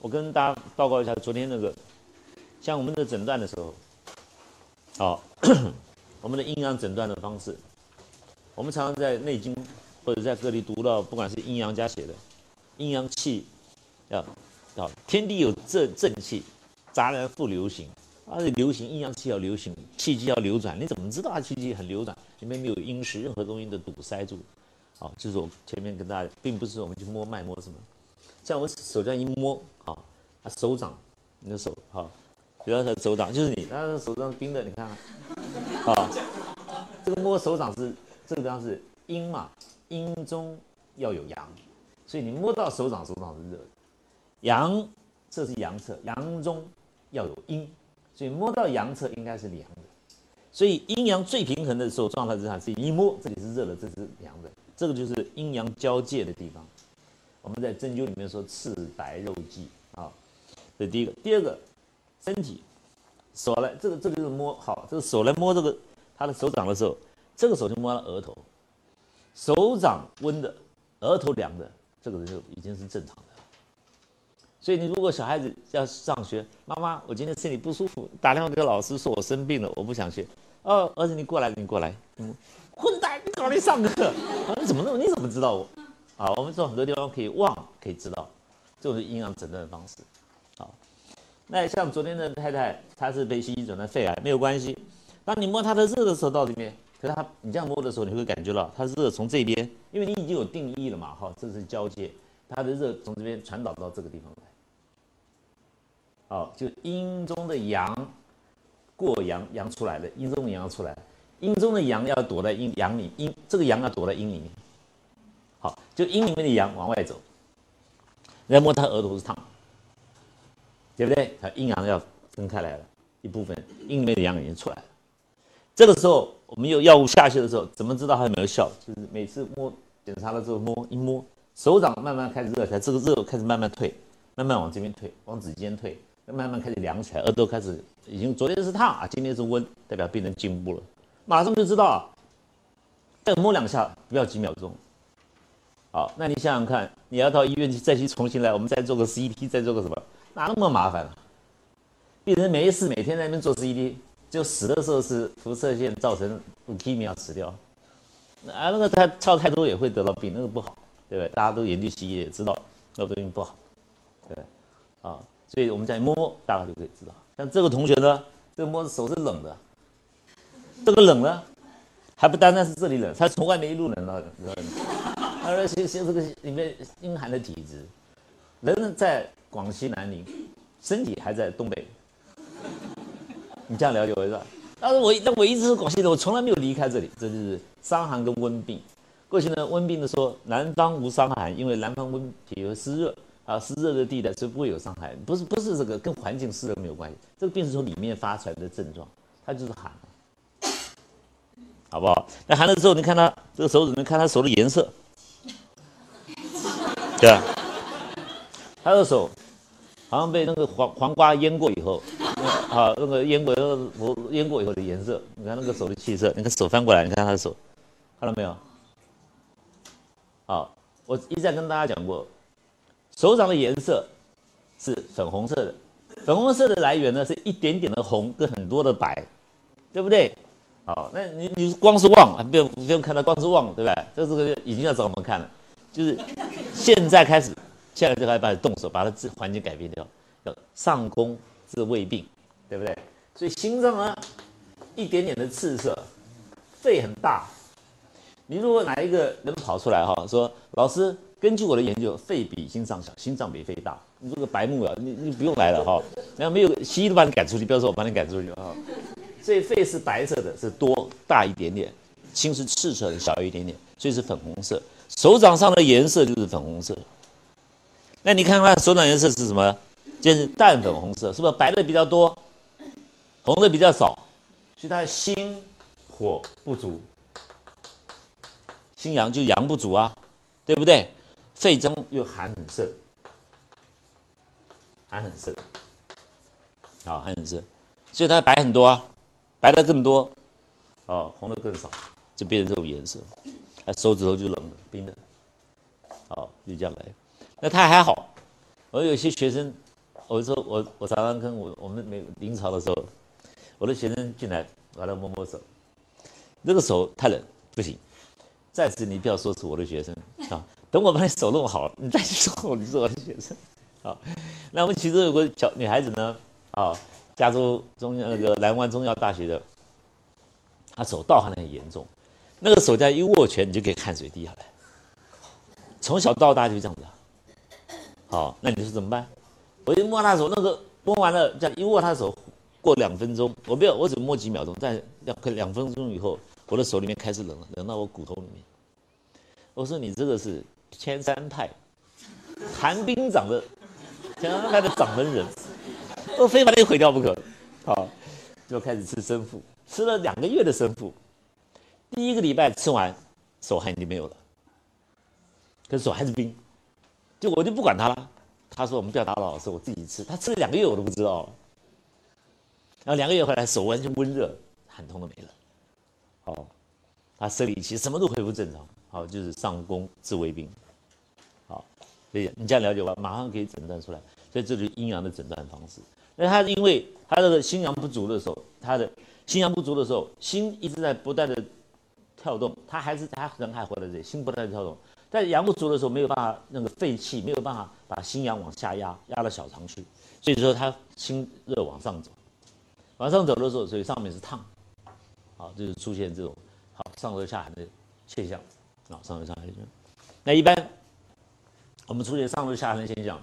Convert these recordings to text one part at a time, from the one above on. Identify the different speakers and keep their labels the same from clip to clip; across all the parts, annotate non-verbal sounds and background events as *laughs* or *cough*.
Speaker 1: 我跟大家报告一下，昨天那个，像我们的诊断的时候，好，*coughs* 我们的阴阳诊断的方式，我们常常在《内经》或者在各地读到，不管是阴阳家写的，阴阳气要要天地有正正气，杂然复流行，而且流行阴阳气要流行，气机要流转，你怎么知道它气机很流转？里面没有阴湿，任何东西都堵塞住。好，就是我前面跟大家，并不是我们去摸脉摸什么。像我手这样一摸，啊，手掌，你的手，好，比方说手掌就是你，那手掌冰的，你看，啊，这个摸手掌是这个地方是阴嘛，阴中要有阳，所以你摸到手掌，手掌是热的，阳，这是阳侧，阳中要有阴，所以摸到阳侧应该是凉的，所以阴阳最平衡的时候状态之下，是一摸这里是热的，这是凉的，这个就是阴阳交界的地方。我们在针灸里面说赤白肉际啊，这第一个。第二个，身体手来，这个这个就是摸好，这个手来摸这个他的手掌的时候，这个手就摸了额头，手掌温的，额头凉的，这个人就已经是正常的。所以你如果小孩子要上学，妈妈，我今天身体不舒服，打电话给老师说我生病了，我不想学。哦，儿子你过来，你过来，嗯，混蛋，你搞你上课，啊你怎么弄？你怎么知道我？啊，我们说很多地方可以望，可以知道，这种是阴阳诊断的方式。好，那像昨天的太太，她是被西医诊断肺癌，没有关系。当你摸她的热的时候，到这边，可是她你这样摸的时候，你会感觉到她热从这边，因为你已经有定义了嘛，哈，这是交界，她的热从这边传导到这个地方来。好，就阴中的阳过阳，阳出来了，阴中的阳出来，阴中的阳要躲在阴阳里，阴这个阳要躲在阴里面。好，就阴里面的阳往外走，你摸他额头是烫，对不对？他阴阳要分开来了，一部分阴里面的阳已经出来了。这个时候，我们有药物下去的时候，怎么知道还有没有效？就是每次摸检查了之后摸一摸，手掌慢慢开始热起来，这个热开始慢慢退，慢慢往这边退，往指尖退，慢慢开始凉起来，耳朵开始已经昨天是烫啊，今天是温，代表病人进步了，马上就知道。再摸两下，不要几秒钟。好，那你想想看，你要到医院去再去重新来，我们再做个 CT，再做个什么，哪那么麻烦啊？病人没事，每天在那边做 CT，就死的时候是辐射线造成不 k 米要死掉，啊，那个他超太多也会得到病，那个不好，对不对？大家都研究西医也知道，那个东西不好，对，啊，所以我们再摸摸，大概就可以知道。像这个同学呢，这个摸手是冷的，这个冷呢，还不单单是这里冷，他从外面一路冷到。他说：“其实这个里面阴寒的体质，人在广西南宁，身体还在东北。你这样了解我是吧？但是我但我一直是广西的，我从来没有离开这里。这就是伤寒跟温病。过去呢，温病的说南方无伤寒，因为南方温体和湿热啊，湿热的地带是不会有伤害。不是不是这个跟环境湿热没有关系，这个病是从里面发出来的症状，它就是寒，好不好？那寒了之后，你看他这个手指，能看他手的颜色。”对啊，他的手好像被那个黄黄瓜腌过以后，啊那个腌过那个腌过以后的颜色，你看那个手的气色，你看手翻过来，你看他的手，看到没有？好，我一再跟大家讲过，手掌的颜色是粉红色的，粉红色的来源呢是一点点的红跟很多的白，对不对？好，那你你光是望，不用不用看到光是望，对不对？这这个已经要找我们看了。就是现在开始，现在就开始动手，把它治环境改变掉，要上攻治胃病，对不对？所以心脏呢，一点点的赤色，肺很大。你如果哪一个人跑出来哈，说老师，根据我的研究，肺比心脏小，心脏比肺大，你这个白目啊，你你不用来了哈。然后没有西医都把你赶出去，不要说我把你赶出去啊。所以肺是白色的，是多大一点点，心是赤色的，小一点点，所以是粉红色。手掌上的颜色就是粉红色，那你看看手掌颜色是什么？就是淡粉红色，是不是白的比较多，红的比较少？所以它心火不足，心阳就阳不足啊，对不对？肺中又寒很盛，寒很盛，好寒很盛，所以它白很多啊，白的更多，哦，红的更少，就变成这种颜色，啊，手指头就冷了，冰的，好，就这样来。那他还好，我有些学生，我说我我常常跟我我们没临床的时候，我的学生进来，完了摸摸手，那个手太冷，不行。暂时你不要说是我的学生啊，等我把你手弄好，你再去说你是我的学生。*laughs* 好，那我们其中有个小女孩子呢，啊，加州中那个南湾中药大学的，她手盗汗很严重，那个手这样一握拳，你就可以汗水滴下来，从小到大就这样子。好，那你说怎么办？我一摸她手，那个摸完了，这样一握她手，过两分钟，我不要，我只摸几秒钟，但两两分钟以后。我的手里面开始冷了，冷到我骨头里面。我说你这个是千山派，寒冰掌的，千山派的掌门人，我非把你毁掉不可。好，就开始吃生附，吃了两个月的生附。第一个礼拜吃完，手汗已经没有了，可是手还是冰。就我就不管他了。他说我们不要打扰老师，我自己吃。他吃了两个月我都不知道。然后两个月回来，手完全温热，寒痛都没了。好，他生理期什么都恢复正常，好，就是上工治胃病，你这样了解吧，马上可以诊断出来。所以这就是阴阳的诊断方式。那他因为他这个心阳不足的时候，他的心阳不足的时候，心一直在不断的跳动，他还是他人还活在这里，心不断的跳动。在阳不足的时候，没有办法那个肺气没有办法把心阳往下压，压到小肠去，所以说他心热往上走，往上走的时候，所以上面是烫。好，就是出现这种好上热下寒的现象，啊，上热下寒现象。那一般我们出现上热下寒的现象，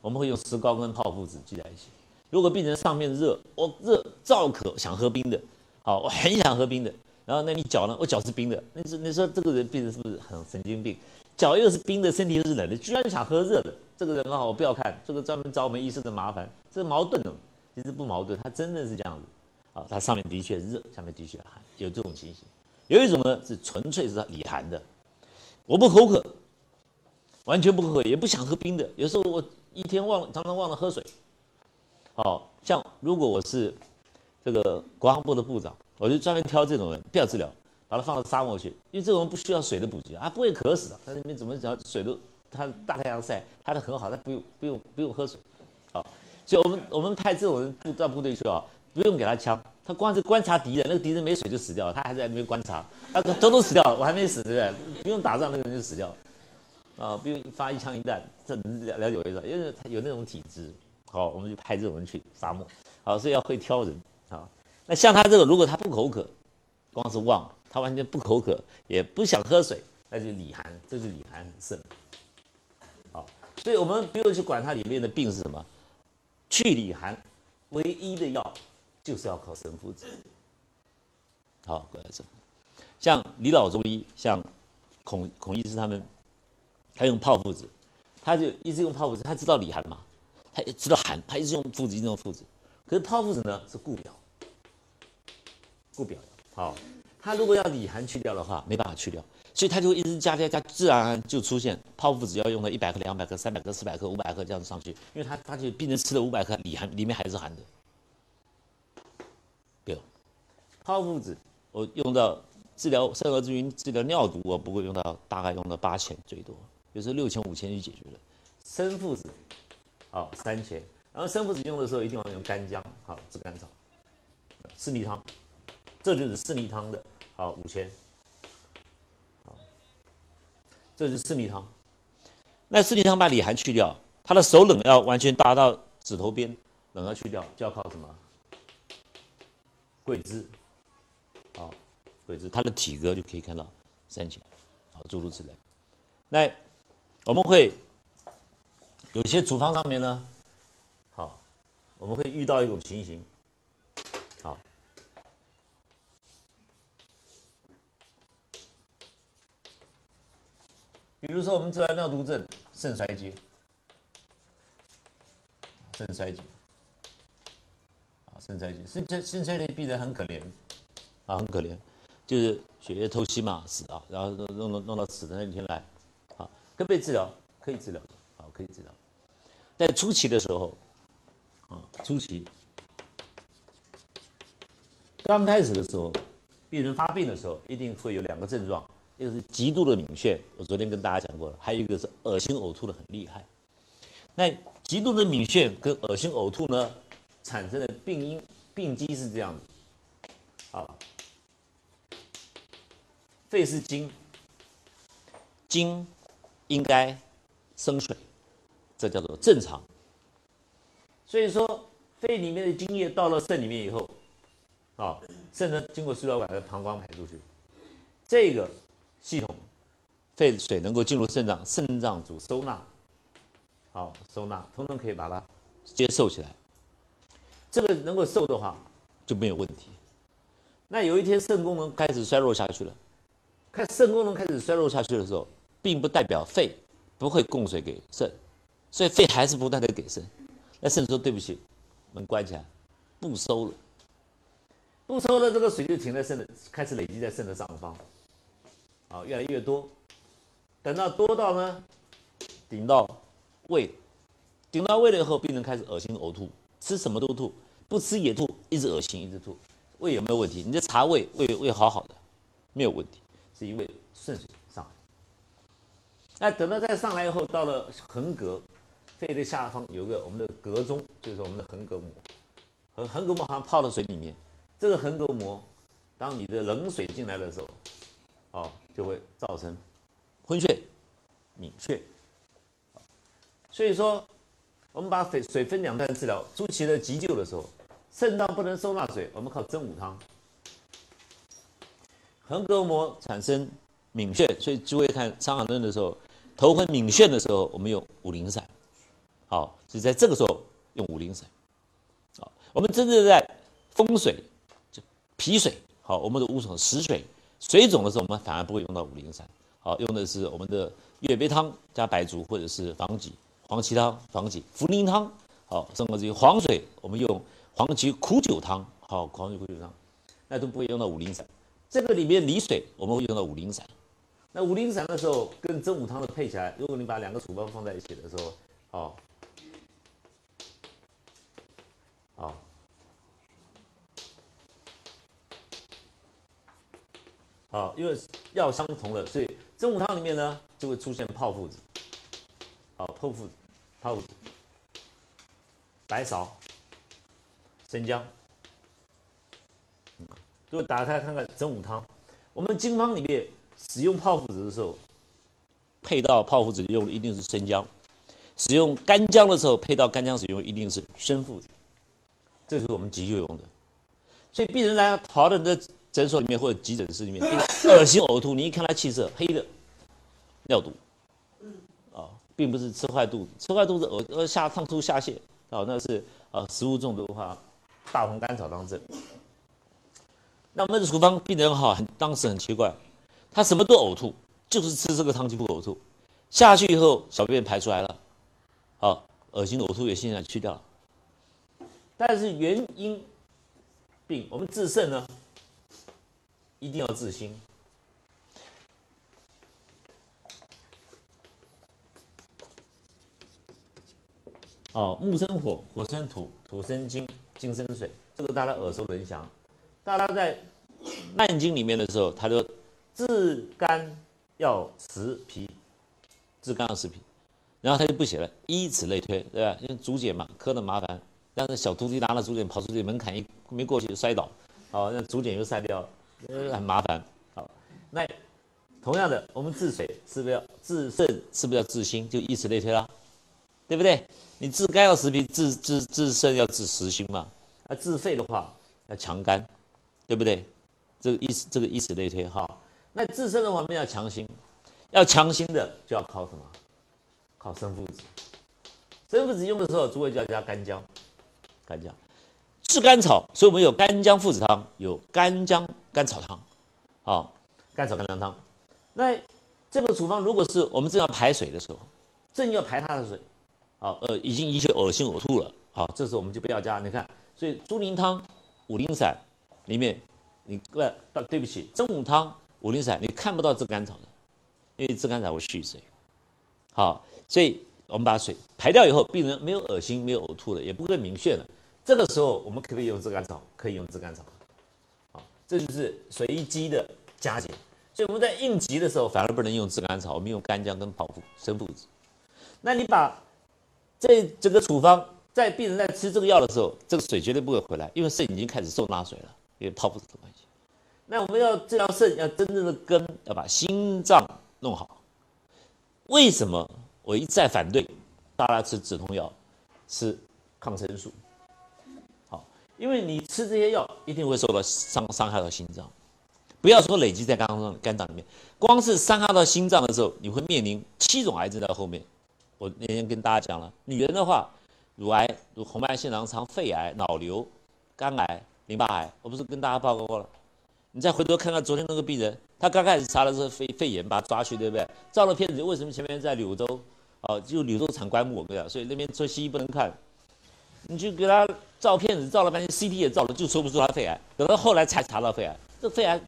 Speaker 1: 我们会用石膏跟泡附子聚在一起。如果病人上面热，我热燥渴，想喝冰的，好，我很想喝冰的。然后那你脚呢？我脚是冰的，那是你说这个人病人是不是很神经病？脚又是冰的，身体又是冷的，居然想喝热的。这个人啊，我不要看，这个专门找我们医生的麻烦，这是矛盾的。其实不矛盾，他真的是这样子。啊，它上面的确热，下面的确寒，有这种情形。有一种呢是纯粹是里寒的，我不口渴，完全不喝，也不想喝冰的。有时候我一天忘，常常忘了喝水。好像如果我是这个国防部的部长，我就专门挑这种人，不要治疗，把他放到沙漠去，因为这种人不需要水的补给啊，不会渴死的。他那边怎么讲，水都他大太阳晒，他的很好，他不用不用不用喝水。好，所以我们我们派这种人到部队去啊。不用给他枪，他光是观察敌人，那个敌人没水就死掉了，他还在那边观察，他都都死掉了，我还没死，对不对？不用打仗，那个人就死掉了，啊，不用发一枪一弹，这了了解我意思？因为他有那种体质，好，我们就派这种人去沙漠，好，所以要会挑人，啊，那像他这个，如果他不口渴，光是忘，他完全不口渴，也不想喝水，那就里寒，这是里寒很盛，好，所以我们不用去管它里面的病是什么，去里寒，唯一的药。就是要靠神附子，好，过来这，像李老中医，像孔孔医师他们，他用泡附子，他就一直用泡附子，他知道里寒嘛，他也知道寒，他一直用附子，一直用附子。可是泡附子呢是固表，固表，好，他如果要里寒去掉的话，没办法去掉，所以他就一直加加加，自然而然就出现泡附子要用到一百克、两百克、三百克、四百克、五百克这样子上去，因为他发现病人吃了五百克里寒，里面还是寒的。泡附子，我用到治疗肾疱之晕、治疗尿毒，我不会用到，大概用到八千最多，有时候六千、五千就解决了。生附子，好三千，然后生附子用的时候一定要用干姜，好炙甘草，四逆汤，这就是四逆汤的，好五千，好，这是四逆汤。那四逆汤把里寒去掉，他的手冷要完全达到指头边，冷要去掉，就要靠什么？桂枝。好，桂枝他的体格就可以看到三千，好诸如此类。那我们会有些处方上面呢，好，我们会遇到一种情形，好，比如说我们治疗尿毒症，肾衰竭，肾衰竭，啊，肾衰竭，肾衰肾衰竭病人很可怜。啊，很可怜，就是血液透析嘛，死啊，然后弄弄弄到死的那一天来，可不可以治疗？可以治疗，好，可以治疗。在初期的时候，啊，初期刚开始的时候，病人发病的时候一定会有两个症状，一个是极度的敏眩，我昨天跟大家讲过了，还有一个是恶心呕吐的很厉害。那极度的敏眩跟恶心呕吐呢，产生的病因病机是这样子，啊，肺是经，经应该生水，这叫做正常。所以说，肺里面的津液到了肾里面以后，啊，肾呢经过输尿管的膀胱排出去，这个系统，肺水能够进入肾脏，肾脏主收纳，好收纳，通通可以把它接受起来。这个能够受的话就没有问题。那有一天肾功能开始衰弱下去了，看肾功能开始衰弱下去的时候，并不代表肺不会供水给肾，所以肺还是不断的给肾。那肾说对不起，门关起来，不收了，不收了，这个水就停在肾的，开始累积在肾的上方，啊，越来越多，等到多到呢，顶到胃，顶到胃了以后，病人开始恶心呕吐，吃什么都吐，不吃也吐，一直恶心，一直吐，胃有没有问题？你在查胃，胃胃好好的，没有问题，是因为肾水。那等到再上来以后，到了横膈。肺的下方有个我们的膈中，就是我们的横膈膜，横横膈膜好像泡到水里面。这个横膈膜，当你的冷水进来的时候，哦，就会造成昏眩、敏眩。所以说，我们把水水分两段治疗。初期的急救的时候，肾脏不能收纳水，我们靠真武汤。横膈膜产生敏眩，所以诸位看《伤寒论》的时候，头昏敏眩的时候，我们用五苓散。好，是在这个时候用五苓散。好，我们真正在风水就脾水，好，我们的五种实水水肿的时候，我们反而不会用到五苓散。好，用的是我们的月 bé 汤加白术或者是黄芪、黄芪汤、黄芪茯苓汤。好，甚至于黄水，我们用黄芪苦酒汤。好，黄芪苦酒汤，那都不会用到五苓散。这个里面离水，我们会用到五苓散。那五苓散的时候跟真武汤的配起来，如果你把两个处方放在一起的时候，好。啊，好，因为药相同的，所以真武汤里面呢就会出现炮附子，好，炮附子、炮附子、白芍、生姜，如果打开看看真武汤，我们经方里面使用炮附子的时候，配到炮附子用的一定是生姜；使用干姜的时候，配到干姜使用一定是生附子。这是我们急救用的，所以病人来跑到你的诊所里面或者急诊室里面，恶心呕吐，你一看他气色黑的，尿毒，啊，并不是吃坏肚子，吃坏肚子呕呃下放出下泻，啊，那是啊食物中毒的话，大红甘草当症。那我们的处方病人哈，很当时很奇怪，他什么都呕吐，就是吃这个汤剂不呕吐，下去以后小便排出来了，好，恶心呕吐也现在去掉了。但是原因病，我们治肾呢，一定要治心。哦，木生火，火生土，土生金，金生水，这个大家耳熟能详。大家在《难经》里面的时候，他就治肝要食脾，治肝要食脾，然后他就不写了，以此类推，对吧？因为竹简嘛，刻的麻烦。但是小徒弟拿了竹简跑出去，门槛一没过去就摔倒，好，那竹简又散掉，呃，很麻烦。好，那同样的，我们治水是不是要治肾？是不是要治心？就以此类推啦，对不对？你治肝要食脾，治治治肾要治实心嘛。那，治肺的话要强肝，对不对？这个意思，这个以此类推哈。那自身的话，我们要强心，要强心的就要靠什么？靠生附子。生附子用的时候，诸位就要加干姜。干姜治甘草，所以我们有干姜附子汤，有干姜甘草汤，好，甘草甘姜汤。那这个处方，如果是我们正要排水的时候，正要排它的水，好，呃，已经一些恶心呕吐了，好，这时候我们就不要加。你看，所以猪苓汤、五苓散里面，你不，对不起，真武汤、五苓散你看不到治甘草的，因为治甘草会蓄水。好，所以我们把水排掉以后，病人没有恶心、没有呕吐了，也不会明眩了。这个时候我们可不可以用炙甘草？可以用炙甘草。好，这就是随机的加减。所以我们在应急的时候，反而不能用炙甘草，我们用干姜跟炮附生附子。那你把这整个处方，在病人在吃这个药的时候，这个水绝对不会回来，因为肾已经开始受纳水了，因为炮附子的关系。那我们要治疗肾，要真正的根，要把心脏弄好。为什么我一再反对大家吃止痛药，吃抗生素？好，因为你吃这些药一定会受到伤伤害到心脏。不要说累积在肝脏肝脏里面，光是伤害到心脏的时候，你会面临七种癌症在后面。我那天跟大家讲了，女人的话，乳癌、如红斑性囊疮、肺癌、脑瘤、肝癌、淋巴癌，我不是跟大家报告过了？你再回头看看昨天那个病人，他刚开始查的是肺肺炎，把他抓去，对不对？照了片子，为什么前面在柳州？哦，就柳州产棺木，我跟你讲，所以那边做西医不能看。你就给他照片子，照了半天，CT 也照了，就说不出他肺癌。等到后来才查到肺癌，这肺癌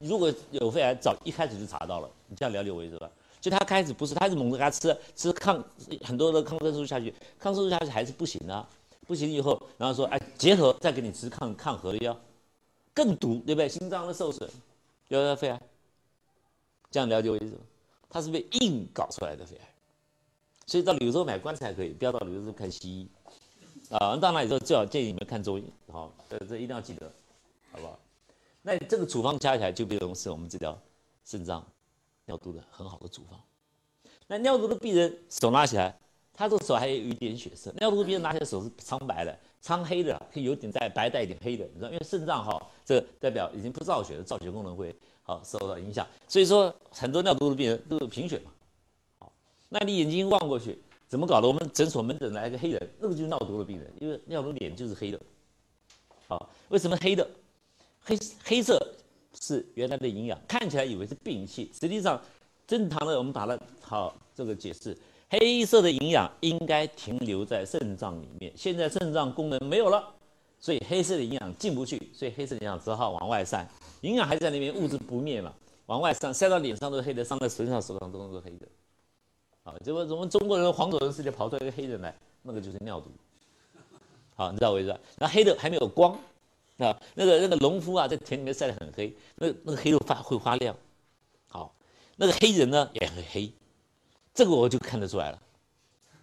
Speaker 1: 如果有肺癌，早一开始就查到了。你这样了解我意思吧？就他开始不是，他是猛着给他吃吃抗很多的抗生素下去，抗生素下去还是不行啊，不行以后，然后说哎，结合再给你吃抗抗核的药。更毒，对不对？心脏的受损，有没有肺癌？这样了解我意思吗？他是被硬搞出来的肺癌，所以到柳州买棺材可以，不要到柳州看西医啊。到那里之后，最好建议你们看中医，好，这这一定要记得，好不好？那这个处方加起来就变成是我们治疗肾脏尿毒的很好的处方。那尿毒的病人手拿起来，他的手还有一点血色，尿毒病人拿起来手是苍白的。苍黑的，可以有点带白带一点黑的，你知道，因为肾脏哈，这代表已经不造血了，造血功能会好受到影响，所以说很多尿毒的病人都是贫血嘛。好，那你眼睛望过去，怎么搞的？我们诊所门诊来一个黑人，那个就是尿毒的病人，因为尿毒脸就是黑的。好，为什么黑的？黑黑色是原来的营养，看起来以为是病气，实际上正常的我们把它好这个解释。黑色的营养应该停留在肾脏里面，现在肾脏功能没有了，所以黑色的营养进不去，所以黑色的营养只好往外散。营养还在那边，物质不灭嘛，往外散，晒到脸上都是黑的，上到身上、手上都是黑的。好，结果我们中国人黄种人世界跑出来一个黑人来，那个就是尿毒。好，你知道我意思吧？那黑的还没有光，啊，那个那个农夫啊，在田里面晒得很黑，那那个黑的发会发亮。好，那个黑人呢也很黑。这个我就看得出来了，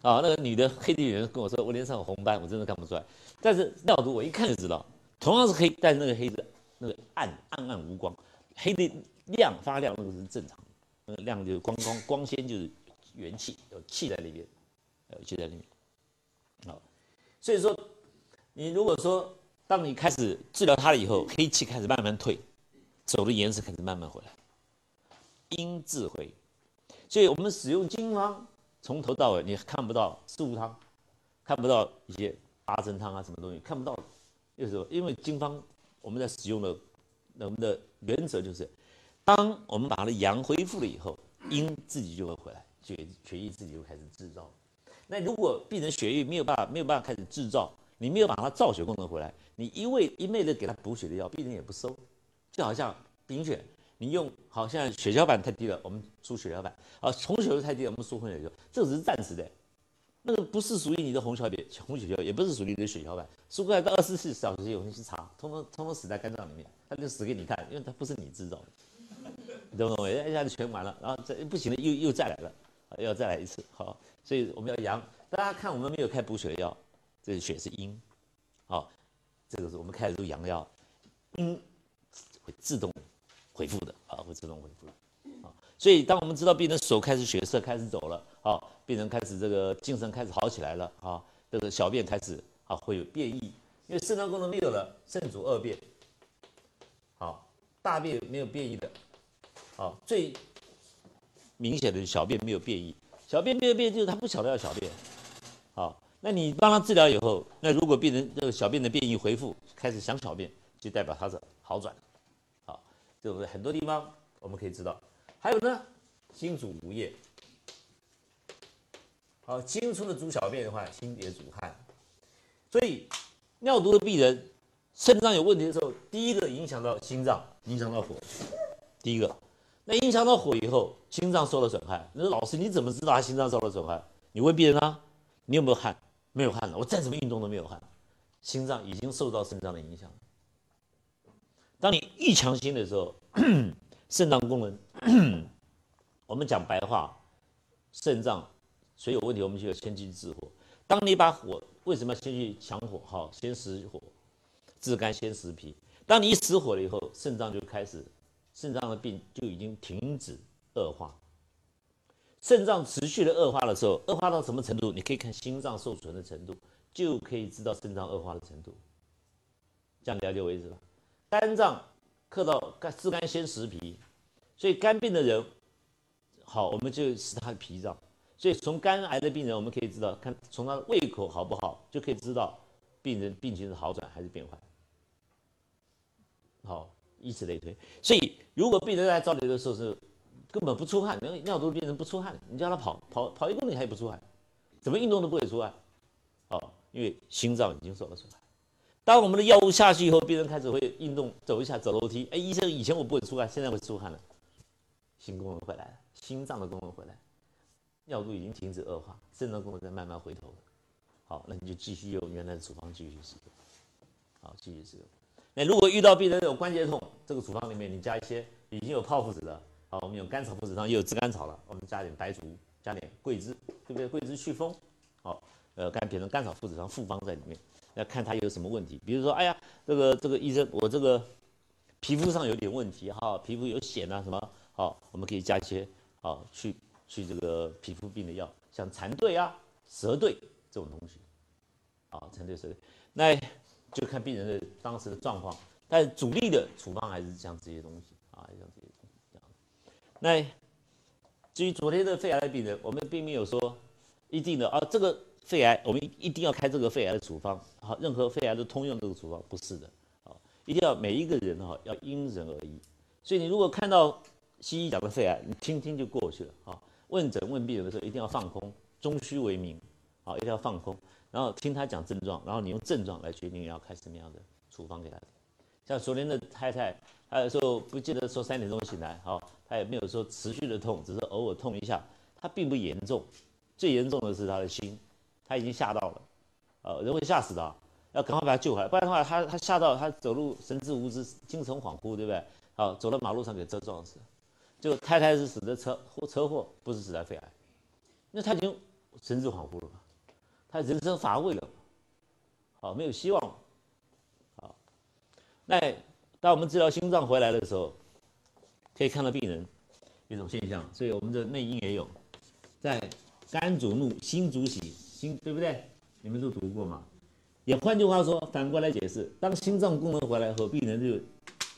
Speaker 1: 啊，那个女的黑的人跟我说我脸上有红斑，我真的看不出来。但是尿毒我一看就知道，同样是黑，但是那个黑的，那个暗暗暗无光，黑的亮发亮那个是正常的，那个亮就是光光光鲜就是元气有气在里面，有气在里面。好，所以说你如果说当你开始治疗它了以后，黑气开始慢慢退，走的颜色开始慢慢回来，阴自回。所以我们使用经方，从头到尾你看不到四物汤，看不到一些八珍汤啊什么东西，看不到。为什么？因为经方我们在使用的，我们的原则就是，当我们把它的阳恢复了以后，阴自己就会回来，血血液自己就开始制造。那如果病人血液没有办法没有办法开始制造，你没有把它造血功能回来，你一味一味的给他补血的药，病人也不收，就好像贫血。你用好像血小板太低了，我们输血小板；啊，红血球太低了，我们输红血球。这只是暂时的，那个不是属于你的红小板、红血球，也不是属于你的血小板。输过来到二十四小时有人去查，通通通通死在肝脏里面，他就死给你看，因为它不是你制造的，你懂不懂？一下子全完了，然后再不行了，又又再来了，要再来一次。好，所以我们要阳。大家看，我们没有开补血的药，这血是阴。好，这个是我们开的都阳药，阴会自动。回复的啊，会自动回复的啊，所以当我们知道病人手开始血色开始走了啊，病人开始这个精神开始好起来了啊，这个小便开始啊会有变异，因为肾脏功能没有了，肾主二便，好，大便没有变异的，好，最明显的小便没有变异，小便没有变异就是他不晓得要小便，好，那你帮他治疗以后，那如果病人这个小便的变异恢复，开始想小便，就代表他是好转。对不对？很多地方我们可以知道，还有呢，心主无液。好，精出的主小便的话，心也主汗。所以尿毒的病人，肾脏有问题的时候，第一个影响到心脏，影响到火。第一个，那影响到火以后，心脏受了损害。那老师你怎么知道他心脏受了损害？你问病人啊，你有没有汗？没有汗了，我再怎么运动都没有汗，心脏已经受到肾脏的影响。当你易强心的时候，*clears throat* 肾脏功能，我们讲白话，肾脏所以有问题，我们就要先去治火。当你把火为什么要先去强火？好，先食火，治肝先食脾。当你一失火了以后，肾脏就开始，肾脏的病就已经停止恶化。肾脏持续的恶化的时候，恶化到什么程度？你可以看心脏受损的程度，就可以知道肾脏恶化的程度。这样了解我意思吧？肝脏克到肝，治肝先食脾，所以肝病的人，好，我们就使他的脾脏。所以从肝癌的病人，我们可以知道，看从他的胃口好不好，就可以知道病人病情是好转还是变坏。好，以此类推。所以，如果病人在照流的时候是根本不出汗，那尿毒病人不出汗，你叫他跑跑跑一公里他也不出汗，怎么运动都不会出汗。好，因为心脏已经受了损害。当我们的药物下去以后，病人开始会运动，走一下走楼梯。哎，医生，以前我不会出汗，现在会出汗了，心功能回来了，心脏的功能回来，尿毒已经停止恶化，肾脏功能在慢慢回头。好，那你就继续用原来的处方继续使用。好，继续使用。那如果遇到病人有关节痛，这个处方里面你加一些已经有泡附子的，好，我们有甘草附子汤，又有炙甘草了，我们加点白术，加点桂枝，对不对？桂枝祛风，好，呃，干变成甘草附子汤复方在里面，要看他有什么问题，比如说，哎呀，这个这个医生，我这个皮肤上有点问题，哈，皮肤有癣啊什么，好，我们可以加一些，好，去去这个皮肤病的药，像蚕对啊、蛇对这种东西，好，蚕对蛇对，那。就看病人的当时的状况，但是主力的处方还是像这些东西啊，像这些东西这样。那至于昨天的肺癌的病人，我们并没有说一定的啊，这个肺癌我们一定要开这个肺癌的处方，好，任何肺癌都通用这个处方，不是的，啊，一定要每一个人哈要因人而异。所以你如果看到西医讲的肺癌，你听听就过去了啊。问诊问病人的时候一定要放空，中虚为名，好，一定要放空。然后听他讲症状，然后你用症状来决定要开什么样的处方给他。像昨天的太太，她有时候不记得说三点钟醒来，好，她也没有说持续的痛，只是偶尔痛一下，她并不严重。最严重的是她的心，她已经吓到了，呃，人会吓死的，要赶快把她救回来，不然的话，她她吓到，她走路神志无知，精神恍惚，对不对？好，走到马路上给车撞死，就太太是死的车祸车祸，不是死在肺癌，那她已经神志恍惚了。他人生乏味了，好，没有希望了，好。那当我们治疗心脏回来的时候，可以看到病人一种现象，所以我们的内因也有，在肝主怒，心主喜，心对不对？你们都读过嘛？也换句话说，反过来解释，当心脏功能回来后，病人就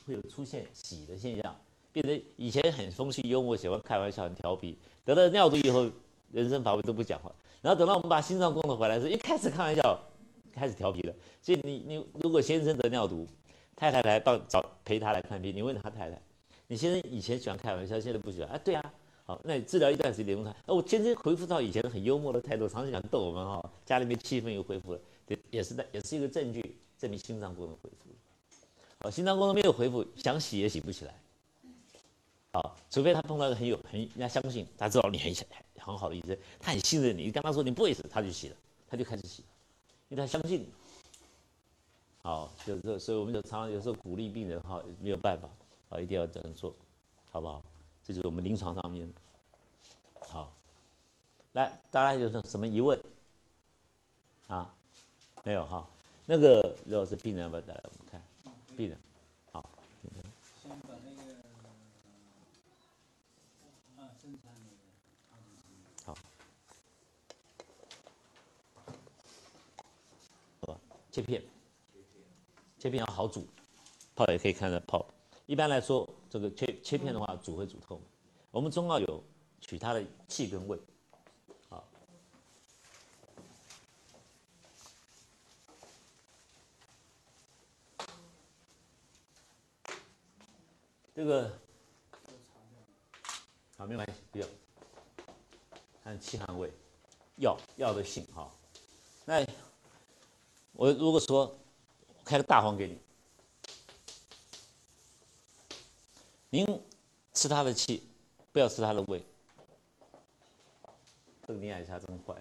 Speaker 1: 会有出现喜的现象，病人以前很风趣幽默，喜欢开玩笑，很调皮，得了尿毒以后，人生乏味都不讲话。然后等到我们把心脏功能回来时，一开始开玩笑，开始调皮了。所以你你如果先生得尿毒，太太来到找陪他来看病，你问他太太，你先生以前喜欢开玩笑，现在不喜欢啊？对啊，好，那你治疗一段时间，问他，哦，我今天恢复到以前很幽默的态度，常常想逗我们哈，家里面气氛又恢复了，也也是在也是一个证据，证明心脏功能恢复了。好，心脏功能没有恢复，想洗也洗不起来。好，除非他碰到一个很有很人家相信，他知道你很很好的医生，他很信任你，你跟他说你不会死，他就洗了，他就开始洗，因为他相信你。好，就是所以我们就常常有时候鼓励病人哈，没有办法，啊，一定要这样做，好不好？这就是我们临床上面。好，来，大家有什么疑问？啊，没有哈，那个如果是病人，要不要带来我们看，病人。好，先把那个切片，切片要好煮，泡也可以看着泡。一般来说，这个切切片的话，煮会煮透。我们中药有取它的气跟味，好。这个，好，没关系，不要。看气寒味，药药的性哈，那。我如果说开个大方给你，您吃他的气，不要吃他的胃。这个林海霞真坏。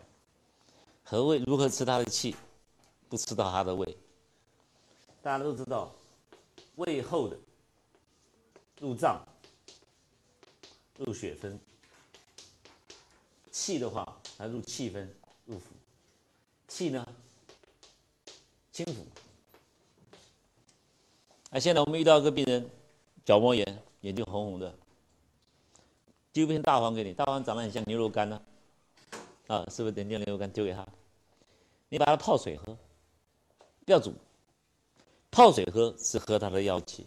Speaker 1: 何谓如何吃他的气，不吃到他的胃？大家都知道，胃后的入脏，入血分；气的话，它入气分，入腑。气呢，清腑。那现在我们遇到一个病人，角膜炎，眼睛红红的，丢片大黄给你，大黄长得很像牛肉干呢，啊，是不是点点牛肉干丢给他？你把它泡水喝，不要煮，泡水喝是喝它的药气。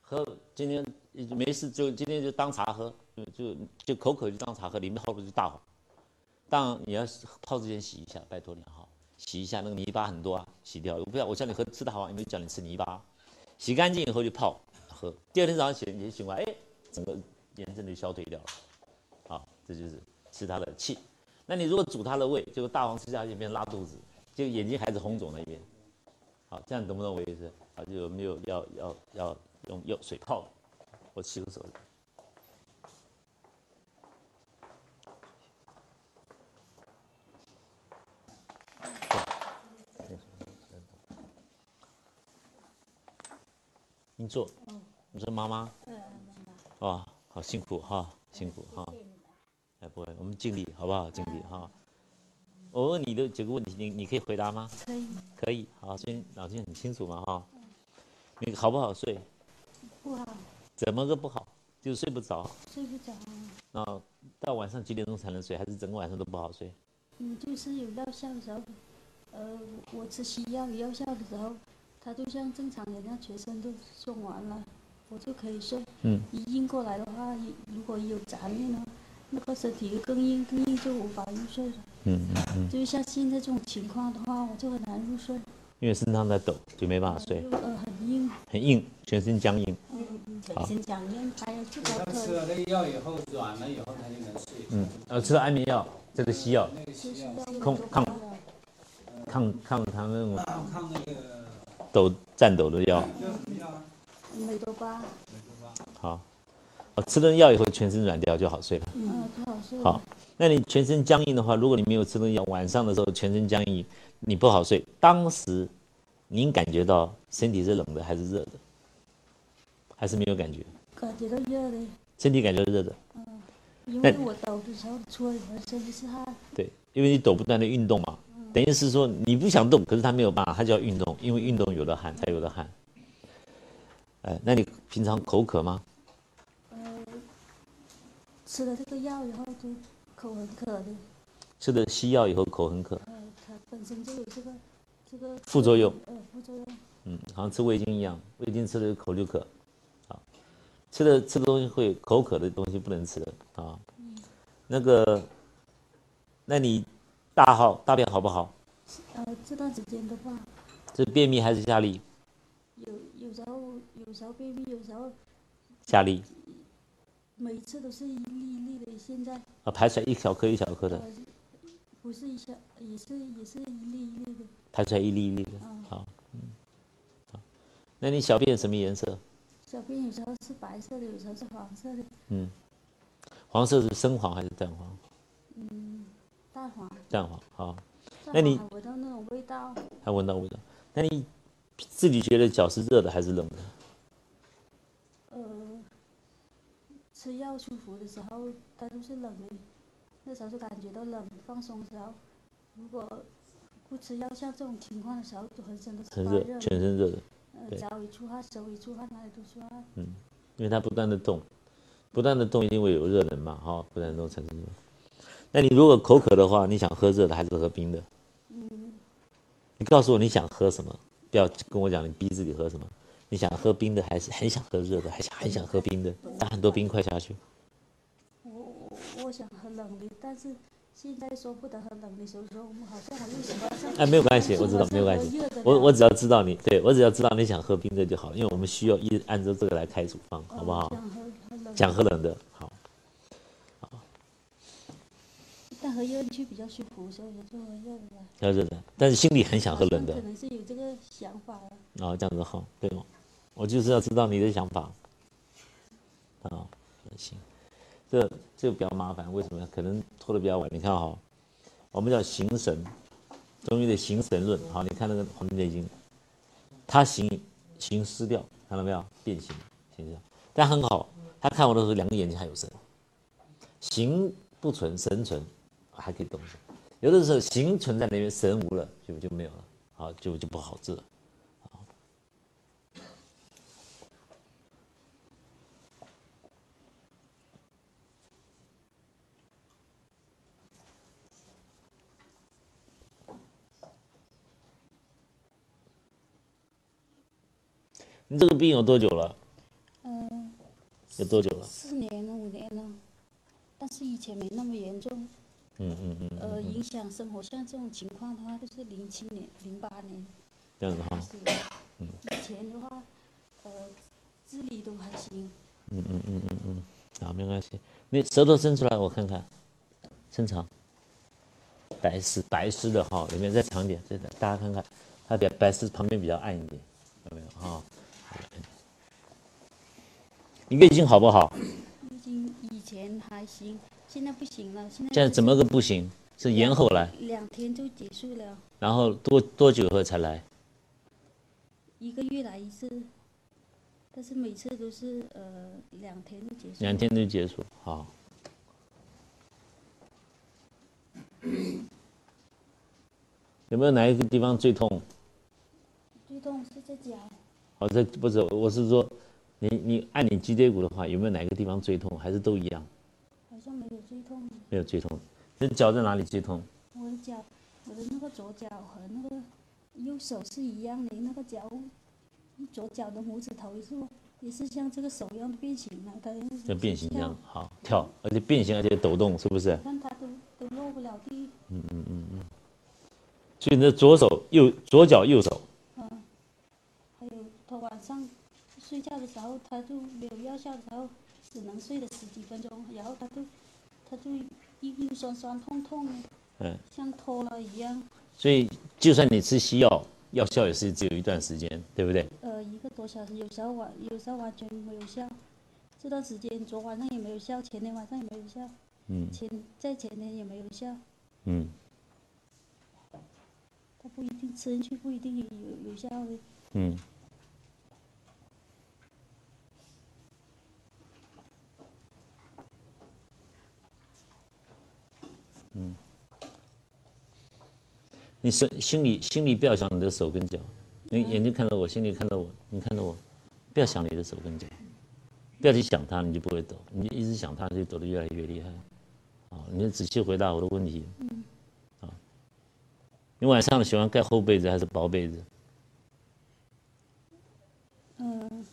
Speaker 1: 喝今天没事就今天就当茶喝，就就就口渴就当茶喝，里面泡的是大黄。当然你要泡之前洗一下，拜托你哈。洗一下那个泥巴很多啊，洗掉。我不要我叫你喝吃大黄，也没有叫你吃泥巴？洗干净以后就泡喝。第二天早上起你醒过来，哎，整个炎症就消退掉了。好，这就是吃它的气。那你如果煮它的胃，就大黄吃下去变拉肚子，就眼睛还是红肿那边。好，这样懂不懂我意思？啊，就没有要要要用药水泡？我洗个手。你坐，你说妈妈，哦，好辛苦哈，辛苦哈，哎不会，我们尽力好不好？尽力哈。我问你的几个问题，你你可以回答吗？
Speaker 2: 可以。
Speaker 1: 可以，好，所以脑筋很清楚嘛哈。你好不好睡？
Speaker 2: 不好。
Speaker 1: 怎么个不好？就是睡不着。
Speaker 2: 睡不着。
Speaker 1: 那到晚上几点钟才能睡？还是整个晚上都不好睡？
Speaker 2: 嗯，就是有药效的时候，呃，我吃西药有药效的时候。他就像正常人，那全身都送完了，我就可以睡。嗯。一硬过来的话，如果有杂念呢，那个身体更硬，更硬就无法入睡了。嗯嗯嗯。就像现在这种情况的话，我就很难入睡。
Speaker 1: 因为身上在抖，就没办法睡。
Speaker 2: 呃，很硬。
Speaker 1: 很硬，全身僵硬。
Speaker 2: 嗯嗯。全身僵硬，还有这个。
Speaker 3: 吃了那个药以后，软了以后，他就能睡。嗯，
Speaker 1: 呃，吃了安眠药，这个西药。
Speaker 3: 那个西药。
Speaker 1: 抗抗抗抗他那种。
Speaker 3: 抗那个。
Speaker 1: 抖颤抖的药，
Speaker 2: 美多巴。
Speaker 1: 好，我吃了药以后全身软掉就好睡了。
Speaker 2: 嗯，好睡。
Speaker 1: 好，那你全身僵硬的话，如果你没有吃了药，晚上的时候全身僵硬，你不好睡。当时您感觉到身体是冷的还是热的？还是没有感觉？
Speaker 2: 感觉到热的。
Speaker 1: 身体感觉热的。
Speaker 2: 嗯，因为我抖的时候出了身体是汗。
Speaker 1: 对，因为你抖不断的运动嘛。等于是说你不想动，可是他没有办法，他就要运动，因为运动有了汗才有了汗。哎，那你平常口渴吗？
Speaker 2: 呃，吃了这个药以后就口很渴的。
Speaker 1: 吃了西药以后口很渴。
Speaker 2: 呃，它本身就有这个这个
Speaker 1: 副作用。
Speaker 2: 呃，副作用。
Speaker 1: 嗯，好像吃味精一样，味精吃了口就渴。好，吃的吃的东西会口渴的东西不能吃的啊。嗯。那个，那你？大号大便好不好？
Speaker 2: 呃，这段时间的话，
Speaker 1: 是便秘还是下痢？
Speaker 2: 有有时候有时候便秘，有时候
Speaker 1: 下痢。
Speaker 2: 每次都是一粒一粒的，现在。
Speaker 1: 啊，排出来一小颗一小颗的。
Speaker 2: 不是一小，也是也是一粒一粒的。
Speaker 1: 排出来一粒一粒的。好，嗯，好。那你小便什么颜色？
Speaker 2: 小便有时候是白色的，有时候是黄色的。嗯，
Speaker 1: 黄色是深黄还是淡黄？
Speaker 2: 嗯。淡黄，
Speaker 1: 淡黄，好。那你
Speaker 2: 闻到那种味道？
Speaker 1: 还闻到味道？那你自己觉得脚是热的还是冷的？
Speaker 2: 呃，吃药舒服的时候，它都是冷的。那时候就感觉到冷，放松的时候，如果不吃药，像这种情况的时候，就浑身都是发热，
Speaker 1: 全身热的。
Speaker 2: 呃，脚一出汗，手一出汗，哪里都出汗。
Speaker 1: 嗯，因为它不断的动，不断的动，因为有热能嘛，哈，不断的动产生热。那你如果口渴的话，你想喝热的还是喝冰的？嗯，你告诉我你想喝什么，不要跟我讲你逼自己喝什么。你想喝冰的还是很想喝热的，还想很想喝冰的，加很多冰块下去。
Speaker 2: 我我我想喝冷的，但是现在说不得喝冷的，所以说我们好像我又喜欢上。
Speaker 1: 哎，没有关系，我知道没有关系。我我只要知道你，对我只要知道你想喝冰的就好，因为我们需要一按照这个来开处方，好不好？想喝冷的，好。
Speaker 2: 但喝热去比较舒服，所以就喝热的。
Speaker 1: 喝热的，但是心里很想喝冷的。
Speaker 2: 可能是有这个想法了。
Speaker 1: 哦，这样子好，对吗？我就是要知道你的想法。啊，行，这这个比较麻烦，为什么？可能拖得比较晚。你看哈，我们叫形神，中医的形神论。好，你看那个《黄帝内经》，它形形失掉，看到没有？变形，形象。但很好，他看我的时候两个眼睛还有神，形不存神存，还可以动。有的时候形存在那边，神无了，就就没有了，啊就就不好治了。你这个病有多久了？
Speaker 2: 嗯，
Speaker 1: 有多久了？
Speaker 2: 四年了，五年了，但是以前没那么严重。
Speaker 1: 嗯嗯嗯。
Speaker 2: 呃，影响生活，像这种情况的话，就是零七年、零八年。
Speaker 1: 这样子哈。
Speaker 2: 嗯。以前的话，呃，智力都还行。
Speaker 1: 嗯嗯嗯嗯嗯，好，没关系。你舌头伸出来，我看看，伸长。白丝白丝的哈，里面再长点，再大家看看，它比白丝旁边比较暗一点，有没有哈？你月经好不好？
Speaker 2: 月经以前还行，现在不行了。现在
Speaker 1: 现在怎么个不行？是延后来？
Speaker 2: 两天就结束了。
Speaker 1: 然后多多久后才来？
Speaker 2: 一个月来一次，但是每次都是呃两天就结束。
Speaker 1: 两天就结束，好。*coughs* 有没有哪一个地方最痛？
Speaker 2: 最痛是在脚。
Speaker 1: 哦，这不是，我是说。你你按你脊椎骨的话，有没有哪个地方最痛，还是都一样？
Speaker 2: 没有最痛。
Speaker 1: 没有最痛，你脚在哪里接通？
Speaker 2: 我的脚，我的那个左脚和那个右手是一样的，那个脚，左脚的拇指头也是，也是像这个手一样的变形了，它
Speaker 1: 像变形一样，好跳，而且变形而且抖动，是不是？
Speaker 2: 看它都都落不了地。
Speaker 1: 嗯嗯嗯嗯。所以你的左手右左脚右手。
Speaker 2: 嗯。还有他晚上。睡觉的时候，他就没有药效的时候，只能睡了十几分钟，然后他就，他就硬硬酸酸痛痛的，嗯，像脱了一样。
Speaker 1: 所以，就算你吃西药，药效也是只有一段时间，对不对？
Speaker 2: 呃，一个多小时，有时候完，有时候完全没有效。这段时间，昨晚上也没有效，前天晚上也没有效，嗯，前在前天也没有效，嗯。他不一定吃进去不一定有有效的，嗯。
Speaker 1: 嗯，你是心里心里不要想你的手跟脚，你眼睛看到我，心里看到我，你看到我，不要想你的手跟脚，不要去想它，你就不会抖。你一直想它，就抖得越来越厉害。啊，你仔细回答我的问题。嗯。啊，你晚上喜欢盖厚被子还是薄被子？
Speaker 2: 嗯，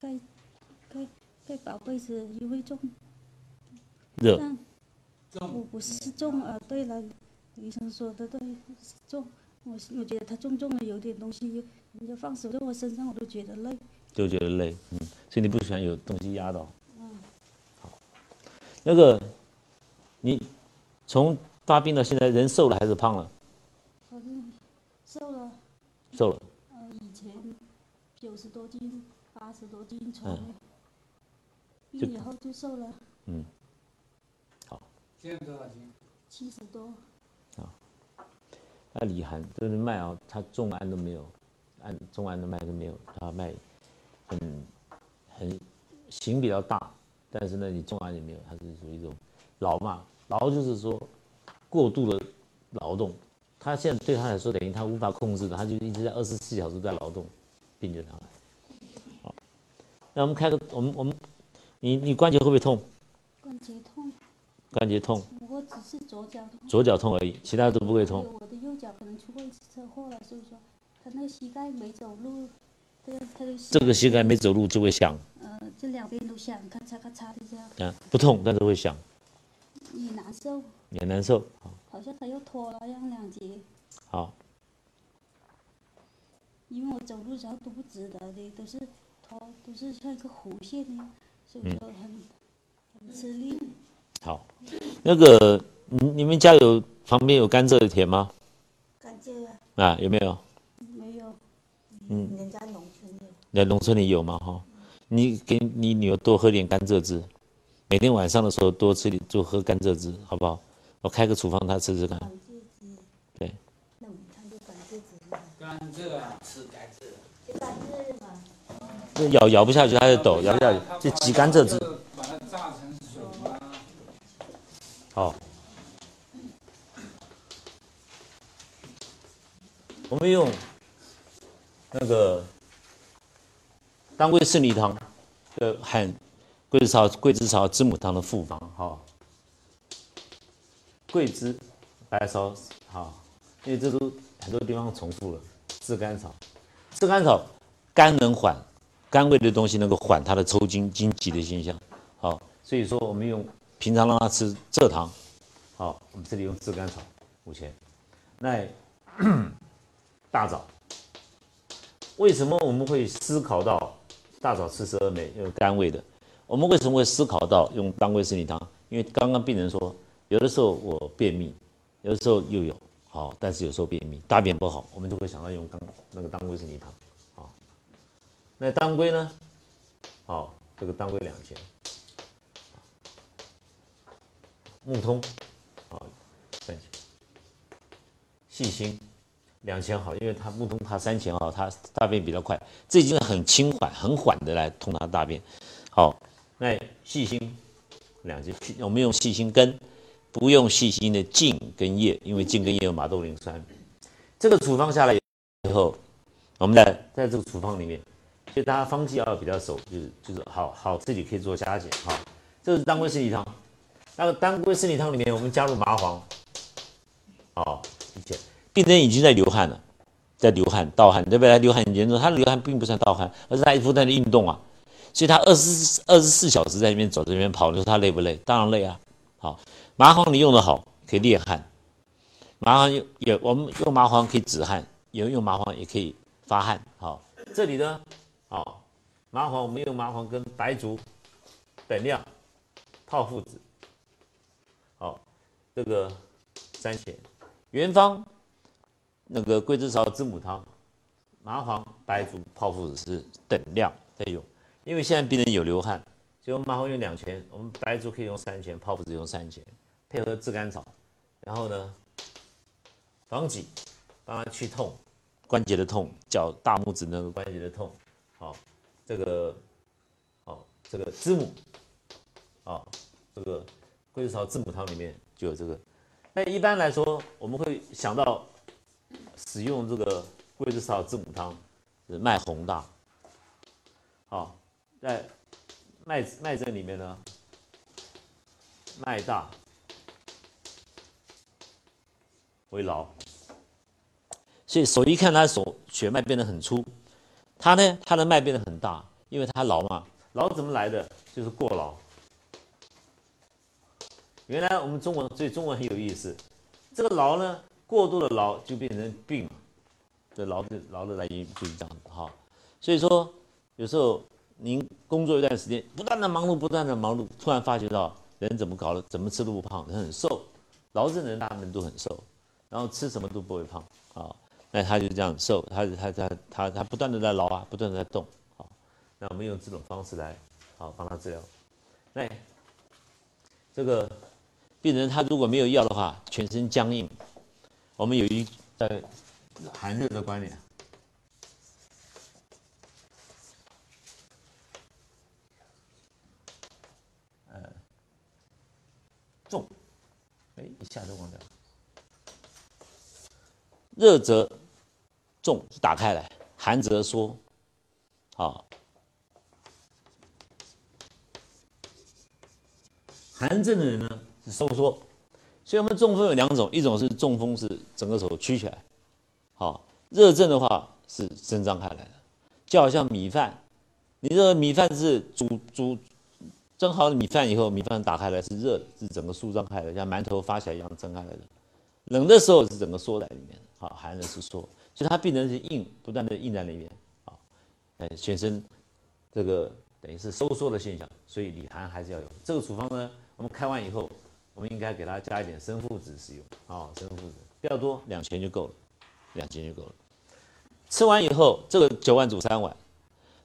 Speaker 2: 盖盖盖薄被子因为重。
Speaker 1: 热。
Speaker 2: 我不是重啊，对了，医生说的对，重。我我觉得他重重的，有点东西，人家放手在我身上，我都觉得累。
Speaker 1: 就觉得累，嗯，所以你不喜欢有东西压到。嗯。好，那个，你从发病到现在，人瘦了还是胖了？
Speaker 2: 好像瘦了。
Speaker 1: 瘦了。
Speaker 2: 呃，以前九十多斤，八十多斤，从病以后就瘦了。嗯。
Speaker 3: 现在多少斤？
Speaker 2: 七十多。啊，
Speaker 1: 那李涵就是脉啊，他重按都没有，按重按的脉都没有，他脉很很形比较大，但是呢，你重按也没有，他是属于一种劳嘛，劳就是说过度的劳动，他现在对他来说等于他无法控制的，他就一直在二十四小时在劳动，病就上来。好，那我们开个我们我们，你你关节会不会痛？
Speaker 2: 关节痛。
Speaker 1: 关节痛，
Speaker 2: 我只是左脚痛，
Speaker 1: 左脚痛而已，其他都不会痛。
Speaker 2: 我的右脚可能出过一次车祸了，所以说他那个膝盖没走路，这个他的
Speaker 1: 这个膝盖没走路就会响。
Speaker 2: 呃，这两边都响，咔嚓咔嚓的这样。
Speaker 1: 啊，不痛，但是会响。
Speaker 2: 也难受。
Speaker 1: 也难受。
Speaker 2: 好像他又脱了，样两节。
Speaker 1: 好。
Speaker 2: 因为我走路时候都不直的，的都是脱，都是像一个弧线那样，所以说很很吃力。
Speaker 1: 好，那个你你们家有旁边有甘蔗的田吗？
Speaker 2: 甘蔗啊？
Speaker 1: 啊，有没有？
Speaker 2: 没有。嗯，人家农村有。
Speaker 1: 那农村里有吗？哈，你给你女儿多喝点甘蔗汁，每天晚上的时候多吃点，就喝甘蔗汁，好不好？我开个处方，她吃吃看。
Speaker 2: 甘蔗汁。
Speaker 1: 对。
Speaker 2: 那我们看这甘蔗汁。
Speaker 3: 甘蔗啊，吃甘蔗。
Speaker 2: 甘蔗嘛。
Speaker 1: 这咬咬不下去，它就抖，咬不下去，就挤甘蔗汁。
Speaker 3: 把它榨成水吗？
Speaker 1: 好，我们用那个当归四逆汤的含桂枝草、桂枝草知母汤的复方，哈，桂枝、白芍，好，因为这都很多地方重复了，炙甘草，炙甘草肝能缓。甘味的东西能够缓它的抽筋、筋急的现象，好，所以说我们用平常让他吃蔗糖，好，我们这里用炙甘草五钱。那 *coughs* 大枣，为什么我们会思考到大枣吃十二枚有甘味的？我们为什么会思考到用当归四逆汤？因为刚刚病人说，有的时候我便秘，有的时候又有好，但是有时候便秘大便不好，我们就会想到用当那个当归四逆汤。那当归呢？好，这个当归两钱。木通，好，三钱。细心，两钱好，因为它木通它三钱好，它大便比较快，这已经很轻缓、很缓的来通它大便。好，那细心两钱，我们用细心根，不用细心的茎跟叶，因为茎跟叶有马兜铃酸。这个处方下来以后，我们在在这个处方里面。所以大家方剂要比较熟，就是就是好好自己可以做加减哈。这是当归四逆汤，那个当归四逆汤里面我们加入麻黄，哦，理解。病人已经在流汗了，在流汗盗汗，对不对？流汗很严重，他流汗并不算盗汗，而是他不断的运动啊。所以他二十二十四小时在那边走，在那边跑，你说他累不累？当然累啊。好，麻黄你用的好，可以烈汗。麻黄有也，我们用麻黄可以止汗，有人用麻黄也可以发汗。好，这里呢。好，麻黄我们用麻黄跟白术等量泡附子。这个三钱。原方那个桂枝草知母汤，麻黄白术泡附子是等量在用，因为现在病人有流汗，所以我们麻黄用两钱，我们白术可以用三钱，泡附子用三钱，配合炙甘草，然后呢防己，帮他去痛关节的痛，脚大拇指那个关节的痛。好，这个，好，这个知母，啊，这个桂枝草知母汤里面就有这个。那一般来说，我们会想到使用这个桂枝草字母汤是脉洪大。好，在脉脉诊里面呢，脉大为劳，所以手一看他手血脉变得很粗。他呢，他的脉变得很大，因为他劳嘛，劳怎么来的？就是过劳。原来我们中文，所以中文很有意思。这个劳呢，过度的劳就变成病。这劳的劳的来源就是这样子哈。所以说，有时候您工作一段时间，不断的忙碌，不断的忙碌，突然发觉到人怎么搞了，怎么吃都不胖，人很瘦。劳症人大部分都很瘦，然后吃什么都不会胖啊。那他就这样瘦，他他他他他不断的在劳啊，不断的在动，好，那我们用这种方式来，好帮他治疗。那这个病人他如果没有药的话，全身僵硬，我们有一呃寒热的观念，呃，重，哎，一下就忘掉。热则重，打开来；寒则缩。好，寒症的人呢收缩，所以我们中风有两种，一种是中风是整个手曲起来，好；热症的话是伸张开来的，就好像米饭，你这个米饭是煮煮蒸好的米饭以后，米饭打开来是热的，是整个舒张开来，像馒头发起来一样蒸开来的；冷的时候是整个缩在里面。好，寒热是缩，所以它病人是硬，不断的硬在那边，好，哎，全身这个等于是收缩的现象，所以里寒还是要有。这个处方呢，我们开完以后，我们应该给他加一点生附子使用，啊，生附子不要多，两钱就够了，两钱就够了。吃完以后，这个九碗煮三碗。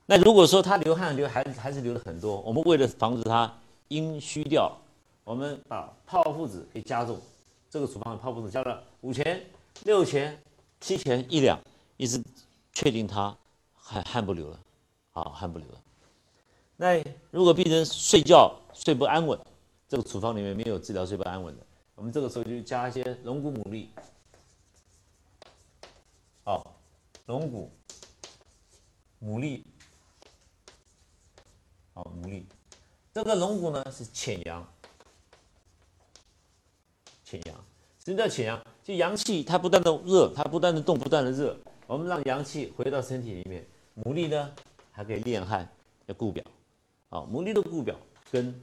Speaker 1: 那如果说他流汗流还还是流的很多，我们为了防止他阴虚掉，我们把泡附子给加重，这个处方的泡附子加了五钱。六钱、七钱一两，一直确定他汗汗不流了，啊，汗不流了。那如果病人睡觉睡不安稳，这个处方里面没有治疗睡不安稳的，我们这个时候就加一些龙骨牡蛎，好，龙骨、牡蛎，好，牡蛎。这个龙骨呢是潜阳，潜阳。什么叫潜阳？就阳气它不断的热，它不断的动，不断的热，我们让阳气回到身体里面。牡蛎呢还可以炼汗，要固表。好，牡蛎的固表跟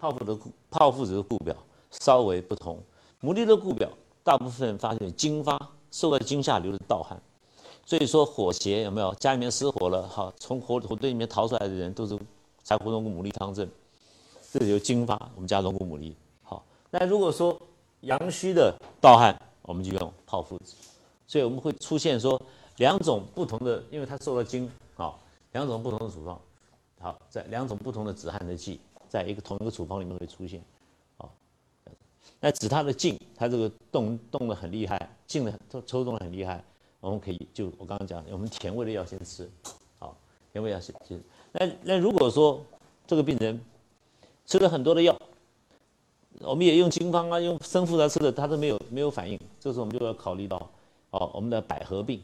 Speaker 1: 泡芙的泡芙子的固表稍微不同。牡蛎的固表大部分发现经发，受到惊吓流的盗汗。所以说火邪有没有？家里面失火了，好，从火火堆里面逃出来的人都是柴胡龙骨牡蛎汤症。这里有经发，我们加龙骨牡蛎。好，那如果说阳虚的盗汗，我们就用泡附子。所以我们会出现说两种不同的，因为它受了惊，啊，两种不同的处方，好，在两种不同的止汗的剂，在一个同一个处方里面会出现，好，那止它的劲，它这个动动的很厉害，劲的抽抽动的很厉害，我们可以就我刚刚讲，我们甜味的药先吃，好，甜味药先吃。那那如果说这个病人。吃了很多的药，我们也用经方啊，用生附他吃的，他都没有没有反应。这时候我们就要考虑到，哦，我们的百合病，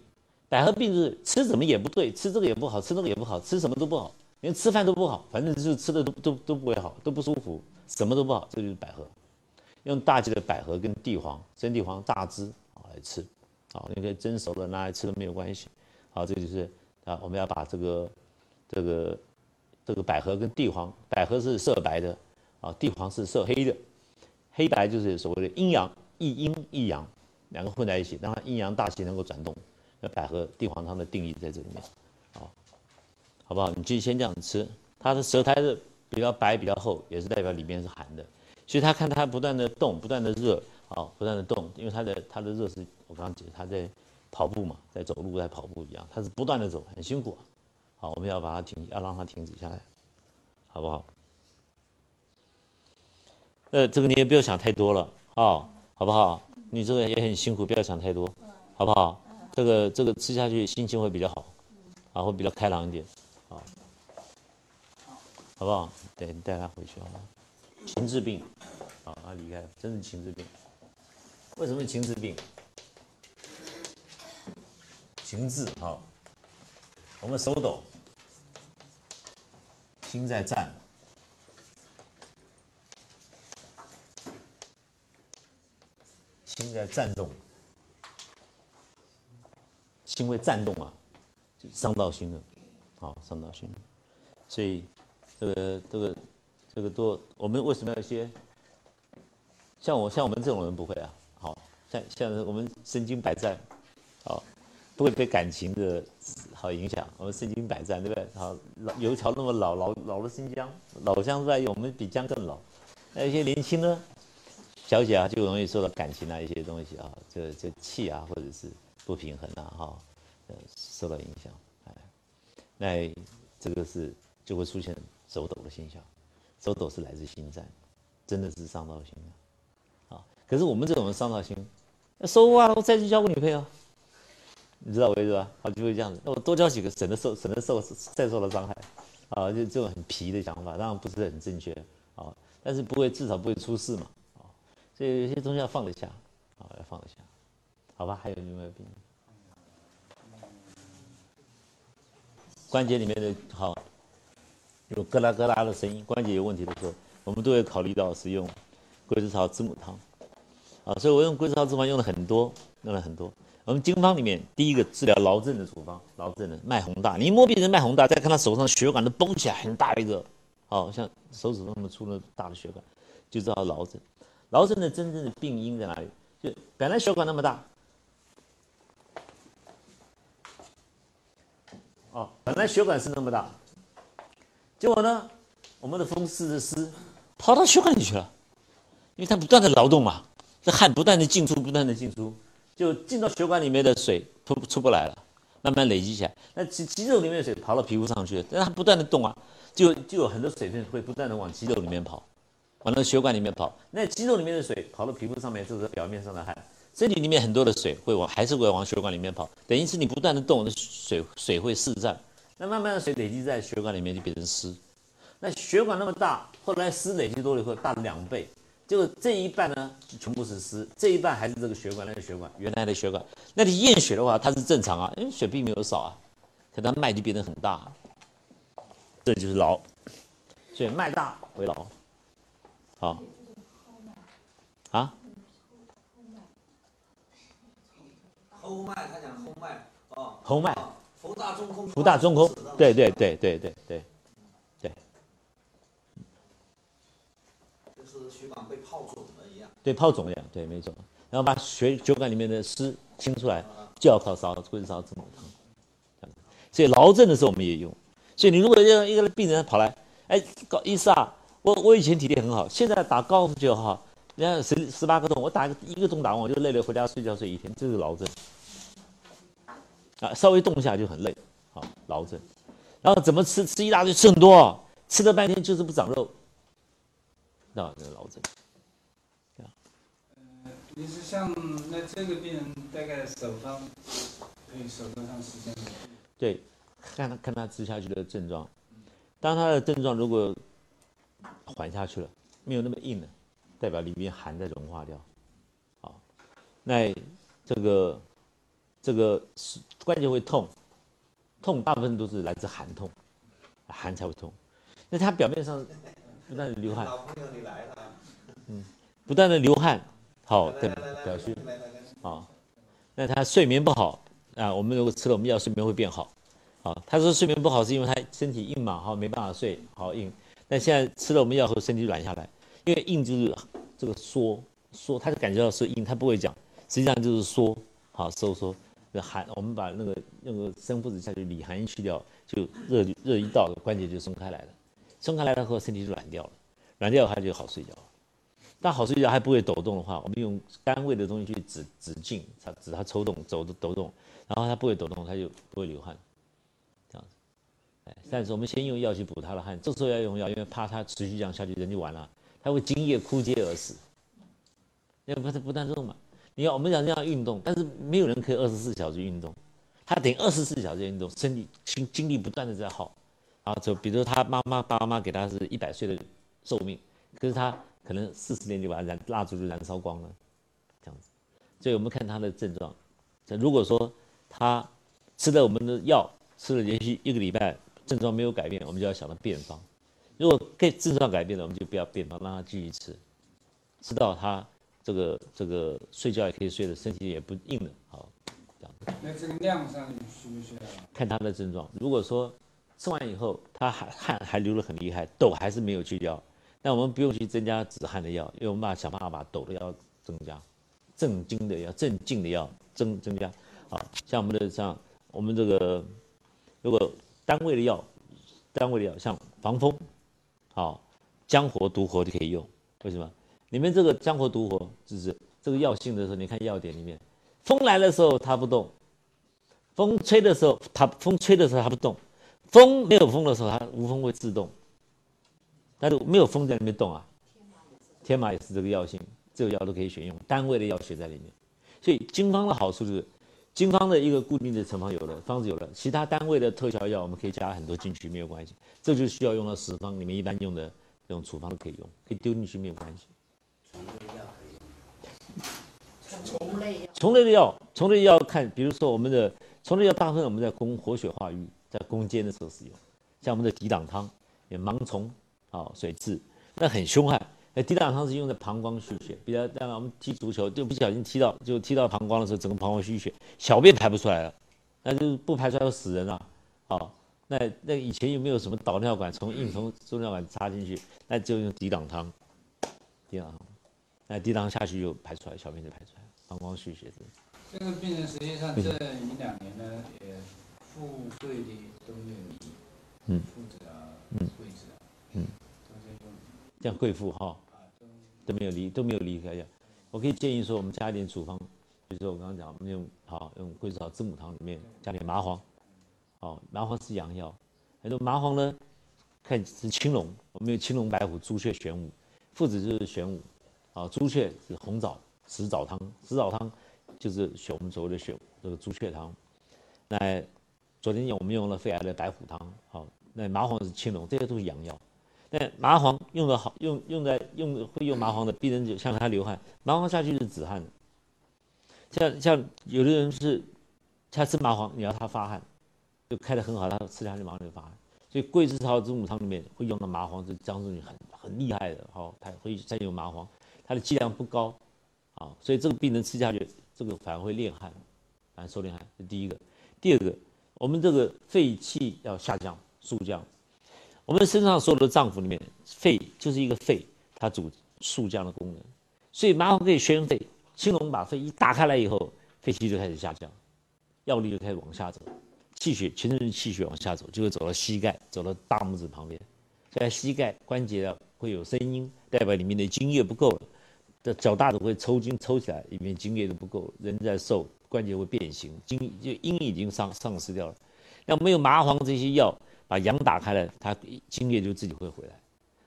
Speaker 1: 百合病是吃什么也不对，吃这个也不好，吃那个也不好，吃什么都不好，连吃饭都不好，反正就是吃的都都都不会好，都不舒服，什么都不好，这就是百合。用大剂的百合跟地黄、生地黄大汁啊来吃，啊，你可以蒸熟了拿来吃都没有关系。好，这就是啊，我们要把这个这个。这个百合跟地黄，百合是色白的，啊，地黄是色黑的，黑白就是所谓的阴阳，一阴一阳，两个混在一起，让它阴阳大气能够转动。那百合地黄汤的定义在这里面，好不好？你就先这样吃，它的舌苔是比较白、比较厚，也是代表里面是寒的。所以他看它不断的动，不断的热，啊，不断的动，因为它的它的热是我刚刚解释，他在跑步嘛，在走路，在跑步一样，它是不断的走，很辛苦。好，我们要把它停，要让它停止下来，好不好？呃，这个你也不要想太多了，啊，好不好？你这个也很辛苦，不要想太多，好不好？这个这个吃下去心情会比较好，啊，会比较开朗一点，好，不好？对你带他回去好吗？情志病，啊，他离开，真是情志病。为什么情志病？情志，好。我们手抖，心在颤，心在颤动，心会颤动啊，就伤到心了，好，伤到心了。所以这个这个这个多，我们为什么要一些？像我像我们这种人不会啊，好像像我们身经百战，好。不会被感情的好影响，我们身经百战，对不对？好，老油条那么老，老老的新疆，老乡在用，我们比姜更老。那一些年轻呢，小姐啊，就容易受到感情啊一些东西啊，这这气啊，或者是不平衡啊，哈，呃，受到影响。哎，那这个是就会出现手抖的现象，手抖是来自心脏，真的是伤到心了。啊，可是我们这种人伤到心，那收啊，我再去交个女朋友。你知道我意思吧？好，就会这样子。那我多交几个，省得受，省得受再受到伤害。啊，就这种很皮的想法，当然不是很正确。啊，但是不会，至少不会出事嘛。啊，所以有些东西要放得下。啊，要放得下。好吧，还有有没有病？关节里面的好，有咯啦咯啦的声音，关节有问题的时候，我们都会考虑到使用桂枝草知母汤。啊，所以我用桂枝草知母汤用了很多，用了很多。我们经方里面第一个治疗劳症的处方，劳症的脉洪大，你摸病人脉洪大，再看他手上血管都绷起来，很大一个，好像手指头那么粗的大的血管，就知道劳症。劳症的真正的病因在哪里？就本来血管那么大，哦，本来血管是那么大，结果呢，我们的风湿的湿跑到血管里去了，因为它不断的劳动嘛，这汗不断的进出，不断的进出。就进到血管里面的水出出不来了，慢慢累积起来。那肌肌肉里面的水跑到皮肤上去，但它不断的动啊，就就有很多水分会不断的往肌肉里面跑，往那血管里面跑。那肌肉里面的水跑到皮肤上面，就是表面上的汗。身体里面很多的水会往还是会往血管里面跑，等于是你不断的动，水水会四散，那慢慢的水累积在血管里面就变成湿。那血管那么大，后来湿累积多了以后大了两倍，结果这一半呢就全部是湿，这一半还是这个血管那个血管原来的血管。那你验血的话，它是正常啊，因为血并没有少啊，可它脉就变得很大，这就是劳。所以脉大为劳。好。啊？
Speaker 4: 后脉，他讲后脉哦。
Speaker 1: 后脉。
Speaker 4: 福大中空。
Speaker 1: 福大中空。对对对对对对对。就是。
Speaker 4: 血管被泡肿了一样，
Speaker 1: 对，泡肿一样，对，没错。然后把血血管里面的湿清出来，就要靠烧桂枝烧这母汤。所以劳症的时候我们也用。所以你如果要一个病人跑来，哎，高医师啊，我我以前体力很好，现在打高尔夫球哈，人家十十八个洞，我打一个一个洞打完我就累了，回家睡觉睡一天，这是劳症。啊，稍微动一下就很累，好，劳症。然后怎么吃？吃一大堆，吃很多，吃了半天就是不长肉。那这个老症，
Speaker 3: 呃，你是像那这个病人大概手方可以手多长时间？
Speaker 1: 对，看他看他吃下去的症状，当他的症状如果缓下去了，没有那么硬了，代表里面寒在融化掉，好，那这个这个是关节会痛，痛大部分都是来自寒痛，寒才会痛，那他表面上。不断的流汗，嗯，不断的流汗，好，对，表示啊，那他睡眠不好啊，我们如果吃了我们药，睡眠会变好，啊，他说睡眠不好是因为他身体硬嘛，好，没办法睡，好硬，那现在吃了我们药后，身体软下来，因为硬就是这个缩缩，他就感觉到是硬，他不会讲，实际上就是缩，好收缩，寒，我们把那个那个生附子下去，里寒去掉，就热热一到，关节就松开来了。松开来了后，身体就软掉了，软掉它就好睡觉。但好睡觉还不会抖动的话，我们用甘味的东西去止止静，它止它抽动、走的抖动，然后它不会抖动，它就不会流汗，这样子。哎，但是我们先用药去补它的汗，这时候要用药，因为怕它持续这样下去，人就完了，它会津液枯竭而死。因为不是不但动嘛，你要我们讲这样运动，但是没有人可以二十四小时运动，他等二十四小时运动，身体精精力不断的在耗。啊，就比如他妈妈爸妈给他是一百岁的寿命，可是他可能四十年就把燃蜡烛就燃烧光了，这样子。所以我们看他的症状，这如果说他吃了我们的药，吃了连续一个礼拜，症状没有改变，我们就要想到变方。如果可以症状改变了，我们就不要变方，让他继续吃，吃到他这个这个睡觉也可以睡的，身体也不硬的，好，
Speaker 3: 这样。那这个量上需不需要？
Speaker 1: 看他的症状，如果说。吃完以后，他还汗还流得很厉害，抖还是没有去掉。那我们不用去增加止汗的药，因为我们把想办法把抖的药增加，镇惊的药、镇静的药增增加。好像我们的像我们这个，如果单位的药，单位的药像防风，好姜活独活就可以用。为什么？你们这个姜活毒活就是这个药性的时候，你看药典里面，风来的时候它不动，风吹的时候它风吹的时候它不动。风没有风的时候，它无风会自动；但是没有风在里面动啊。天马也是这个药性，这个药都可以选用，单位的药学在里面。所以经方的好处就是，经方的一个固定的成方有了，方子有了，其他单位的特效药我们可以加很多进去，没有关系。这就需要用到十方里面一般用的这种处方都可以用，可以丢进去没有关系。
Speaker 5: 虫类药，
Speaker 1: 虫类的药，虫类药看，比如说我们的虫类药，大部分我们在攻活血化瘀。在攻坚的时候使用，像我们的抵挡汤，有芒虫，好水蛭，那很凶悍。那抵挡汤是用在膀胱蓄血，比较当我们踢足球就不小心踢到，就踢到膀胱的时候，整个膀胱蓄血，小便排不出来了，那就不排出来就死人了。好，那那以前有没有什么导尿管从硬从输尿管插进去？那就用抵挡汤，抵挡汤，那抵挡下去就排出来，小便就排出来，膀胱虚血
Speaker 3: 这个病人实际上这一两年呢也。富贵的都没有离，嗯，富子啊，嗯，贵子啊，嗯，都在用，
Speaker 1: 像贵妇哈，都没有离，都没有离开呀。我可以建议说，我们加一点处方，比如说我刚刚讲，我们用好用桂枝草知母汤里面加点麻黄，好，麻黄是阳药，很多麻黄呢，看是青龙，我们有青龙、白虎、朱雀、玄武，附子就是玄武，啊，朱雀是红枣、石枣汤，石枣汤就是选我们所谓的选这个朱雀汤，那。昨天我们用了肺癌的白虎汤，好，那麻黄是青龙，这些都是阳药。那麻黄用的好，用用在用会用麻黄的病人就像他流汗，麻黄下去是止汗。像像有的人是他吃麻黄，你要他发汗，就开的很好，他吃下去马上就发汗。所以桂枝草子母汤里面会用到麻黄，是张仲景很很厉害的，好，他会再用麻黄，它的剂量不高，啊，所以这个病人吃下去，这个反而会练汗，反而收敛汗，是第一个。第二个，我们这个肺气要下降、速降。我们身上所有的脏腑里面，肺就是一个肺，它主速降的功能，所以麻黄可以宣肺。青龙把肺一打开来以后，肺气就开始下降，药力就开始往下走，气血全身的气血往下走，就会走到膝盖，走到大拇指旁边，在膝盖关节啊会有声音，代表里面的津液不够了。这脚大的会抽筋抽起来，里面津液都不够，人在瘦，关节会变形，筋就阴已经丧丧失掉了。那没有麻黄这些药把阳打开了，它津液就自己会回来，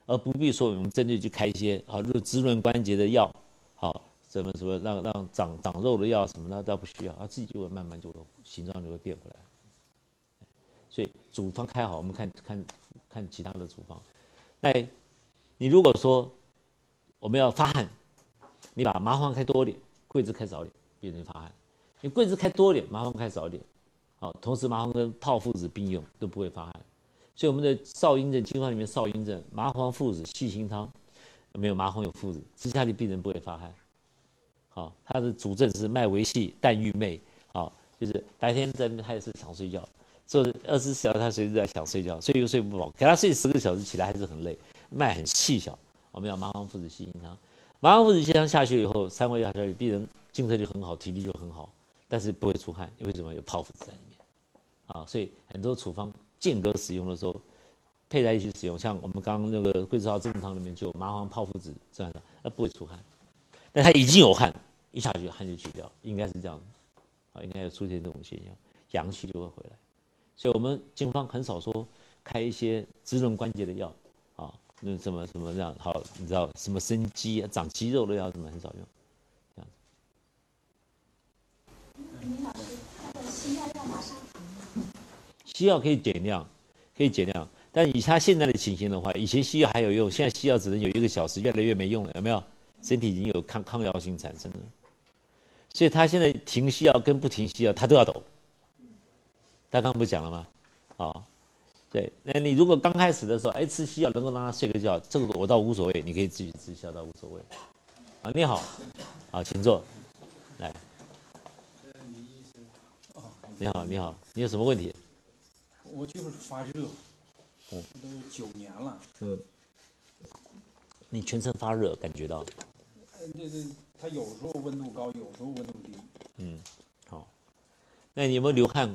Speaker 1: 而不必说我们针对去开一些啊滋润关节的药，好。什么什么让让长长肉的药什么的倒不需要，它自己就会慢慢就形状就会变回来。所以主方开好，我们看看看其他的处方。那你如果说我们要发汗，你把麻黄开多点，桂枝开少点，病人发汗。你桂枝开多点，麻黄开少点，好，同时麻黄跟炮附子并用都不会发汗。所以我们的少阴症经方里面少阴症麻黄附子细辛汤，没有麻黄有附子，吃下去病人不会发汗。好，它的主症是脉微细、淡郁昧，好，就是白天在他也是想睡觉，做二十四小时他随时在想睡觉，睡又睡不饱，给他睡十个小时起来还是很累，脉很细小。我们要麻黄附子细辛汤，麻黄附子细辛下去以后，三味药下去，病人精神就很好，体力就很好，但是不会出汗，为什么有泡附子在里面？啊，所以很多处方间隔使用的时候，配在一起使用，像我们刚刚那个桂枝草正汤里面就有麻黄泡附子这样的，那不会出汗。但它已经有汗，一下去汗就去掉，应该是这样，啊，应该有出现这种现象，阳气就会回来。所以，我们经方很少说开一些滋润关节的药，那什么什么这样，好，你知道什么生肌、长肌肉的药，什么很少用，这样。林老师，西药要马上西药可以减量，可以减量，但以他现在的情形的话，以前西药还有用，现在西药只能有一个小时，越来越没用了，有没有？身体已经有抗抗药性产生了，所以他现在停西药跟不停西药，他都要抖。他刚刚不讲了吗？好，对，那你如果刚开始的时候，哎，吃西药能够让他睡个觉，这个我倒无所谓，你可以自己吃西药倒无所谓。啊，你好，好，请坐，来。你好，你好，你有什么问题？
Speaker 6: 我就是发热，嗯，都九年了。嗯。
Speaker 1: 你全身发热，感觉到？
Speaker 6: 呃，这这，它有时候温度高，有时候温度低。
Speaker 1: 嗯，好。那你有没有流汗？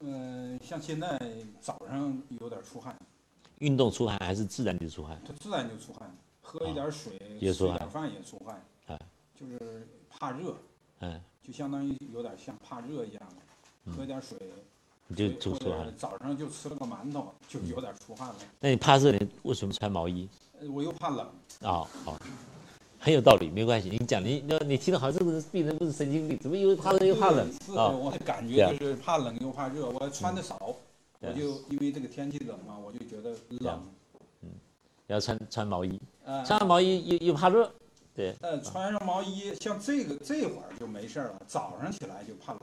Speaker 6: 嗯，像现在早上有点出汗。
Speaker 1: 运动出汗还是自然就出汗？
Speaker 6: 它自然就出汗，喝一点水，
Speaker 1: 吃
Speaker 6: 一点饭也出汗。哎，就是怕热。哎，就相当于有点像怕热一样的，喝点水。
Speaker 1: 你就出出汗。
Speaker 6: 早上就吃了个馒头，就有点出汗了。
Speaker 1: 那你怕热，你为什么穿毛衣？
Speaker 6: 我又怕冷
Speaker 1: 啊，好，很有道理，没关系。你讲，你你你听的好像这个病人不是神经病，怎么又怕热又怕冷
Speaker 6: 啊？我感觉就是怕冷又怕热，我穿的少，我就因为这个天气冷嘛，我就觉得冷。
Speaker 1: 嗯，要穿穿毛衣，穿上毛衣又又怕热，对。
Speaker 6: 呃，穿上毛衣，像这个这会儿就没事了，早上起来就怕冷，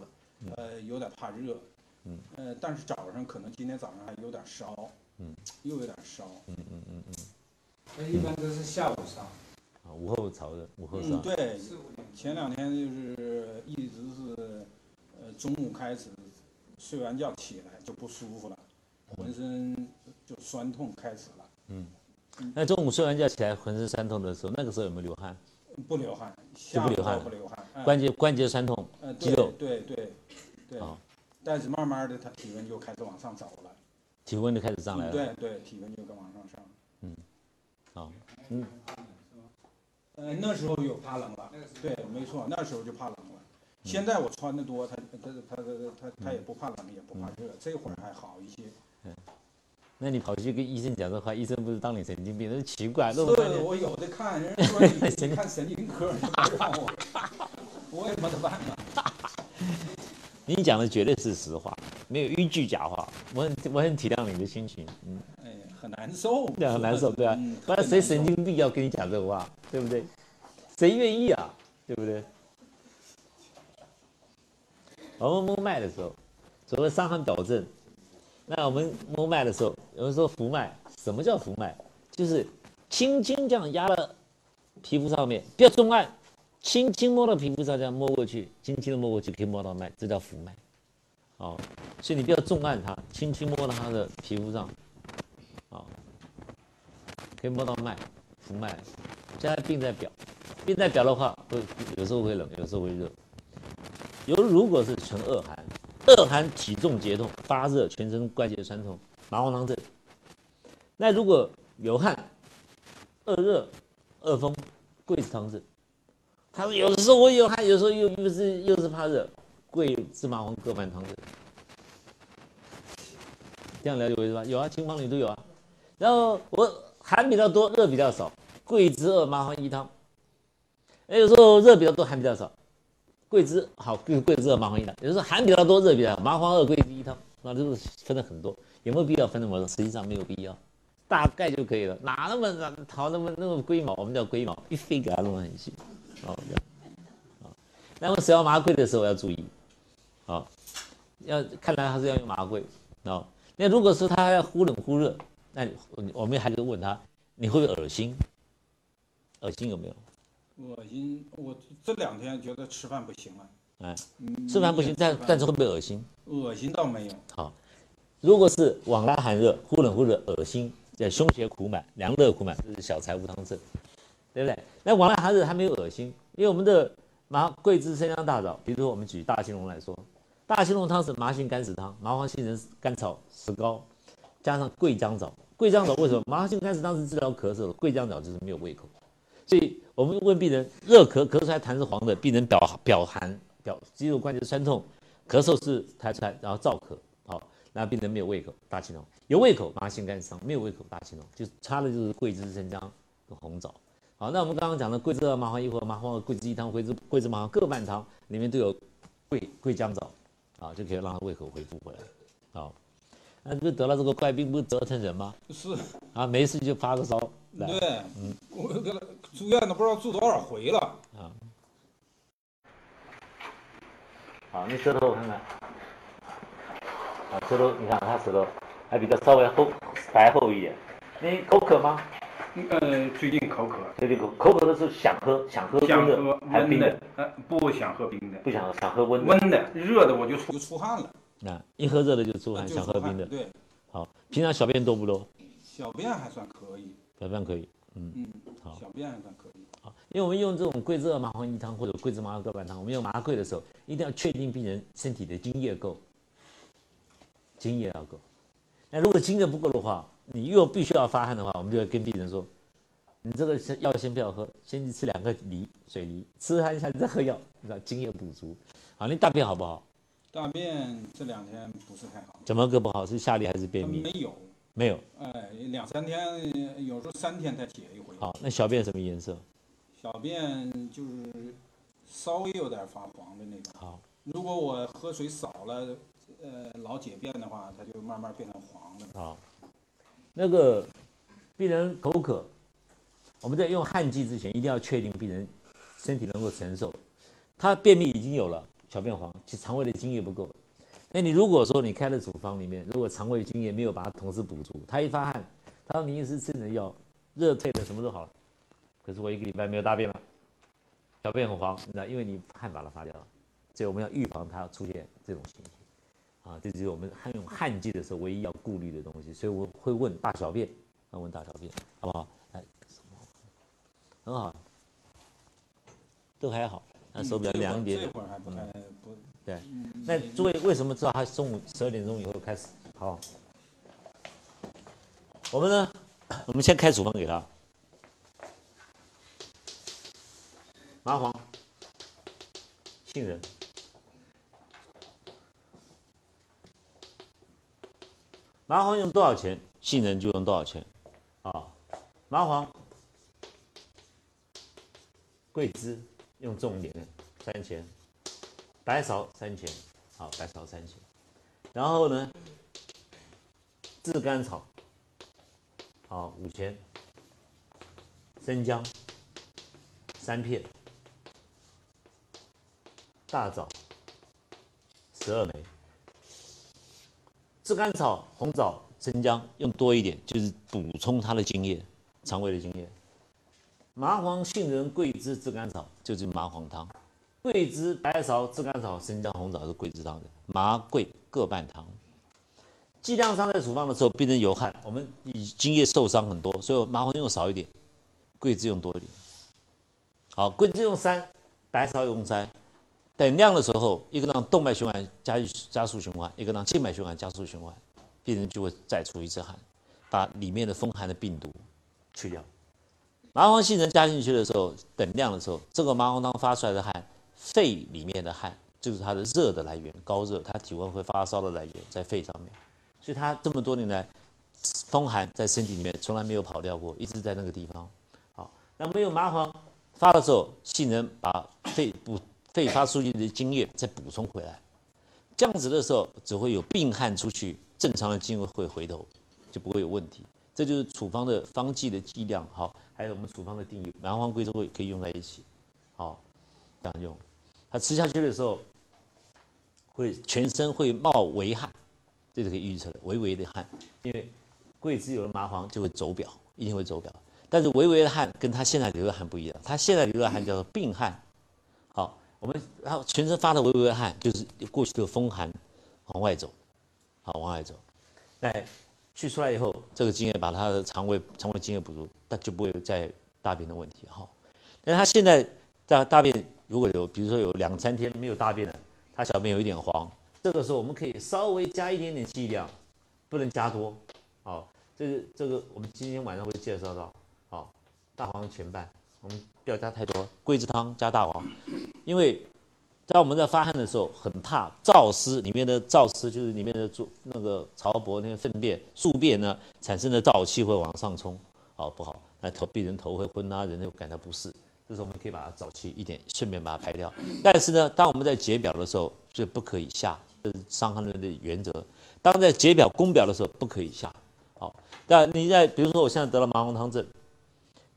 Speaker 6: 呃，有点怕热，嗯，呃，但是早上可能今天早上还有点烧，嗯，又有点烧，嗯嗯嗯嗯。
Speaker 3: 那一般都是下午上，
Speaker 1: 啊，午后潮热，午后上。
Speaker 6: 嗯，对，前两天就是一直是，呃，中午开始睡完觉起来就不舒服了，浑身就酸痛开始了。
Speaker 1: 嗯，那中午睡完觉起来浑身酸痛的时候，那个时候有没有流汗？
Speaker 6: 不流汗，
Speaker 1: 就不流汗，
Speaker 6: 不流汗。
Speaker 1: 关节关节酸痛，肌肉。
Speaker 6: 对对对。啊，但是慢慢的，他体温就开始往上走了。
Speaker 1: 体温就开始上来了。
Speaker 6: 对对，体温就跟往上上。嗯。
Speaker 1: 好，嗯，
Speaker 6: 呃，那时候有怕冷了，对，没错，那时候就怕冷了。现在我穿的多，他他他他他他也不怕冷，也不怕热，这会儿还好一些。嗯，
Speaker 1: 那你跑去跟医生讲这话，医生不是当你神经病？那奇怪，
Speaker 6: 那我我有的看，人家说 *laughs* 你看神经科，你让我，我也没得办法。*laughs*
Speaker 1: 你讲的绝对是实话，没有一句假话。我很我很体谅你的心情，嗯，
Speaker 6: 哎，很难受，
Speaker 1: 对，很难受，对啊
Speaker 6: 嗯，
Speaker 1: 不然谁神经病要跟你讲这个话，对不对？谁愿意啊，对不对？我们摸脉的时候，所谓伤寒表症，那我们摸脉的时候，有人说浮脉，什么叫浮脉？就是轻轻这样压了皮肤上面，不要重按，轻轻摸到皮肤上，这样摸过去，轻轻的摸过去，可以摸到脉，这叫浮脉。哦，所以你不要重按它，轻轻摸到它的皮肤上，哦，可以摸到脉，浮脉。现在病在表，病在表的话，会有时候会冷，有时候会热。有如果是纯恶寒，恶寒体重节痛，发热，全身关节酸痛，麻黄汤症。那如果有汗、恶热、恶风，桂枝汤症。他说有的时候我有汗，有时候又又是又是怕热，桂枝麻黄各半汤症。这样了解我意思吧？有啊，青方里都有啊。然后我寒比较多，热比较少，桂枝二麻黄一汤。哎，有时候热比较多，寒比较少。桂枝好，桂桂枝二麻黄一汤。有时候寒比较多，热比较少，麻黄二桂枝一汤。那这个分的很多，有没有必要分那么多？实际上没有必要，大概就可以了。哪那么哪讨那么那么龟毛？我们叫龟毛，一飞给它弄得很细。哦，这样。啊，那么使用麻桂的时候要注意，啊，要看来还是要用麻桂。哦，那如果说他要忽冷忽热，那你我们还是问他，你会不会恶心？恶心有没有？
Speaker 6: 恶心，我这两天觉得吃饭不行了。
Speaker 1: 哎，
Speaker 6: 嗯
Speaker 1: 吃饭不行，但但是会不会恶心？
Speaker 6: 恶心倒没有，
Speaker 1: 好，如果是往来寒热、忽冷忽热、恶心，叫胸胁苦满、凉热苦满，这是小柴胡汤症，对不对？那往来寒热还没有恶心，因为我们的麻桂枝生姜大枣，比如说我们举大青龙来说，大青龙汤是麻杏甘石汤，麻黄杏仁甘草石膏，加上桂姜枣。桂姜枣为什么？麻杏甘石当时治疗咳嗽的，桂姜枣就是没有胃口，所以我们问病人热咳咳出来痰是黄的，病人表表寒表肌肉关节酸痛，咳嗽是痰出来，然后燥咳，好、那病人没有胃口，大青龙有胃口麻杏甘石汤，没有胃口大青龙，就差的就是桂枝生姜跟红枣。好，那我们刚刚讲的桂枝麻黄一或麻黄桂枝一汤，桂枝桂枝麻黄各半汤，里面都有桂桂姜枣，啊，就可以让他胃口恢复回来。好，那不是得了这个怪病，不是折腾人吗？
Speaker 6: 是。
Speaker 1: 啊，没事就发个烧，
Speaker 6: 对，嗯，我给他住院都不知道住多少回了。啊。
Speaker 1: 好，那舌头我看看，啊，舌头你看他舌头还比较稍微厚白厚一点。你口渴吗？
Speaker 6: 呃，最近口渴，
Speaker 1: 最近，口口渴的时候想喝，想喝
Speaker 6: 想
Speaker 1: 温的
Speaker 6: 喝
Speaker 1: 冰的？
Speaker 6: 的，，呃，不想喝冰的，
Speaker 1: 不想喝，想喝温的。
Speaker 6: 温的，热的我就出出汗了，
Speaker 1: 那一喝热的就出汗，想喝冰的。
Speaker 6: 对，
Speaker 1: 好，平常小便多不多？
Speaker 6: 小便还算可以，
Speaker 1: 小便可以，嗯，
Speaker 6: 嗯，
Speaker 1: 好
Speaker 6: 小便还算可以。
Speaker 1: 好，因为我们用这种桂枝二麻黄一汤或者桂枝麻黄各半汤，我们用麻桂的时候，一定要确定病人身体的津液够，津液要够。那如果津液不够的话，你又必须要发汗的话，我们就要跟病人说，你这个是药先不要喝，先去吃两个梨水梨，吃完一下你再喝药，你知道津液补足。好，你大便好不好？
Speaker 6: 大便这两天不是太好，
Speaker 1: 怎么个不好？是下痢还是便秘？
Speaker 6: 没有，
Speaker 1: 没有。
Speaker 6: 哎，两三天，有时候三天才解一回。
Speaker 1: 好，那小便什么颜色？
Speaker 6: 小便就是稍微有点发黄的那种。
Speaker 1: 好，
Speaker 6: 如果我喝水少了，呃，老解便的话，它就慢慢变成黄的。
Speaker 1: 好，那个病人口渴，我们在用汗剂之前，一定要确定病人身体能够承受。他便秘已经有了，小便黄，其肠胃的津液不够。那你如果说你开的处方里面，如果肠胃津液没有把它同时补足，他一发汗，他说你一直吃你的药，热退了，什么都好了，可是我一个礼拜没有大便了，小便很黄，那因为你汗把它发掉了，所以我们要预防它出现这种情形。啊，这就是我们汉用汗剂的时候唯一要顾虑的东西，所以我会问大小便，要问大小便，好不好？来，很好，都还好，那手比较凉一点。点。
Speaker 6: 这会儿还不太不。
Speaker 1: 对。
Speaker 6: 嗯
Speaker 1: 那诸位为什么知道他中午十二点钟以后开始？好，我们呢，*coughs* 我们先开处方给他，麻黄、杏仁。麻黄用多少钱，杏仁就用多少钱，啊，麻黄、桂枝用重一点的三钱，白芍三钱，好，百草三钱。然后呢，炙甘草，好五钱。生姜三片，大枣十二枚。炙甘草、红枣、生姜用多一点，就是补充它的津液，肠胃的津液。麻黄、杏仁、桂枝、炙甘草就是麻黄汤。桂枝、白芍、炙甘草、生姜、红枣是桂枝汤的。麻桂各半汤。剂量上在处方的时候，病人有汗，我们以津液受伤很多，所以麻黄用少一点。桂枝用多一点，好，桂枝用三，白芍用三，等量的时候，一个让动脉循环加加速循环，一个让静脉循环加速循环，病人就会再出一次汗，把里面的风寒的病毒去掉。麻黄杏仁加进去的时候，等量的时候，这个麻黄汤发出来的汗，肺里面的汗就是它的热的来源，高热，它体温会发烧的来源在肺上面，所以它这么多年来风寒在身体里面从来没有跑掉过，一直在那个地方。好那没有麻黄发的时候，杏仁把肺补肺发出去的津液再补充回来，这样子的时候只会有病汗出去，正常的津液会回头，就不会有问题。这就是处方的方剂的剂量，好，还有我们处方的定义，麻黄、桂枝会可以用在一起，好，这样用。它吃下去的时候，会全身会冒微汗，这是可以预测的，微微的汗，因为桂枝有了麻黄就会走表，一定会走表。但是微微的汗跟他现在流的汗不一样，他现在流的汗叫做病汗。好，我们然后全身发的微微的汗就是过去的风寒往外走，好往外走，在去出来以后，这个津液把他的肠胃肠胃津液补足，那就不会再大便的问题。哈，但他现在大大便如果有比如说有两三天没有大便了，他小便有一点黄，这个时候我们可以稍微加一点点剂量，不能加多。好，这个这个我们今天晚上会介绍到。大黄前半，我们不要加太多。桂枝汤加大黄，因为在我们在发汗的时候，很怕燥湿，里面的燥湿就是里面的做那个潮伯那个粪便、宿便呢产生的燥气会往上冲，好不好？那头病人头会昏啊，人会感到不适。这时候我们可以把它早期一点，顺便把它排掉。但是呢，当我们在解表的时候，就不可以下，这是伤寒论的原则。当在解表、攻表的时候，不可以下。好，但你在比如说我现在得了麻黄汤症。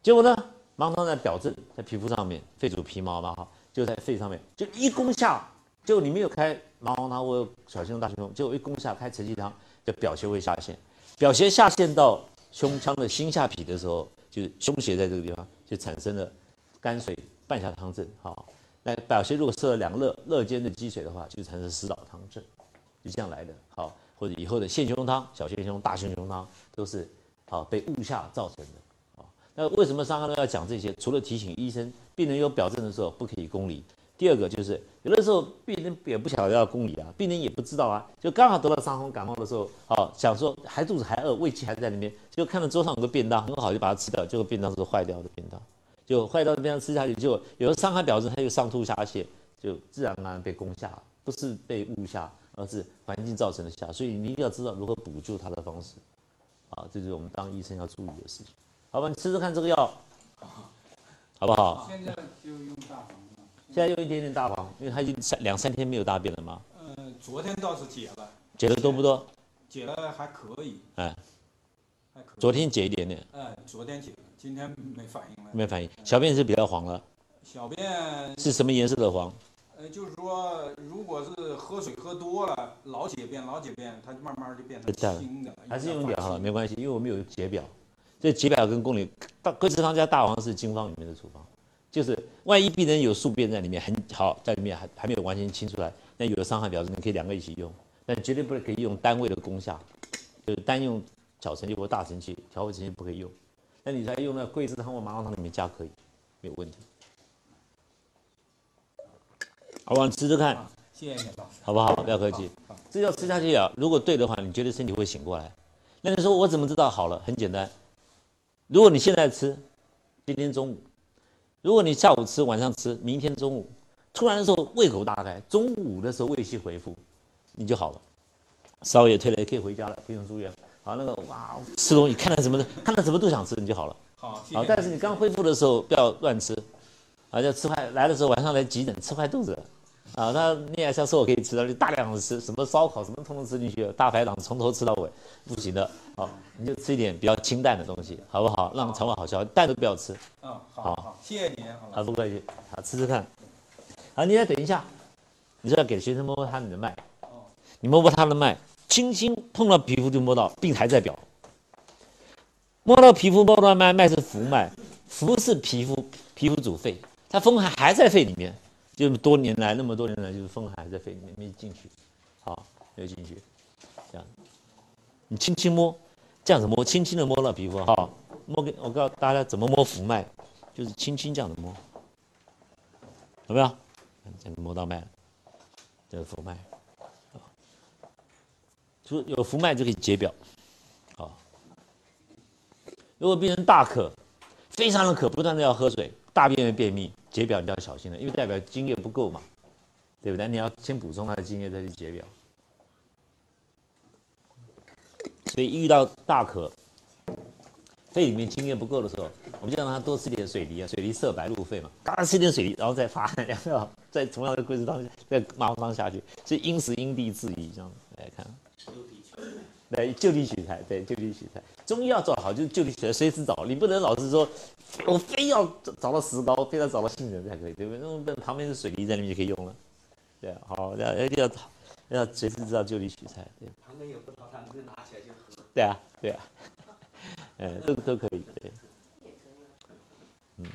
Speaker 1: 结果呢？麻黄汤在表症，在皮肤上面，肺主皮毛嘛，哈，就在肺上面，就一攻下，就你没有开麻黄汤或小青龙、大青龙，就一攻下开承气汤，就表邪会下陷，表邪下陷到胸腔的心下痞的时候，就是胸胁在这个地方，就产生了肝水半下汤症，好，那表邪如果设了两热热间的积水的话，就产生食导汤症，就这样来的，好，或者以后的陷胸汤、小陷胸、大陷胸汤都是好被误下造成的。那为什么伤寒论要讲这些？除了提醒医生，病人有表症的时候不可以攻离。第二个就是有的时候病人也不晓得要攻离啊，病人也不知道啊，就刚好得了伤风感冒的时候，哦，想说还肚子还饿，胃气还在里面，就看到桌上有个便当很好，就把它吃掉，结果便当是坏掉的便当，就坏掉的便当吃下去，就有了伤寒表症，他就上吐下泻，就自然而然被攻下，不是被误下，而是环境造成的下，所以你一定要知道如何补救它的方式，啊，这就是我们当医生要注意的事情。好吧，你吃吃看这个药，好不好？
Speaker 3: 现在就用大黄
Speaker 1: 现在用一点点大黄，因为他已经三两三天没有大便了嘛。
Speaker 6: 嗯，昨天倒是解了。
Speaker 1: 解的多不多？
Speaker 6: 解了还可以。
Speaker 1: 哎，
Speaker 6: 还可以。
Speaker 1: 昨天解一点点。
Speaker 6: 哎，昨天解了，今天没反应了。
Speaker 1: 没反应，小便是比较黄了。
Speaker 6: 小便
Speaker 1: 是什么颜色的黄？
Speaker 6: 呃，就是说，如果是喝水喝多了，老解便，老解便，它就慢慢就变成清的。
Speaker 1: 还是用点好了，没关系，因为我们有解表。这几百根宫里大桂枝汤加大黄是经方里面的处方，就是万一病人有宿便在里面很好，在里面还还没有完全清出来，那有的伤寒表示你可以两个一起用，但绝对不可以用单位的功效，就是单用小承气或大承气，调味承气不可以用。那你在用那桂枝汤或麻黄汤里面加可以，没有问题。好，我吃吃看，
Speaker 6: 谢谢老师，
Speaker 1: 好不好？不要客气，这要吃下去啊。如果对的话，你觉得身体会醒过来？那你说我怎么知道好了？很简单。如果你现在吃，今天中午；如果你下午吃，晚上吃，明天中午，突然的时候胃口大开，中午的时候胃气回复，你就好了，烧也退了，也可以回家了，不用住院。好，那个哇，吃东西看到什么的，看到什么都想吃，你就好了。
Speaker 6: 好，
Speaker 1: 好，但是你刚恢复的时候不要乱吃，啊，要吃坏，来的时候晚上来急诊，吃坏肚子了，啊，那你也像说我可以吃到，你大量的吃什么烧烤什么通通吃进去，大排档从头吃到尾，不行的。好，你就吃一点比较清淡的东西，好不好？让肠胃好消化，蛋都不要吃。
Speaker 6: 嗯，好好，谢谢您，好
Speaker 1: 啊，不客气，好吃吃看。啊，你再等一下，你就要给学生摸摸他的脉。你摸摸他的脉，轻轻碰到皮肤就摸到病还在表。摸到皮肤摸到脉，脉是浮脉，浮是皮肤，皮肤主肺，它风还还在肺里面。就多年来，那么多年来，就是风寒在肺里面没进去，好，没有进去，这样，你轻轻摸，这样子摸，轻轻的摸到皮肤，好，摸给我告诉大家怎么摸浮脉，就是轻轻这样子摸，有没有？这样摸到脉了，这是浮脉，就有浮脉就可以解表，好，如果病人大渴，非常的渴，不断的要喝水，大便会便秘。解表你要小心了，因为代表津液不够嘛，对不对？你要先补充他的津液再去解表。所以遇到大渴，肺里面津液不够的时候，我们就让他多吃点水梨啊，水梨色白入肺嘛，刚吃点水梨，然后再发，*laughs* 然后再同样的桂枝汤再麻黄汤下去，所以因时因地制宜这样来看。来就地取材，对，就地取材。中医要做好，就是就地取材，随时找。你不能老是说，我非要找到石膏，非要找到杏仁才可以，对不对？那旁边是水泥在那边就可以用了。对，好，要一定要要随时知道就地取材。对。
Speaker 4: 旁边有葡萄糖，就拿起来就喝。
Speaker 1: 对啊，对啊，嗯，都都可以，对。嗯。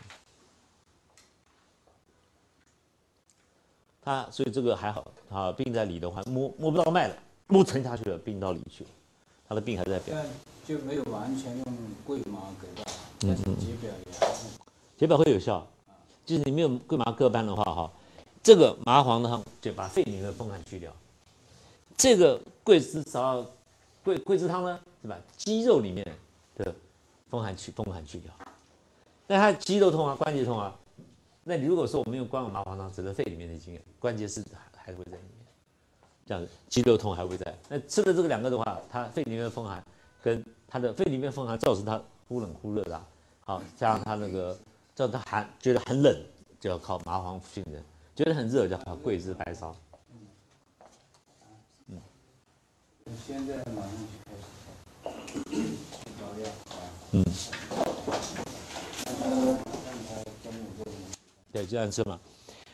Speaker 1: 他所以这个还好，啊，病在里的话，摸摸不到脉了，摸沉下去了，病到里去了。他的病还在表，
Speaker 3: 就没有完全用桂麻葛巴，但是解表也
Speaker 1: 解表会有效，就是你没有桂麻各半的话哈，这个麻黄汤就把肺里面的风寒去掉，这个桂枝芍桂桂枝汤呢，是吧？肌肉里面的风寒去风寒去掉，那他肌肉痛啊，关节痛啊，那你如果说我们用光麻黄汤，只能肺里面的经验，关节是还还会在里面。这样，肌肉痛还会在。那吃了这个两个的话，他肺里面的风寒，跟他的肺里面风寒造成他忽冷忽热的，好，加上他那个造成他寒，觉得很冷，就要靠麻黄杏仁；觉得很热，就要靠桂枝白芍。
Speaker 3: 嗯。现在马上就开始嗯。
Speaker 1: 对，就这样吃嘛。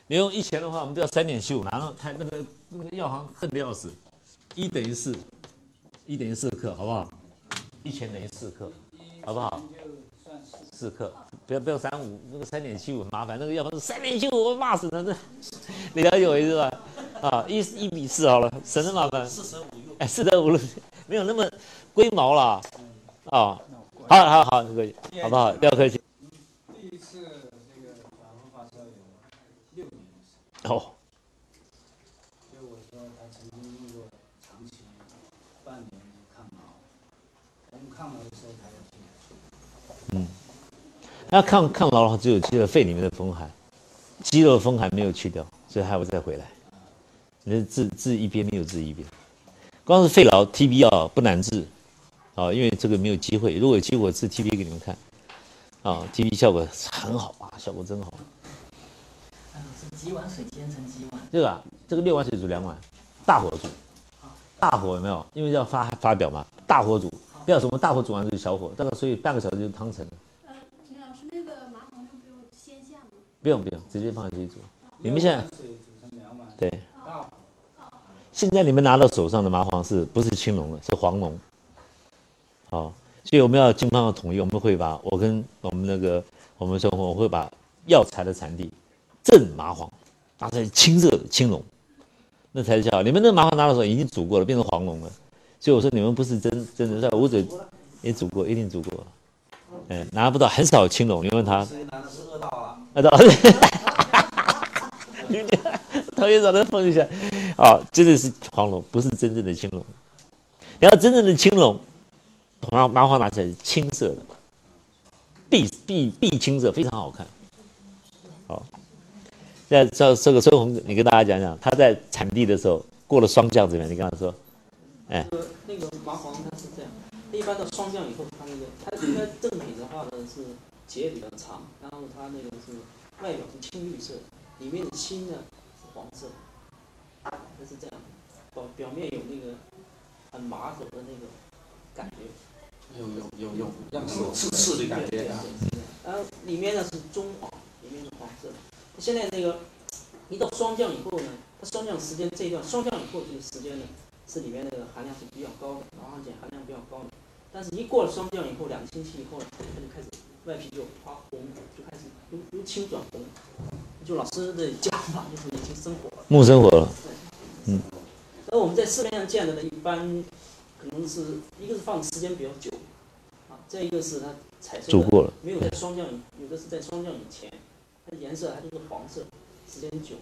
Speaker 1: 你用一钱的话，我们都要三点七五，然后他那个那个药行恨得要死，一等于四，一等于四克，好不好？一钱等于四克，好不好？四克，不要不要三五，那个三点七五麻烦，那个药方是三点七五，我骂死他，这你了解我意思吧？啊，一一比四好了，省得麻烦。四舍五入，哎，四舍五入，没有那么龟毛了，啊，好好好，可以，好不好？不要客气。
Speaker 3: 哦。就我说，他曾经用过长期半年抗毛，我们抗毛的时候才有进
Speaker 1: 嗯，那抗抗老的话，只有去了肺里面的风寒，肌肉风寒没有去掉，所以还会再回来。你治治一边没有治一边，光是肺痨 TB 啊不难治，啊，因为这个没有机会。如果有机会，治 TB 给你们看，啊，TB 效果很好啊，效果真好。
Speaker 5: 几碗水煎成几碗？
Speaker 1: 这个啊，这个六碗水煮两碗，大火煮。大火有没有？因为要发发表嘛，大火煮。不要什么大火煮完就是小火，大概所以半个小时就汤成了。
Speaker 2: 呃，陈老师，那个麻黄用不用先下吗？
Speaker 1: 不用不用，直接放进去煮。你们现在对。现在你们拿到手上的麻黄是不是青龙的？是黄龙。好，所以我们要经方要统一，我们会把我跟我们那个我们说我会把药材的产地。正麻黄，拿出来青色的青龙，那才叫你们那麻黄拿的时候已经煮过了，变成黄龙了。所以我说你们不是真真的，在我嘴也煮过，一定煮过。嗯，拿不到很少青龙，你问他。
Speaker 4: 拿的是二道啊。
Speaker 1: 二道。陶院长再放一下，啊，真的是黄龙，不是真正的青龙。你要真正的青龙，麻麻黄拿起来是青色的，碧碧碧青色，非常好看。好。在这这个孙红，你跟大家讲讲，他在产地的时候过了霜降怎么样？你跟他说，
Speaker 7: 哎，那个麻黄它是这样，一般的霜降以后，它那个它应该正品的话呢是节比较长，然后它那个是外表是青绿色，里面的青呢是黄色，它是这样，表表面有那个很麻手的那个感觉。
Speaker 4: 有有有有，让手刺刺的感觉啊。
Speaker 7: 然后里面呢是棕黄，里面是黄色。现在那个一到霜降以后呢，它霜降时间这一段霜降以后这个时间呢，是里面那个含量是比较高的，麻黄碱含量比较高的。但是，一过了霜降以后，两个星期以后呢，它就开始外皮就发红，就开始由由青转红。就老师的讲法，就是已经生火了。
Speaker 1: 木生火了。
Speaker 7: 嗯。而我们在市面上见的呢，一般可能是一个是放的时间比较久，啊，再一个是它彩色的没有在霜降，有的是在霜降以前，它的颜色还都是黄色，时间久。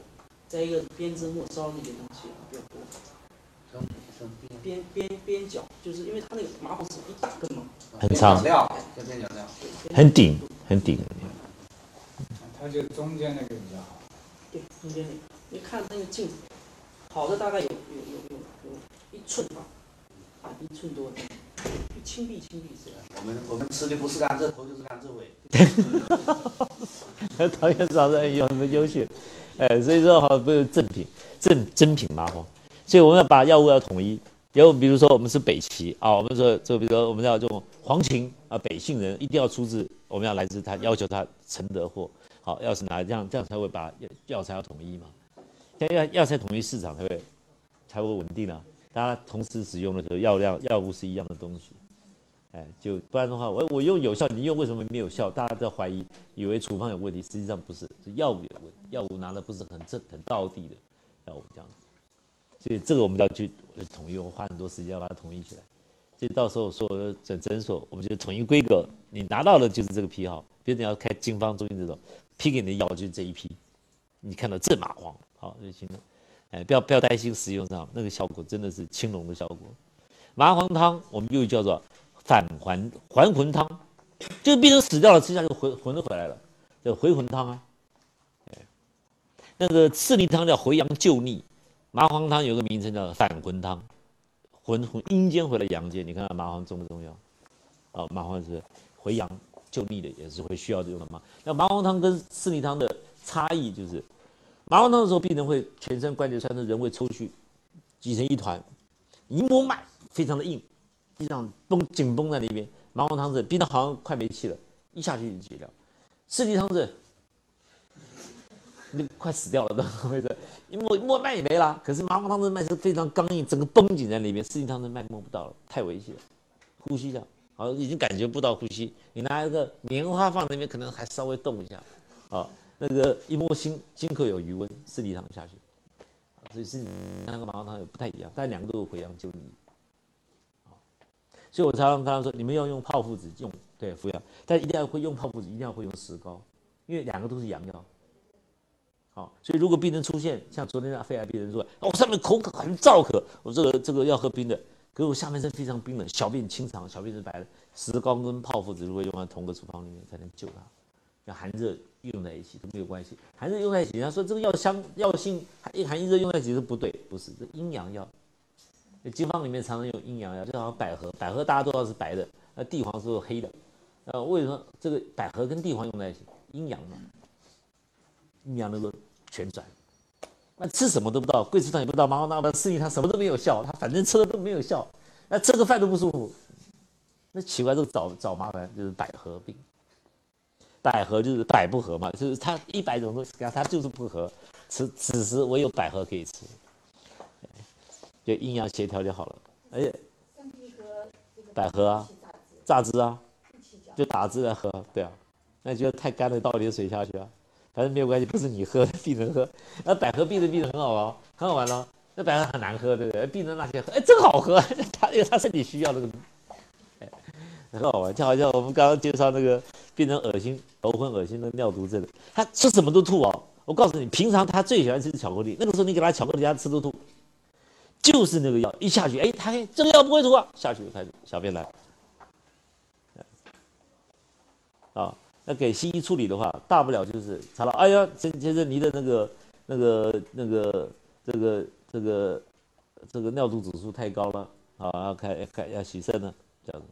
Speaker 7: 再一个编织末梢那些东西比较多。边边边角，就是因为它那个麻黄是一大根嘛，
Speaker 1: 很长料，
Speaker 4: 很
Speaker 1: 顶，很顶。
Speaker 6: 它就中间那个比较好。
Speaker 7: 对，中间那个，你看那个镜子，好的大概有有有有有一寸吧，啊，一寸多，青碧青碧色。
Speaker 4: 我们我们吃的不是甘蔗头就是甘蔗尾。
Speaker 1: 陶冶老师有什么优秀，哎，所以说好不是正品，正真品麻黄，所以我们要把药物要统一。有比如说我们是北齐啊，我们说就比如说我们要这种黄芩啊，北杏仁一定要出自，我们要来自他要求他承德货。好，要是拿这样，这样才会把药材要统一嘛。像药药材统一市场才会才会稳定啊。大家同时使用的时候，药量药物是一样的东西。哎，就不然的话，我我用有效，你用为什么没有效？大家在怀疑，以为处方有问题，实际上不是，是药物有问题。药物拿的不是很正很到地的药物这样子。所以这个我们要去统一，我花很多时间要把它统一起来。所以到时候所有的诊诊所，我们就统一规格，你拿到的就是这个批号。别人要开经方中心这种。批给你的药就是这一批，你看到正麻黄好就行了，哎，不要不要担心使用上那个效果真的是青龙的效果。麻黄汤我们又叫做返还还魂汤，这个病人死掉了，实际上就魂魂都回来了，叫回魂汤啊。哎，那个四逆汤叫回阳救逆，麻黄汤有个名称叫返魂汤，魂从阴间回来阳间。你看麻黄重不重要？哦，麻黄是回阳。救逆的也是会需要这种的嘛。那麻黄汤跟四逆汤的差异就是，麻黄汤的时候，病人会全身关节酸痛，人会抽搐，挤成一团，一摸脉非常的硬，地上绷紧绷在那边。麻黄汤是病人好像快没气了，一下去就解掉。四逆汤是，那快死掉了，都为什一摸摸脉也没了，可是麻黄汤的脉是非常刚硬，整个绷紧在那边。四逆汤的脉摸不到了，太危险了，呼吸一下。好，已经感觉不到呼吸。你拿一个棉花放那边，可能还稍微动一下。好，那个一摸心，心口有余温，四粒汤下去。所以是那个麻黄汤也不太一样，但两个都有回阳救逆。所以我常常跟他说，你们要用泡附子用，对服药，但一定要会用泡附子，一定要会用石膏，因为两个都是阳药。好，所以如果病人出现像昨天那肺癌病人说，哦，上面口渴很燥渴，我这个这个要喝冰的。可是我下半身非常冰冷，小便清长，小便是白的。石膏跟泡附子如果用在同个处方里面，才能救他。要寒热用在一起都没有关系，寒热用在一起，他说这个药香药性一寒热用在一起是不对，不是这阴阳药。经方里面常常用阴阳药，就好像百合，百合大家都知道是白的，那地黄是黑的。呃，为什么这个百合跟地黄用在一起？阴阳嘛，阴阳能够旋转。那吃什么都不知道，贵吃汤也不知道，麻黄汤、四逆汤什么都没有效，他反正吃了都没有效，那吃个饭都不舒服，那奇怪，这个找找麻烦就是百合病，百合就是百不合嘛，就是它一百种东西，它就是不合，此此时唯有百合可以吃，就阴阳协调就好了，而且百合啊，榨汁啊，就打汁来喝，对啊，那觉得太干了，倒点水下去啊。反正没有关系，不是你喝，*laughs* 病人喝。那百合病人病人很好哦，很好玩哦。那百合很难喝，对不对？病人那些喝，哎，真好喝。*laughs* 他因为他身体需要那个，很好玩。就好像我们刚刚介绍那个变成恶心、头昏、恶心的尿毒症，他吃什么都吐哦。我告诉你，平常他最喜欢吃巧克力，那个时候你给他巧克力，他吃都吐。就是那个药一下去，哎，他这个药不会吐啊，下去就开始小便来。啊。那给西医处理的话，大不了就是查到，哎呀，先先生，你的那个、那个、那个、这个、这个、这个尿毒指数太高了，啊，要开开要洗肾了，这样子，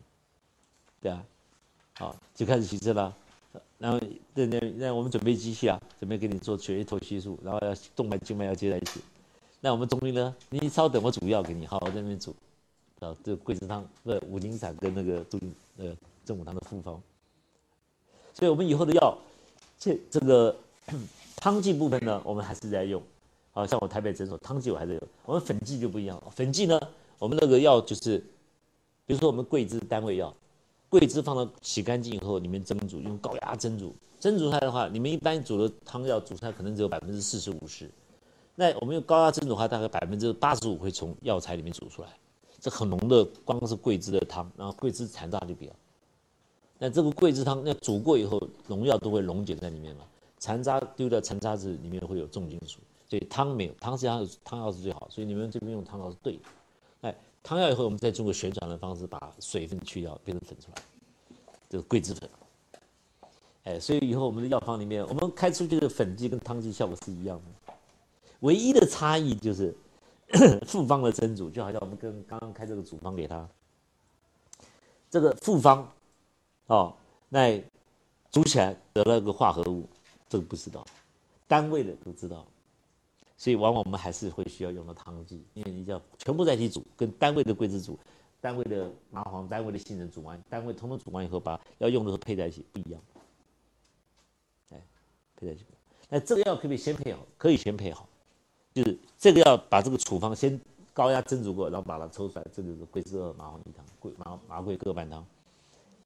Speaker 1: 对啊，好，就开始洗肾了，然后那那那我们准备机器啊，准备给你做血液透析术，然后要动脉静脉要接在一起，那我们中医呢？你稍等，我煮药给你，好好在那边煮。啊，这桂枝汤，不是，五苓散跟那个杜呃正骨汤的复方。所以我们以后的药，这这个汤剂部分呢，我们还是在用。好像我台北诊所汤剂我还在用，我们粉剂就不一样了。粉剂呢，我们那个药就是，比如说我们桂枝单味药，桂枝放到洗干净以后，里面蒸煮，用高压蒸煮，蒸煮出来的话，你们一般煮的汤药煮出来可能只有百分之四十五十，那我们用高压蒸煮的话，大概百分之八十五会从药材里面煮出来，这很浓的，光是桂枝的汤，然后桂枝残渣就比较。那这个桂枝汤，那煮过以后，农药都会溶解在里面嘛，残渣丢掉残渣子里面会有重金属。所以汤没有汤实际上汤药是最好，所以你们这边用汤药是对的。汤药以后我们再通过旋转的方式把水分去掉，变成粉出来，这个桂枝粉。哎，所以以后我们的药方里面，我们开出去的粉剂跟汤剂效果是一样的，唯一的差异就是 *coughs* 复方的蒸煮，就好像我们跟刚刚开这个组方给他，这个复方哦，那煮起来得了个化合物，这个不知道，单位的都知道。所以往往我们还是会需要用到汤剂，因为你要全部在一起煮，跟单位的桂枝煮，单位的麻黄、单位的杏仁煮完，单位通通煮完以后，把要用的时候配在一起不一样。哎，配在一起。那这个药可不可以先配好？可以先配好，就是这个要把这个处方先高压蒸煮过，然后把它抽出来，这就是桂枝二麻黄一汤，桂麻麻桂各半汤，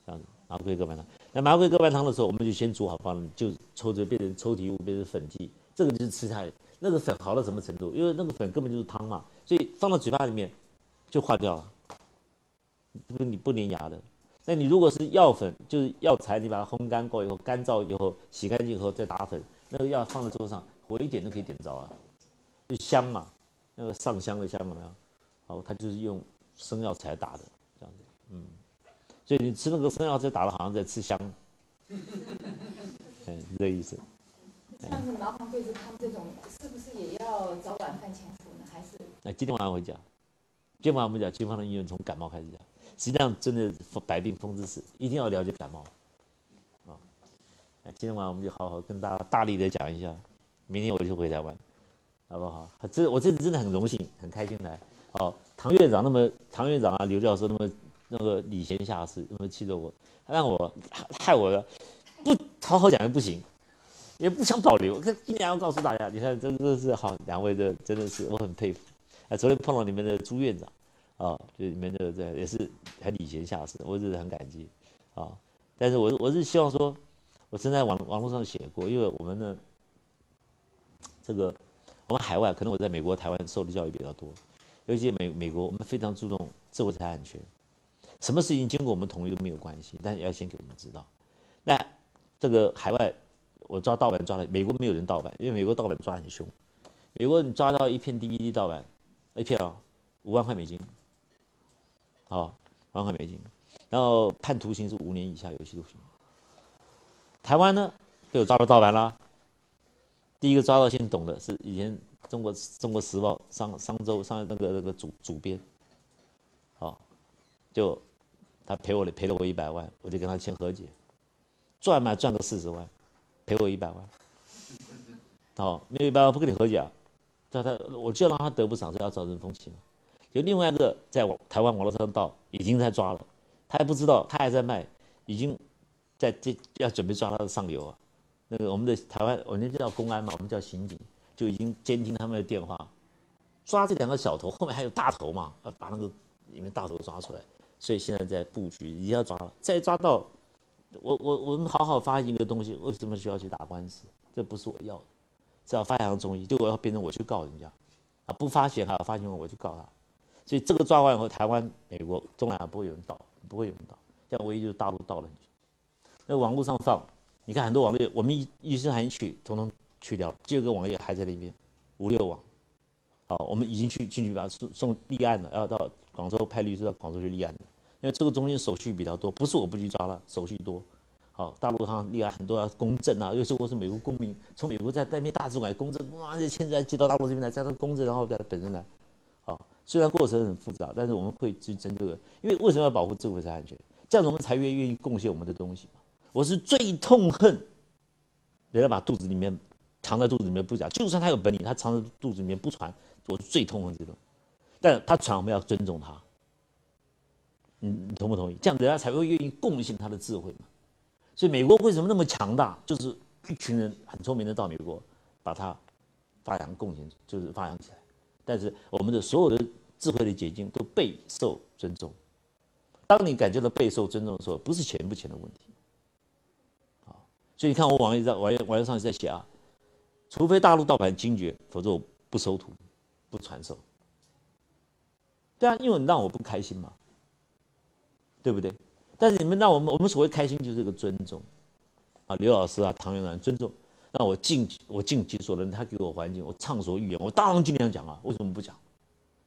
Speaker 1: 这样子，麻桂各半汤。那麻桂各半汤的时候，我们就先煮好，放就抽着变成抽提物，变成粉剂，这个就是吃下来。那个粉好到什么程度？因为那个粉根本就是汤嘛，所以放到嘴巴里面就化掉了，不你不粘牙的。那你如果是药粉，就是药材，你把它烘干过以后，干燥以后，洗干净以后再打粉，那个药放在桌上，火一点都可以点着啊，就香嘛，那个上香的香有没有？好，它就是用生药材打的这样子，嗯，所以你吃那个生药材打的，好像在吃香，嗯，*laughs* 是这意思。
Speaker 8: 像是麻黄桂枝汤这种，是不是也要早晚饭前服呢？还是？
Speaker 1: 那今天晚上会讲，今天晚上我们讲军方的医院从感冒开始讲。实际上，真的百病风之始，一定要了解感冒。啊，今天晚上我们就好好跟大家大力的讲一下。明天我就回台湾，好不好？这我这次真的很荣幸，很开心来。哦，唐院长那么，唐院长啊，刘教授那么那个礼贤下士，那么气着我，让我害我了，不好好讲也不行。也不想保留，可今年要告诉大家，你看，真的是好，两位的真的是我很佩服。哎，昨天碰到你们的朱院长，啊，就你们的这也是很礼贤下士，我真是很感激，啊，但是我我是希望说，我曾在网网络上写过，因为我们的这个我们海外可能我在美国、台湾受的教育比较多，尤其美美国，我们非常注重自我财产权，什么事情经过我们同意都没有关系，但是要先给我们知道。那这个海外。我抓盗版抓了，美国没有人盗版，因为美国盗版抓很凶。美国你抓到一片 DVD 盗版，一片啊，五万块美金，好，五万块美金，然后判徒刑是五年以下有期徒刑。台湾呢，被我抓到盗版了。第一个抓到先懂的是以前中国中国时报商商周上那个那个主主编，好，就他赔我赔了我一百万，我就跟他签和解，赚嘛赚个四十万。赔我一百万，好，没有一百万不跟你和解啊，叫他，我就让他得不偿失，要造成风气嘛。就另外一个在网台湾网络上盗，已经在抓了，他还不知道，他还在卖，已经在这要准备抓他的上游啊。那个我们的台湾，我们叫公安嘛，我们叫刑警，就已经监听他们的电话，抓这两个小头，后面还有大头嘛，把那个里面大头抓出来。所以现在在布局，已经要抓了，再抓到。我我我们好好发行一个东西，为什么需要去打官司？这不是我要的，只要发扬中医，就我要变成我去告人家，啊，不发行还要发行我去告他，所以这个抓完以后，台湾、美国、中南不会有人盗，不会有人盗，像唯一就是大陆盗了很久。那网络上放，你看很多网页，我们一一声喊去，统统去掉了，这个网页还在那边，五六网，好，我们已经去进去把它送送立案了，要到广州派律师到广州去立案的。因为这个中间手续比较多，不是我不去抓了，手续多。好，大陆上厉害很多要公证啊，有时候我是美国公民，从美国在那边大使馆公证，哇，这签字寄到大陆这边来，再到公证，然后再本人来。好，虽然过程很复杂，但是我们会去争这个，因为为什么要保护智慧财产权？这样子我们才愿愿意贡献我们的东西嘛。我是最痛恨人家把肚子里面藏在肚子里面不讲，就算他有本领，他藏在肚子里面不传，我是最痛恨这种。但他传，我们要尊重他。你你同不同意？这样人家才会愿意贡献他的智慧嘛。所以美国为什么那么强大？就是一群人很聪明的到美国，把它发扬贡献，就是发扬起来。但是我们的所有的智慧的结晶都备受尊重。当你感觉到备受尊重的时候，不是钱不钱的问题。啊，所以你看我网页在网页网页上在写啊，除非大陆盗版惊觉，否则我不收徒，不传授。对啊，因为你让我不开心嘛，对不对？但是你们让我们，我们所谓开心就是个尊重，啊，刘老师啊，唐元兰尊重，让我尽我尽其所能，他给我环境，我畅所欲言，我当然尽量讲啊，为什么不讲？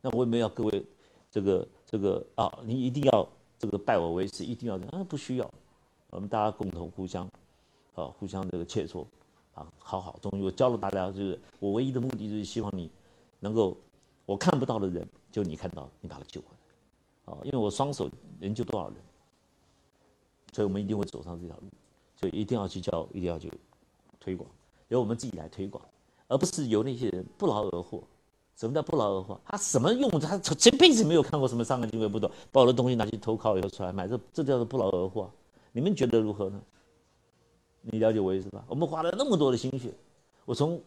Speaker 1: 那我也没有各位这个这个啊，你一定要这个拜我为师，一定要啊，不需要，我们大家共同互相啊，互相这个切磋啊，好好，终于我教了大家，就是我唯一的目的就是希望你能够我看不到的人。就你看到，你把他救回来，啊，因为我双手能救多少人，所以我们一定会走上这条路，所以一定要去教，一定要去推广，由我们自己来推广，而不是由那些人不劳而获。什么叫不劳而获？他什么用？他这辈子没有看过什么上课机会，不懂，把我的东西拿去投靠以后出来买，这这叫做不劳而获。你们觉得如何呢？你了解我意思吧？我们花了那么多的心血，我从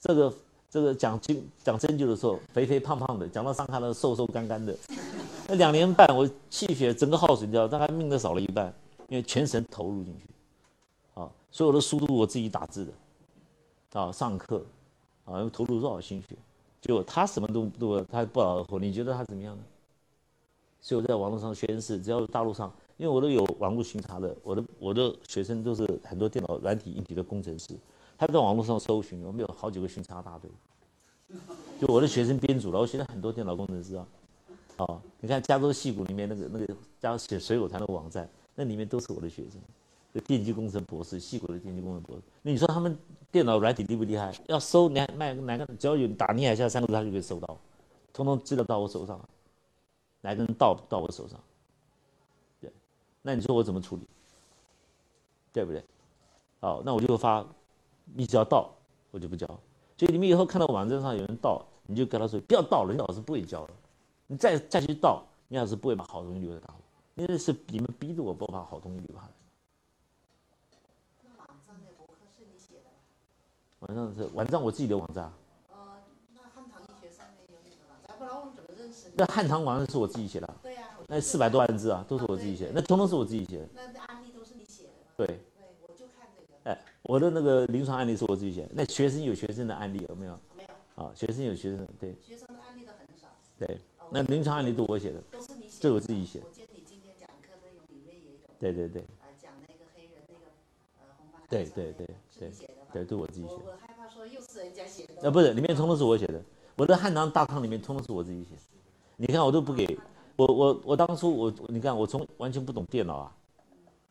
Speaker 1: 这个。这个讲经讲针灸的时候，肥肥胖胖的；讲到伤害了，瘦瘦干干的。那两年半，我气血整个耗损掉，大概命都少了一半，因为全神投入进去。啊，所有的书都是我自己打字的，啊，上课，啊，又投入多少心血？结果他什么都都他不劳而获，你觉得他怎么样呢？所以我在网络上宣誓，只要大陆上，因为我都有网络巡查的，我的我的学生都是很多电脑软体硬体的工程师。他在网络上搜寻，我们有好几个巡查大队，就我的学生编组了。我现在很多电脑工程师啊，哦，你看加州戏谷里面那个那个加写水果团的网站，那里面都是我的学生，就电机工程博士，戏谷的电机工程博士。那你说他们电脑软体厉不厉害？要搜哪卖哪个，只要有打你海下三个字，他就可以搜到，通通记得到我手上，哪个人到到我手上？对，那你说我怎么处理？对不对？好，那我就发。你只要盗，我就不交。所以你们以后看到网站上有人盗，你就跟他说不要盗了，你老师不会教的。你再再去盗，你老师不会把好东西留在大陆，因为是你们逼着我不把好东西留下来。网上的博客是你写的？网上是网站我自己的网站。呃，那汉唐医学上面有你的网站，不然我们怎么认识？那汉唐网站是我自己写的。对呀。那四百多万字啊，都是我自己写，那通通是我自己写的。
Speaker 8: 那案例都是你写的。
Speaker 1: 对。哎，我的那个临床案例是我自己写。那学生有学生的案例有没有？
Speaker 8: 没有。
Speaker 1: 啊，学生有学生对。
Speaker 8: 学生的案例都很少。
Speaker 1: 对，那临床案例都我写的。
Speaker 8: 都是你写的。
Speaker 1: 这我自己写的。
Speaker 8: 我见你今天讲课内容里面也有。
Speaker 1: 对对对。
Speaker 8: 啊，讲那个黑人那个呃红发。
Speaker 1: 对对对对。对，都我自己写的。
Speaker 8: 我害怕说又是人家写的。啊，
Speaker 1: 不是，里面通通是我写的。我的汉唐大康里面通通是我自己写。你看，我都不给我我我当初我你看我从完全不懂电脑啊，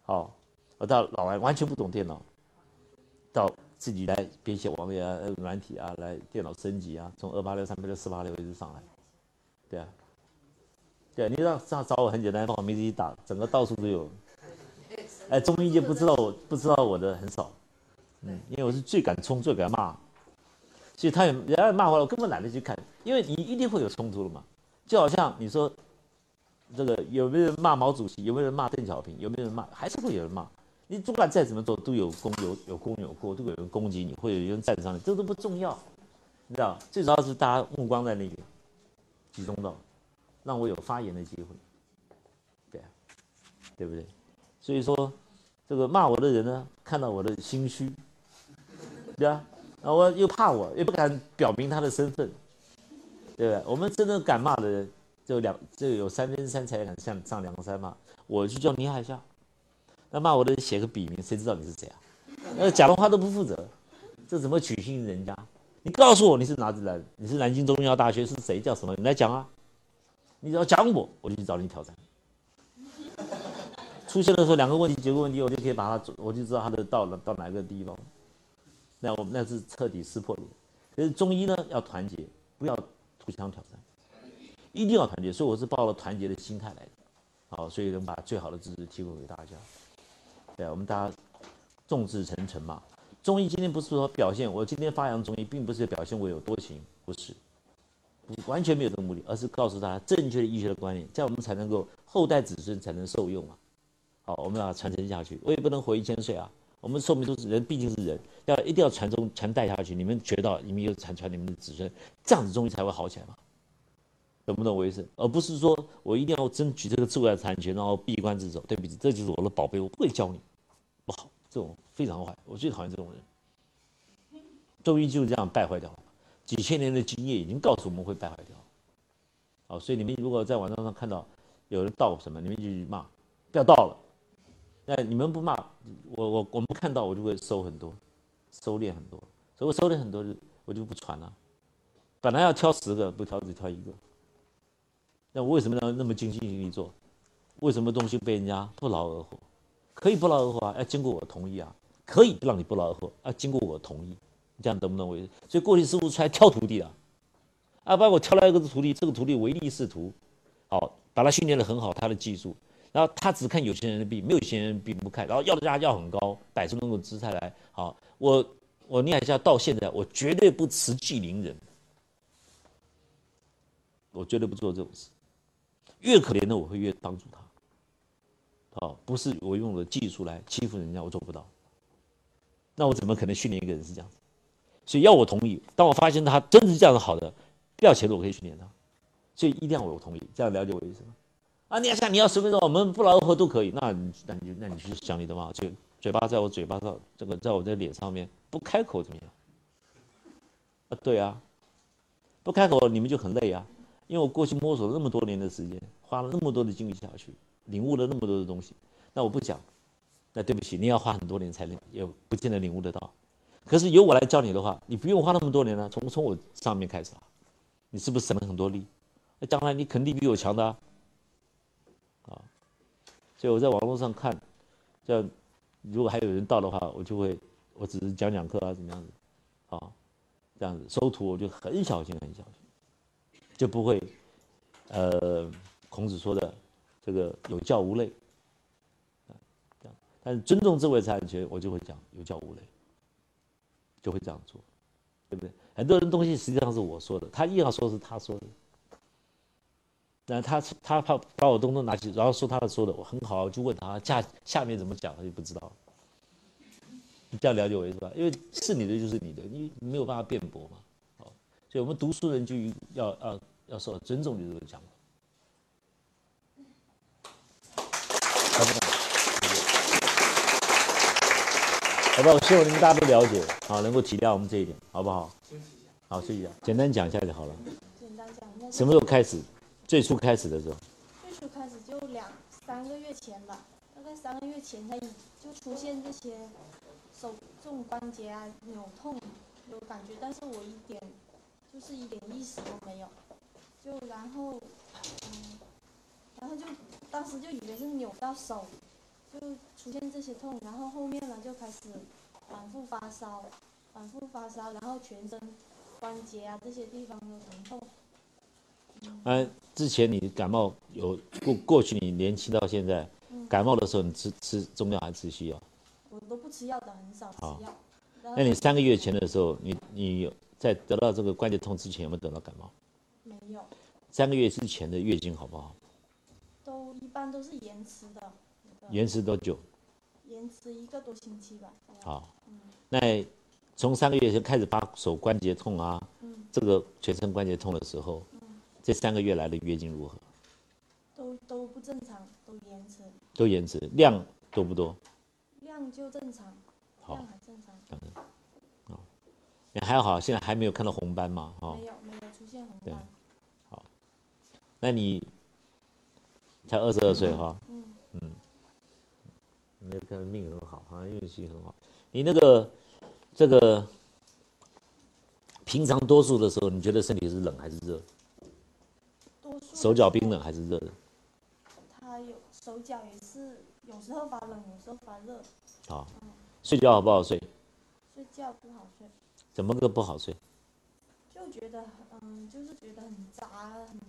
Speaker 1: 好，我到老完完全不懂电脑。到自己来编写网页啊、软体啊，来电脑升级啊，从二八六、三八六、四八六一直上来，对啊，对啊，你让这样找我很简单，把我名字一打，整个到处都有。哎，中医界不知道我不知道我的很少，嗯，因为我是最敢冲、最敢骂，所以他也人家骂我，我根本懒得去看，因为你一定会有冲突的嘛。就好像你说这个有没有人骂毛主席，有没有人骂邓小平，有没有人骂，还是会有人骂。你不管再怎么做，都有功有有功有过，都有人攻击你，会有人赞赏你，这都不重要，你知道？最主要是大家目光在那边集中到，让我有发言的机会，对，对不对？所以说，这个骂我的人呢，看到我的心虚，对啊，然后又怕我，又不敢表明他的身份，对不对？我们真的敢骂的人，就两，就有三分之三才敢上上梁山嘛。我就叫倪海笑。那骂我的写个笔名，谁知道你是谁啊？那讲的话都不负责，这怎么取信于人家？你告诉我你是哪里来？你是南京中医药大学是谁？叫什么？你来讲啊！你只要讲我，我就去找你挑战。出现的时候两个问题，几个问题，我就可以把它，我就知道他的到了到哪个地方。那我们那是彻底撕破脸。可是中医呢，要团结，不要互相挑战，一定要团结。所以我是抱了团结的心态来的。好，所以能把最好的知识提供给大家。对，我们大家众志成城嘛。中医今天不是说表现，我今天发扬中医，并不是表现我有多行，不是，完全没有这个目的，而是告诉他正确的医学的观念，这样我们才能够后代子孙才能受用啊。好，我们要传承下去。我也不能活一千岁啊，我们寿命都是人，毕竟是人，要一定要传宗传代下去。你们学到，你们又传传你们的子孙，这样子中医才会好起来嘛。懂不懂我意思？而不是说我一定要争取这个智慧产权，然后闭关自守。对不起，这就是我的宝贝，我不会教你，这种非常坏，我最讨厌这种人。中医就是这样败坏掉了，几千年的经验已经告诉我们会败坏掉。好，所以你们如果在网站上看到有人盗什么，你们就去骂，不要盗了。那你们不骂我，我我们看到我就会收很多，收敛很多，所以收敛很多，我就不传了。本来要挑十个，不挑只挑一个。那我为什么要那么尽心尽力做？为什么东西被人家不劳而获？可以不劳而获啊，要经过我同意啊。可以让你不劳而获，要经过我同意。你这样懂不懂我？所以过去师傅出来挑徒弟啊，啊，把我挑来一个徒弟，这个徒弟唯利是图，好，把他训练的很好，他的技术，然后他只看有钱人的病，没有钱人病不看，然后要的价要很高，摆出那种姿态来。好，我我念一下，到现在我绝对不辞济邻人，我绝对不做这种事。越可怜的我会越帮助他，好，不是我用的技术来欺负人家，我做不到。那我怎么可能训练一个人是这样子？所以要我同意，当我发现他真的是这样子好的，不要钱的我可以训练他，所以一定要我同意，这样了解我意思吗？啊，你要想你要十分钟，我们不劳而获都可以，那那你就那你去想你的嘛，嘴嘴巴在我嘴巴上，这个在我的脸上面不开口怎么样？啊，对啊，不开口你们就很累啊。因为我过去摸索了那么多年的时间，花了那么多的精力下去，领悟了那么多的东西，那我不讲，那对不起，你要花很多年才能，也不见得领悟得到。可是由我来教你的话，你不用花那么多年了，从从我上面开始啊，你是不是省了很多力？那将来你肯定比我强的啊！啊，所以我在网络上看，这样如果还有人到的话，我就会，我只是讲讲课啊，怎么样子，啊，这样子收徒我就很小心，很小心。就不会，呃，孔子说的这个有教无类，啊这样。但是尊重智慧财产权，我就会讲有教无类，就会这样做，对不对？很多人东西实际上是我说的，他硬要说是他说的，那他他怕把我东东拿起，然后说他的说的，我很好，就问他下下面怎么讲，他就不知道了。你。这样了解我意思吧？因为是你的就是你的，你没有办法辩驳嘛。哦所以我们读书人就要要要受尊重的这个讲法，好不好？好不好？我希望你们大家都了解，好，能够体谅我们这一点，好不好？好，休息一下，简单讲一下就好了。
Speaker 9: 简单讲一下。
Speaker 1: 什么时候开始？最初开始的时候。
Speaker 9: 最初开始就两三个月前吧，大概三个月前才就出现这些手这种关节啊扭痛有感觉，但是我一点。就是一点意识都没有，就然后，嗯，然后就当时就以为是扭到手，就出现这些痛，然后后面呢就开始反复发烧，反复发烧，然后全身关节啊这些地方都疼痛。
Speaker 1: 嗯，之前你感冒有过过去你年轻到现在，感冒的时候你吃吃中药还是吃西药？
Speaker 9: 我都不吃药的，很少吃药。
Speaker 1: 那你三个月前的时候，你你有？在得到这个关节痛之前，有没有得到感冒？
Speaker 9: 没有。
Speaker 1: 三个月之前的月经好不好？
Speaker 9: 都一般都是延迟的。
Speaker 1: 延迟多久？
Speaker 9: 延迟一个多星期吧。
Speaker 1: 好。嗯。那从三个月就开始发手关节痛啊，这个全身关节痛的时候，这三个月来的月经如何？
Speaker 9: 都都不正常，都延迟。
Speaker 1: 都延迟，量多不多？
Speaker 9: 量就正常。好。量很正常。
Speaker 1: 还好，现在还没有看到红斑嘛？
Speaker 9: 哦，没有，没有出现红斑。
Speaker 1: 好，那你才二十二岁哈？嗯嗯，你看命很好，好像运气很好。你那个这个平常多数的时候，你觉得身体是冷还是热？
Speaker 9: 多数。
Speaker 1: 手脚冰冷还是热的？
Speaker 9: 他有手脚也是，有时候发冷，有时候发热。
Speaker 1: 好，睡觉好不好睡？
Speaker 9: 睡觉不好睡。
Speaker 1: 怎么个不好睡？
Speaker 9: 就觉得，嗯，就是觉得很杂，很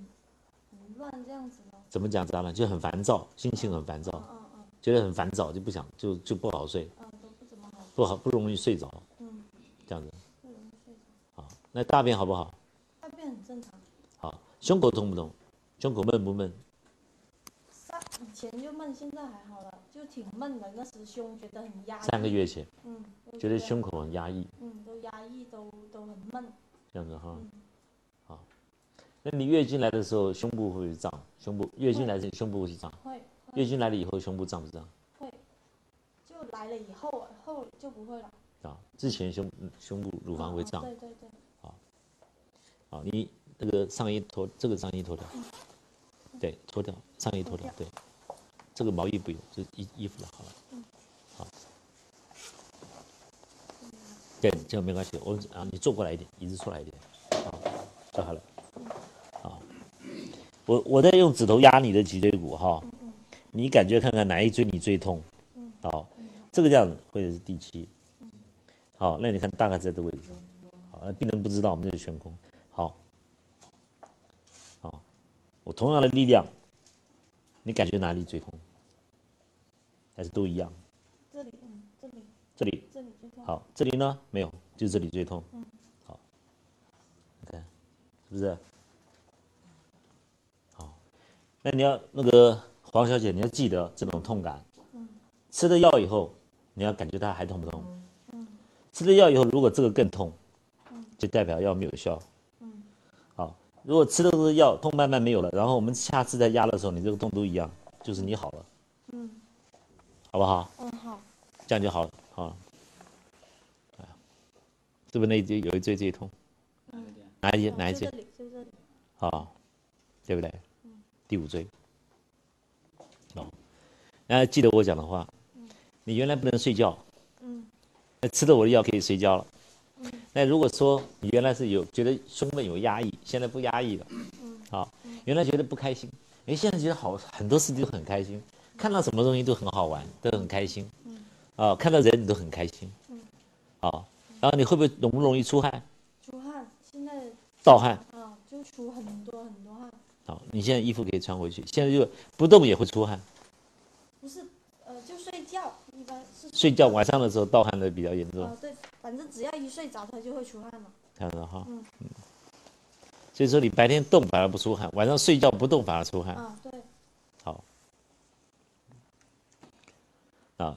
Speaker 9: 很乱这样子咯。
Speaker 1: 怎么讲杂乱？就很烦躁，心情很烦躁，嗯嗯，觉得很烦躁，就不想，就就不好睡。
Speaker 9: 不好。
Speaker 1: 不容易睡着。
Speaker 9: 嗯，
Speaker 1: 这样子。
Speaker 9: 不容易睡着。
Speaker 1: 好，那大便好不好？
Speaker 9: 大便很正常。
Speaker 1: 好，胸口痛不痛？胸口闷不闷？
Speaker 9: 上以前就闷，现在还好了，就挺闷的。那时胸觉得很压抑。
Speaker 1: 三个月前，
Speaker 9: 嗯，
Speaker 1: 觉得胸口很压抑。
Speaker 9: 嗯，都压抑，都都很闷。
Speaker 1: 这样子哈，好。那你月经来的时候，胸部会不会胀？胸部月经来时胸部会胀？
Speaker 9: 会。
Speaker 1: 月经来了以后，胸部胀不胀？
Speaker 9: 会。就来了以后，后就不会了。
Speaker 1: 啊，之前胸胸部乳房会胀。
Speaker 9: 对对对。
Speaker 1: 好，好，你那个上衣脱，这个上衣脱掉。对，脱掉上衣脱掉，对，这个毛衣不用，就衣衣服了，好了，好，对，这个没关系，我啊，你坐过来一点，椅子出来一点，好，就好了，好，我我在用指头压你的脊椎骨哈，你感觉看看哪一椎你最痛，好，这个这样子或者是第七，好，那你看大概在这位置，好，那病人不知道我们这是悬空，好。好我同样的力量，你感觉哪里最痛？还是都一样？
Speaker 9: 这里，嗯，这里，
Speaker 1: 这里，
Speaker 9: 这里最痛。
Speaker 1: 好，这里呢？没有，就这里最痛。
Speaker 9: 嗯，
Speaker 1: 好，你看，是不是？好，那你要那个黄小姐，你要记得这种痛感。嗯。吃了药以后，你要感觉它还痛不痛？嗯。吃了药以后，如果这个更痛，就代表药没有效。好如果吃的都是药，痛慢慢没有了，然后我们下次再压的时候，你这个痛都一样，就是你好了，
Speaker 9: 嗯，
Speaker 1: 好不好？
Speaker 9: 嗯，好，
Speaker 1: 这样就好了，好。是不是那一椎有一椎最痛？哪一节？哪一节？
Speaker 9: 这里，就这里。
Speaker 1: 好，对不对？嗯。第五椎。哦，然后记得我讲的话，你原来不能睡觉，嗯，那吃了我的药可以睡觉了。那如果说你原来是有觉得胸闷有压抑，现在不压抑了，好，原来觉得不开心，哎，现在觉得好很多事情都很开心，看到什么东西都很好玩，都很开心，啊，看到人你都很开心，好，然后你会不会容不容易出汗？
Speaker 9: 出汗，现在
Speaker 1: 盗汗
Speaker 9: 啊，就出很多很多汗。
Speaker 1: 好，你现在衣服可以穿回去，现在就不动也会出汗。
Speaker 9: 不是，呃，就睡觉，一般是
Speaker 1: 睡觉晚上的时候盗汗的比较严重。
Speaker 9: 对。反正只要一睡着，他就会出汗了。
Speaker 1: 看到哈，嗯嗯。所以说你白天动反而不出汗，晚上睡觉不动反而出汗。
Speaker 9: 啊，对。
Speaker 1: 好。啊。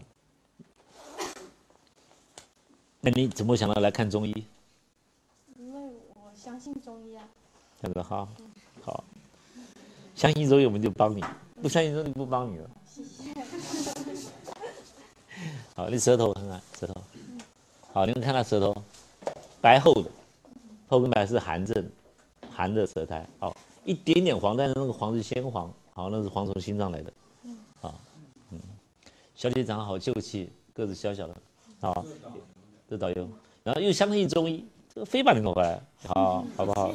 Speaker 1: 那你怎么想到来看中医？
Speaker 9: 因为我相信中医啊。
Speaker 1: 看到哈，好。相信中医我们就帮你，不相信中医不帮你了。
Speaker 9: 谢谢。
Speaker 1: 好，你舌头看看舌头。好，你们看他舌头，白厚的，后跟白是寒症，寒的舌苔。好，一点点黄，但是那个黄是鲜黄，好，那是黄从心脏来的。好，嗯，小姐长得好秀气，个子小小的，好，这导游，然后又相信中医，这个非把你弄回来，好，好不好？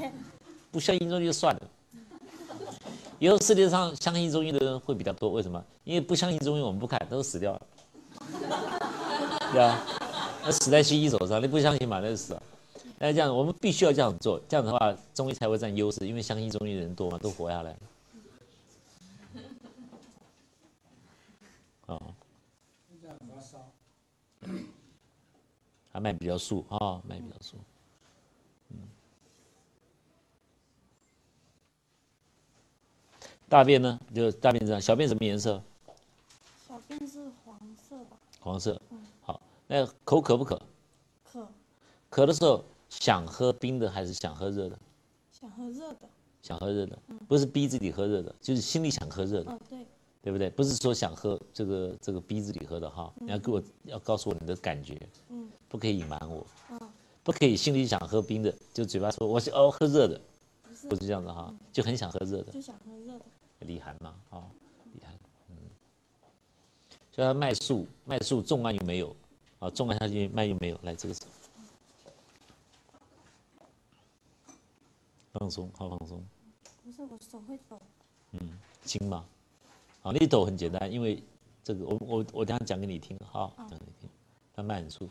Speaker 1: 不相信中医就算了。以后世界上相信中医的人会比较多，为什么？因为不相信中医，我们不看，都死掉了，对吧？那死在西医手上，你不相信嘛？那就死啊。那这样，我们必须要这样做，这样的话，中医才会占优势，因为相信中医的人多嘛，都活下来了。哦。还卖比较素啊，卖比较素。嗯。大便呢？就大便这样，小便什么颜色？
Speaker 9: 小便是黄色吧？
Speaker 1: 黄色。那口渴不渴？
Speaker 9: 渴。
Speaker 1: 渴的时候想喝冰的还是想喝热的？
Speaker 9: 想喝热的。
Speaker 1: 想喝热的，不是逼自己喝热的，就是心里想喝热的。
Speaker 9: 哦，对。
Speaker 1: 对不对？不是说想喝这个这个逼自己喝的哈。你要给我要告诉我你的感觉。嗯。不可以隐瞒我。不可以心里想喝冰的，就嘴巴说我想哦喝热的。
Speaker 9: 不是。
Speaker 1: 这样子哈，就很想喝热的。
Speaker 9: 就想喝热的。
Speaker 1: 厉寒嘛，啊，厉寒。嗯。所以他卖素，卖素重案有没有。啊，重按下去，脉又没有，来这个手，放松，好放松。
Speaker 9: 不是，我手会抖。
Speaker 1: 嗯，轻吗？好，你抖很简单，因为这个，我我我等下讲给你听，哈，讲给你听。它慢很粗。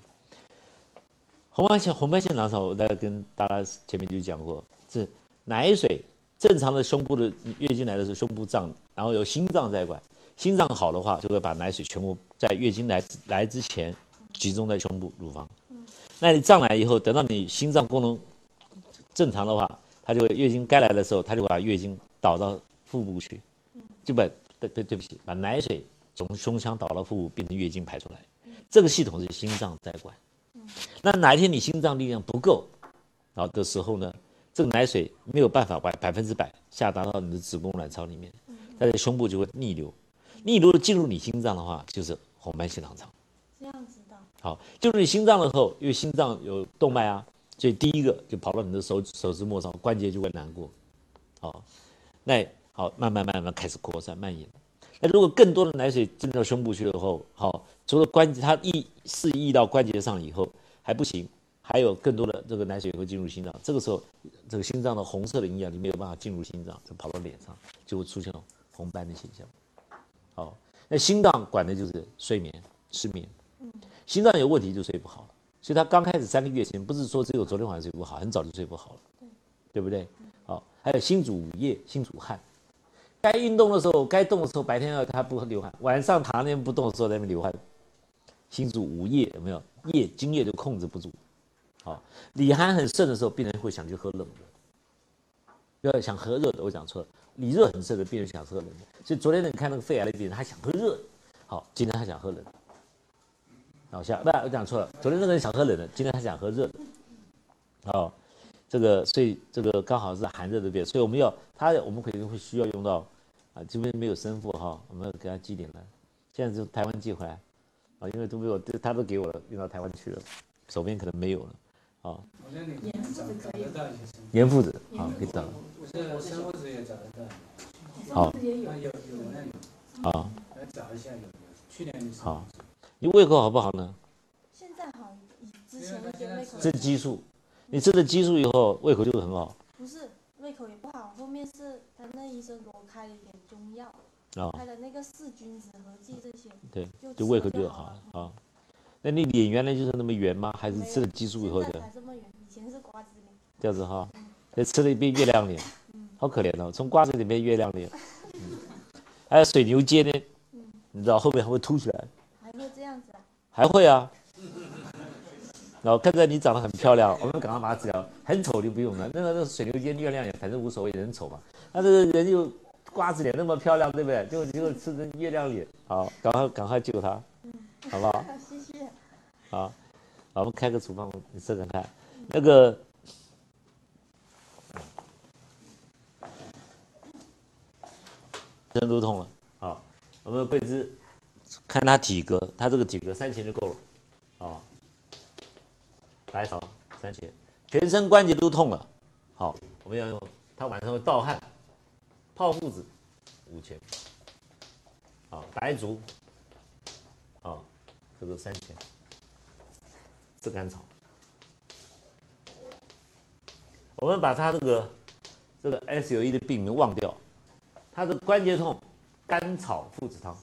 Speaker 1: 红外线，红外线囊肿，我大概跟大家前面就讲过，是奶水正常的胸部的月经来的时候，胸部胀，然后有心脏在管，心脏好的话，就会把奶水全部在月经来来之前。集中在胸部、乳房。那你胀来以后，等到你心脏功能正常的话，它就会月经该来的时候，它就把月经导到腹部去，就把对对对不起，把奶水从胸腔导到腹部，变成月经排出来。这个系统是心脏在管。那哪一天你心脏力量不够，好的时候呢，这个奶水没有办法百百分之百下达到你的子宫卵巢里面，它在胸部就会逆流，逆流进入你心脏的话，就是红斑性狼疮。好，进入你心脏了后，因为心脏有动脉啊，所以第一个就跑到你的手手指末梢，关节就会难过。好，那好，慢慢慢慢开始扩散蔓延。那如果更多的奶水进到胸部去了后，好，除了关节它溢是溢到关节上以后还不行，还有更多的这个奶水会进入心脏。这个时候，这个心脏的红色的营养就没有办法进入心脏，就跑到脸上，就会出现红斑的现象。好，那心脏管的就是睡眠、失眠。心脏有问题就睡不好了。所以他刚开始三个月前不是说只有昨天晚上睡不好，很早就睡不好了，对不对？好，还有心主午夜，心主汗。该运动的时候，该动的时候，白天要他不流汗，晚上躺那边不动的时候在那边流汗，心主午夜有没有？夜精液就控制不住。好，里寒很盛的时候，病人会想去喝冷的，要想喝热的。我讲错了，里热很盛的病人想喝冷的。所以昨天你看那个肺癌的病人，他想喝热的，好，今天他想喝冷的。好，下不，我讲错了，昨天那个人想喝冷的，今天他想喝热的。哦。这个，所以这个刚好是寒热的病，所以我们要他，我们可能会需要用到，啊，这边没有生父哈，我们要给他寄点来，现在就台湾寄回来，啊，因为都没有，他都给我了，运到台湾去了，手边可能没有了，啊。
Speaker 3: 严父子可以。
Speaker 1: 严父子，好，可以找。
Speaker 3: 我这生父子也找得到。
Speaker 1: 好。
Speaker 3: 有有有那
Speaker 1: 有。啊。
Speaker 3: 来找一下有去年的。
Speaker 1: 好，你胃口好不好呢？
Speaker 9: 现在好，之前一点胃口。
Speaker 1: 这激素。你吃了激素以后，胃口就会很好。
Speaker 9: 不是，胃口也不好。后面是他那医生给我开了一点中药，开的那个四君子合剂这些。
Speaker 1: 对，就胃口就好啊。那你脸原来就是那么圆吗？还是吃了激素以后的？
Speaker 9: 还这么圆，以前是瓜子脸。
Speaker 1: 这样子哈，那吃了一遍月亮脸，好可怜哦，从瓜子脸变月亮脸。还有水牛肩呢，你知道后面还会凸起来。
Speaker 9: 还会啊？
Speaker 1: 然后看在你长得很漂亮，我们赶快把它治疗。很丑就不用了，那个那个水流肩月亮也，反正无所谓，人丑嘛。那这个人又瓜子脸那么漂亮，对不对？就就吃成月亮脸，好，赶快赶快救他，好不好？
Speaker 9: 谢谢。
Speaker 1: 好，好，我们开个处方，你试试看。那个，人都痛了，好，我们桂枝看他体格，他这个体格三钱就够了，啊。白芍三钱，全身关节都痛了，好，我们要用他晚上会盗汗，泡附子五钱，好，白术，好，这个三钱，炙甘草，我们把他这个这个 S 有 E 的病名忘掉，他的关节痛，甘草附子汤，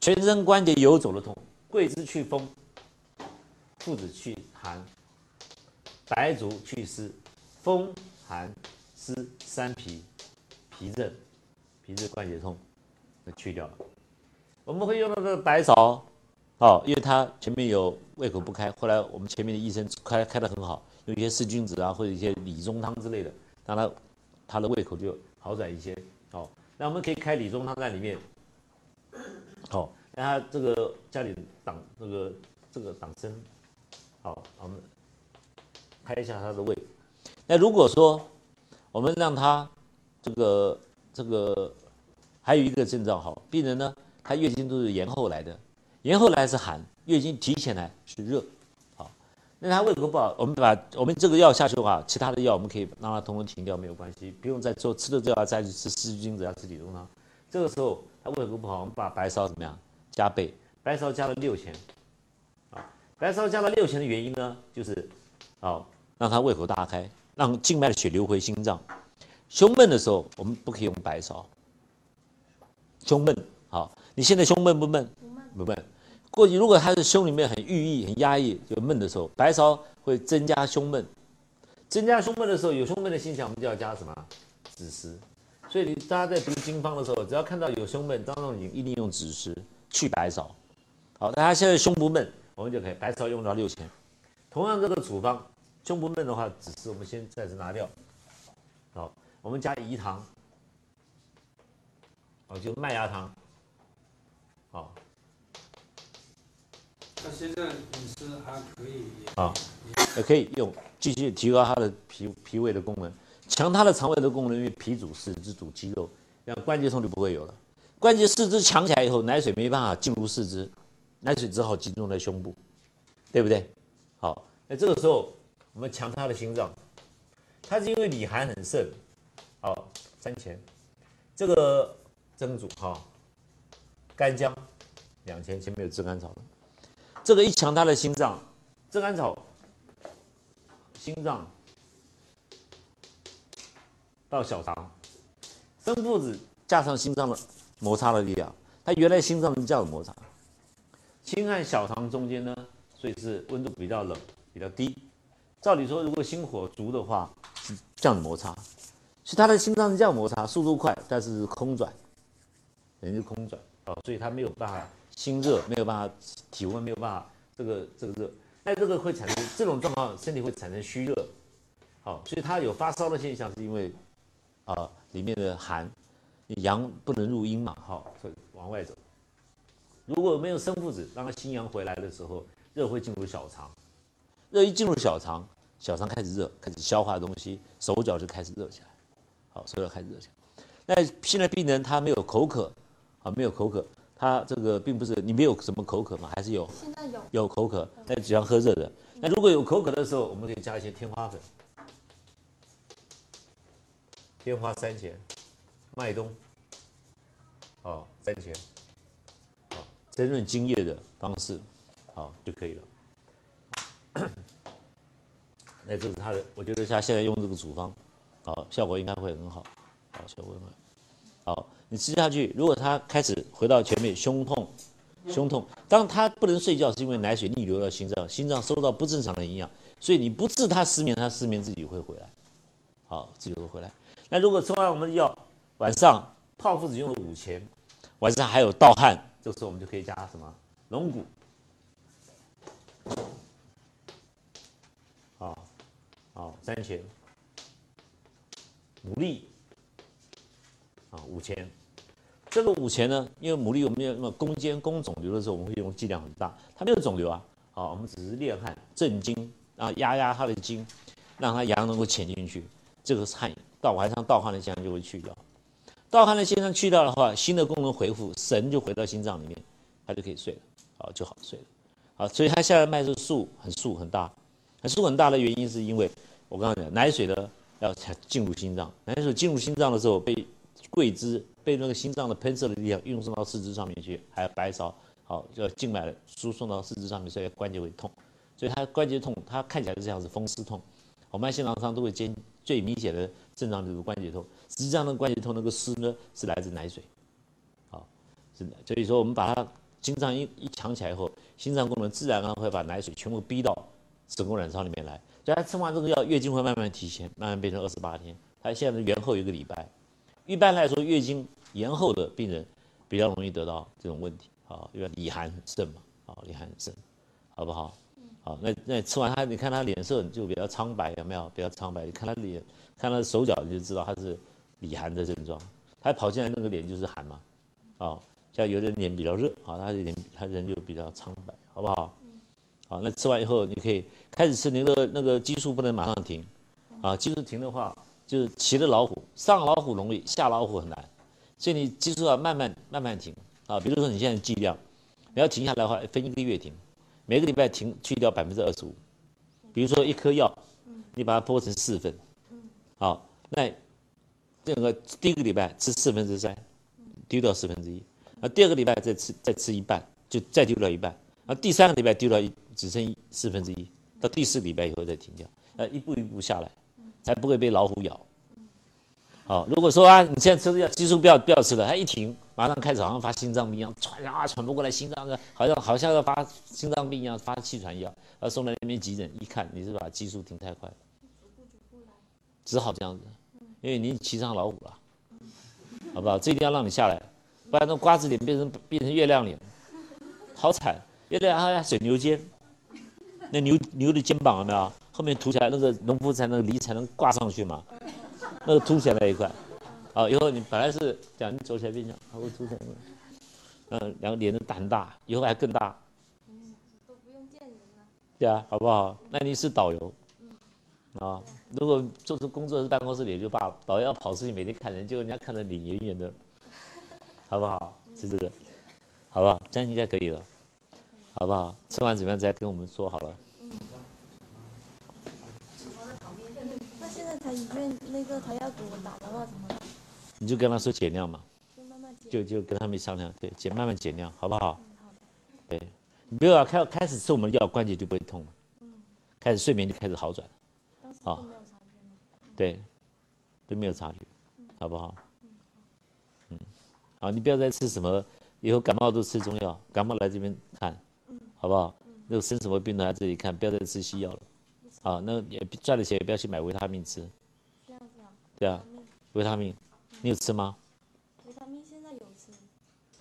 Speaker 1: 全身关节游走的痛，桂枝祛风，附子祛寒。白术祛湿，风寒湿三脾，脾症，脾是关节痛，那去掉了。我们会用到这个白芍，哦，因为它前面有胃口不开，后来我们前面的医生开开的很好，有一些四君子啊，或者一些理中汤之类的，让他他的胃口就好转一些。哦，那我们可以开理中汤在里面，好，让他这个家里挡那个这个挡生，好，我们。开一下他的胃。那如果说我们让他这个这个还有一个症状好，病人呢，他月经都是延后来的，延后来是寒，月经提前来是热。好，那他胃口不好，我们把我们这个药下去的话，其他的药我们可以让他通通停掉，没有关系，不用再做吃了这药再去吃四君子要吃理中汤。这个时候胃口不好，我们把白芍怎么样加倍？白芍加了六钱。啊，白芍加了六钱的原因呢，就是啊。让他胃口大开，让静脉的血流回心脏。胸闷的时候，我们不可以用白芍。胸闷，好，你现在胸闷不闷？
Speaker 9: 不闷。
Speaker 1: 不闷。过去如果他是胸里面很郁抑、很压抑，就闷的时候，白芍会增加胸闷。增加胸闷的时候，有胸闷的心象，我们就要加什么？枳实。所以你大家在读经方的时候，只要看到有胸闷，当中你一定用枳实去白芍。好，大家现在胸不闷，我们就可以白芍用到六钱。同样这个处方。胸不闷的话，只是我们先暂时拿掉，好，我们加饴糖，哦，就麦芽糖，好。
Speaker 3: 那现在饮食还可以，
Speaker 1: 啊，也可以用继续提高他的脾脾胃的功能，强他的肠胃的功能，因为脾主四肢主肌肉，让关节痛就不会有了。关节四肢强起来以后，奶水没办法进入四肢，奶水只好集中在胸部，对不对？好，那这个时候我们强他的心脏，它是因为里寒很盛，好，三钱，这个蒸煮哈，干姜两钱，前面有炙甘草的。这个一强，他的心脏，炙甘草，心脏到小肠，生附子加上心脏的摩擦的力量，它原来心脏是这样的摩擦，心和小肠中间呢，所以是温度比较冷，比较低。照理说，如果心火足的话，是这样的摩擦，所以他的心脏是这样摩擦，速度快，但是空转，等于空转啊，所以他没有办法。心热没有办法，体温没有办法，这个这个热，那这个会产生这种状况，身体会产生虚热，好，所以他有发烧的现象，是因为啊里面的寒，阳不能入阴嘛，好，所以往外走。如果没有生附子，让它心阳回来的时候，热会进入小肠，热一进入小肠，小肠开始热，开始消化东西，手脚就开始热起来，好，手脚开始热起来。那现在病人他没有口渴，啊，没有口渴。他这个并不是你没有什么口渴吗？还是有？
Speaker 9: 现在有。
Speaker 1: 有口渴，那只要喝热的。那如果有口渴的时候，我们可以加一些天花粉，天花三钱，麦冬，哦，三钱，好，增润津液的方式，好就可以了。*coughs* 那这是他的，我觉得他现在用这个处方，好，效果应该会很好，好，效果很好，好。你吃下去，如果他开始回到前面，胸痛，胸痛，当他不能睡觉，是因为奶水逆流到心脏，心脏收到不正常的营养，所以你不治他失眠，他失眠自己会回来，好，自己会回来。那如果吃完我们的药，晚上泡附子用了五钱，晚上还有盗汗，这个时候我们就可以加什么龙骨，好，好三钱，牡蛎，啊五钱。这个五钱呢，因为牡蛎我们要那么攻坚攻肿瘤的时候，我们会用剂量很大。它没有肿瘤啊，好，我们只是练汗镇惊啊，压压它的筋，让它阳能够潜进去。这个是汗到晚上盗汗的现象就会去掉。盗汗的现象去掉的话，心的功能恢复，神就回到心脏里面，他就可以睡了，好就好睡了。好，所以他下来脉是数很数很大，很数很大的原因是因为我刚刚讲奶水呢要才进入心脏，奶水进入心脏的时候被桂枝。被那个心脏的喷射的力量运送到四肢上面去，还有白芍，好，就要静脉输送到四肢上面，所以关节会痛。所以他关节痛，他看起来是这样子，风湿痛。我们心脏伤都会见最明显的症状就是关节痛，实际上那个关节痛那个湿呢是来自奶水，好，是的。所以说我们把它心脏一一强起来以后，心脏功能自然而然会把奶水全部逼到子宫卵巢里面来。所以它吃完这个药，月经会慢慢提前，慢慢变成二十八天。它现在是延后一个礼拜。一般来说，月经延后的病人比较容易得到这种问题，好，因为里寒很盛嘛，好，里寒很盛，好不好？好，那那吃完他，你看他脸色就比较苍白，有没有？比较苍白，你看他脸，看他手脚，你就知道他是里寒的症状。他跑进来那个脸就是寒嘛，好，像有的人脸比较热，啊，他的脸他人就比较苍白，好不好？好，那吃完以后，你可以开始吃，你的那个激素不能马上停，啊，激素停的话。就是骑着老虎，上老虎容易，下老虎很难，所以你激素要慢慢慢慢停啊。比如说你现在剂量，你要停下来的话，分一个月停，每个礼拜停去掉百分之二十五。比如说一颗药，你把它剥成四份，好，那这个第一个礼拜吃四分之三，丢掉四分之一，那第二个礼拜再吃再吃一半，就再丢掉一半，那第三个礼拜丢掉一只剩四分之一，到第四礼拜以后再停掉，呃，一步一步下来。才不会被老虎咬。好，如果说啊，你现在吃的药激素不要不要吃了，它一停，马上开始好像发心脏病一样，喘啊喘不过来，心脏的好像好像要发心脏病一样，发气喘一样，要送到那边急诊一看，你是把激素停太快了，只好这样子，因为你骑上老虎了，好不好？这一定要让你下来，不然那瓜子脸变成变成月亮脸，好惨，月亮还要水牛肩，那牛牛的肩膀有没有？后面凸起来那个农夫才能犁才能挂上去嘛，那个凸起来那一块，啊，以后你本来是这样，你走起来变这样，它会凸起来，嗯，两个脸都大很大，以后还更大。
Speaker 9: 嗯，都不用见人了。
Speaker 1: 对啊，好不好？那你是导游。啊，如果做出工作是办公室里就罢了，导游要跑出去每天看人，结果人家看着你远远的，好不好？是这个，好不好？这样应该可以了，好不好？吃完怎么样再跟我们说好了。
Speaker 9: 那现在他医院那个他要给我打的话怎么？
Speaker 1: 你就跟他说减量嘛，
Speaker 9: 就慢慢减，
Speaker 1: 就就跟他们商量，对，减慢慢减量，好不好？对，你不要开开始吃我们的药，关节就不会痛了。嗯。开始睡眠就开始好转。好，对，都没有察觉，好不好？嗯，好，你不要再吃什么，以后感冒都吃中药，感冒来这边看，好不好？那个生什么病都来这里看，不要再吃西药了。啊，那也赚了钱也不要去买维他命吃。
Speaker 9: 这样子啊？
Speaker 1: 对啊，维他命，你有吃吗？
Speaker 9: 维他命现在有吃。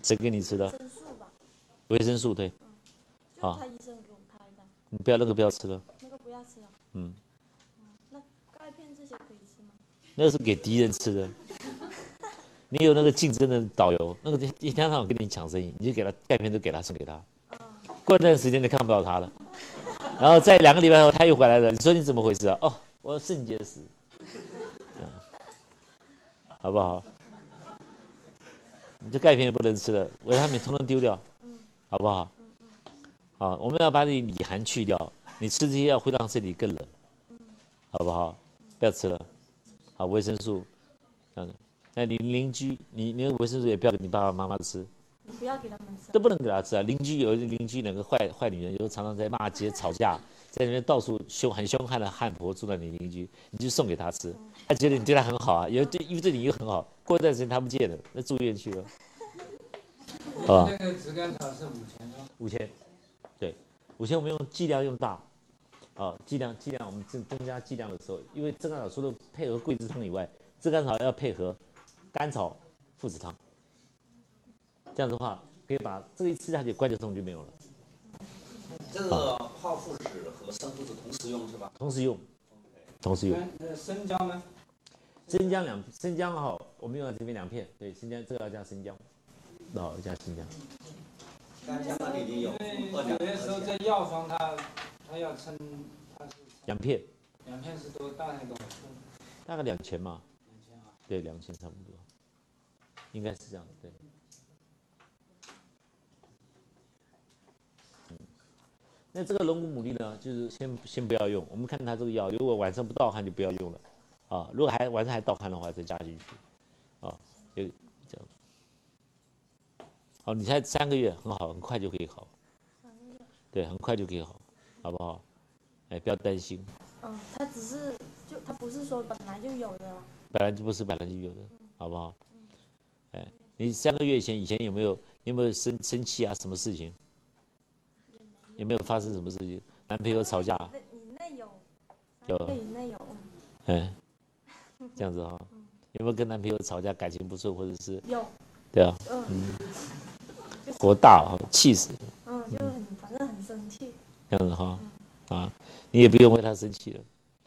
Speaker 1: 谁给你吃的？
Speaker 9: 维生素吧。
Speaker 1: 维生素对。
Speaker 9: 啊。他医生给我开的。
Speaker 1: 你不要那个不要吃了。
Speaker 9: 那个不要吃了。
Speaker 1: 嗯。那是给敌人吃的。你有那个竞争的导游，那个一天到晚跟你抢生意，你就给他钙片都给他送给他。过一段时间就看不到他了，然后在两个礼拜后他又回来了，你说你怎么回事啊？哦，我肾结石。好不好？你这钙片也不能吃了，维他命统统丢掉，好不好？好，我们要把你里寒去掉，你吃这些药会让身体更冷，好不好？不要吃了，好维生素，这样子。那你邻居，你你维生素也不要给你爸爸妈妈吃，你
Speaker 9: 不要给他们吃，
Speaker 1: 都不能给他吃啊。邻居有邻居两个坏坏女人，有时候常常在骂街吵架，在那边到处凶很凶悍的汉婆住在你邻居，你就送给他吃，他觉得你对他很好啊，因为对因为对你又很好。过一段时间他不见了，那住院去了，*laughs*
Speaker 3: 啊。那个紫甘草是五千
Speaker 1: 五千，对，五千我们用剂量用大。啊，剂量剂量，我们增增加剂量的时候，因为炙甘草除了配合桂枝汤以外，炙甘草要配合甘草附子汤，这样的话可以把这个一吃下去，关节痛就没有了。
Speaker 4: 这个泡附子和生附子同时用是吧？
Speaker 1: 同时用，同时用。
Speaker 3: 那生姜呢？
Speaker 1: 生姜两生姜哈，我们用这边两片，对，生姜这个要加生姜，好加生姜。
Speaker 4: 干姜那里已经有。
Speaker 3: 有些时候在药方它。他要称，他是
Speaker 1: 两片，
Speaker 3: 两片是多大概多少克？
Speaker 1: 大概两千嘛。
Speaker 3: 两千啊？
Speaker 1: 对，两千差不多，应该是这样对。嗯，那这个龙骨牡蛎呢，就是先先不要用。我们看它这个药，如果晚上不盗汗就不要用了，啊，如果还晚上还盗汗的话，再加进去，啊，就这样。好，你才三个月，很好，很快就可以好。对，很快就可以好。好不好？哎，不要担心。
Speaker 9: 嗯，他只是就他不是说本来就有的。
Speaker 1: 本来就不是本来就有的，好不好？哎，你三个月以前以前有没有有没有生生气啊？什么事情？有没有发生什么事情？男朋友吵架？
Speaker 9: 以内有。
Speaker 1: 有。
Speaker 9: 以内有。
Speaker 1: 哎，这样子哈，*laughs* 有没有跟男朋友吵架，感情不顺，或者是？
Speaker 9: 有。
Speaker 1: 对啊。嗯。火大啊，气死。
Speaker 9: 嗯，就很反正很生气。
Speaker 1: 这样子哈，啊，你也不用为他生气了，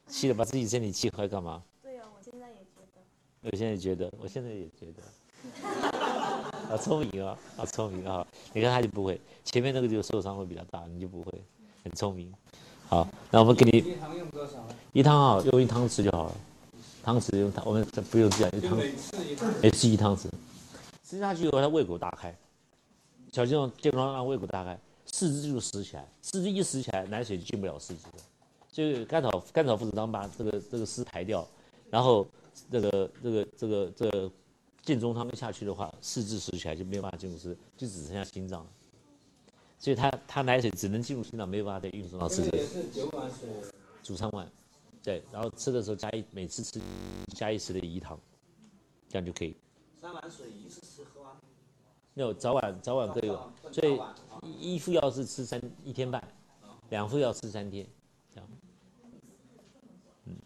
Speaker 1: 气了把自己身体气坏干嘛？
Speaker 9: 对啊，我现在也觉得。
Speaker 1: 我现在也觉得，我现在也觉得。*laughs* 好聪明啊，好聪明啊！你看他就不会，前面那个就受伤会比较大，你就不会，很聪明。好，那我们给你。
Speaker 3: 一汤用多少？
Speaker 1: 一汤啊，用一汤匙就好了。汤匙用汤，我们不用这样，一汤。
Speaker 3: 每次一汤。
Speaker 1: 匙，吃下去以后，他胃口大开，小心用健康让胃口大开。四肢就实起来，四肢一实起来，奶水就进不了四肢了。就甘草甘草附子汤把这个这个湿排掉，然后这个这个这个这个健中汤下去的话，四肢实起来就没有办法进入湿，就只剩下心脏了。所以它它奶水只能进入心脏，没有办法再运送到四肢。
Speaker 3: 也是九碗水，
Speaker 1: 煮三碗，对，然后吃的时候加一每次吃加一匙的饴糖，这样就可以。
Speaker 4: 三碗水一次
Speaker 1: 有早晚早晚各有，所以一副药是吃三一天半，两副药吃三天，这样。嗯，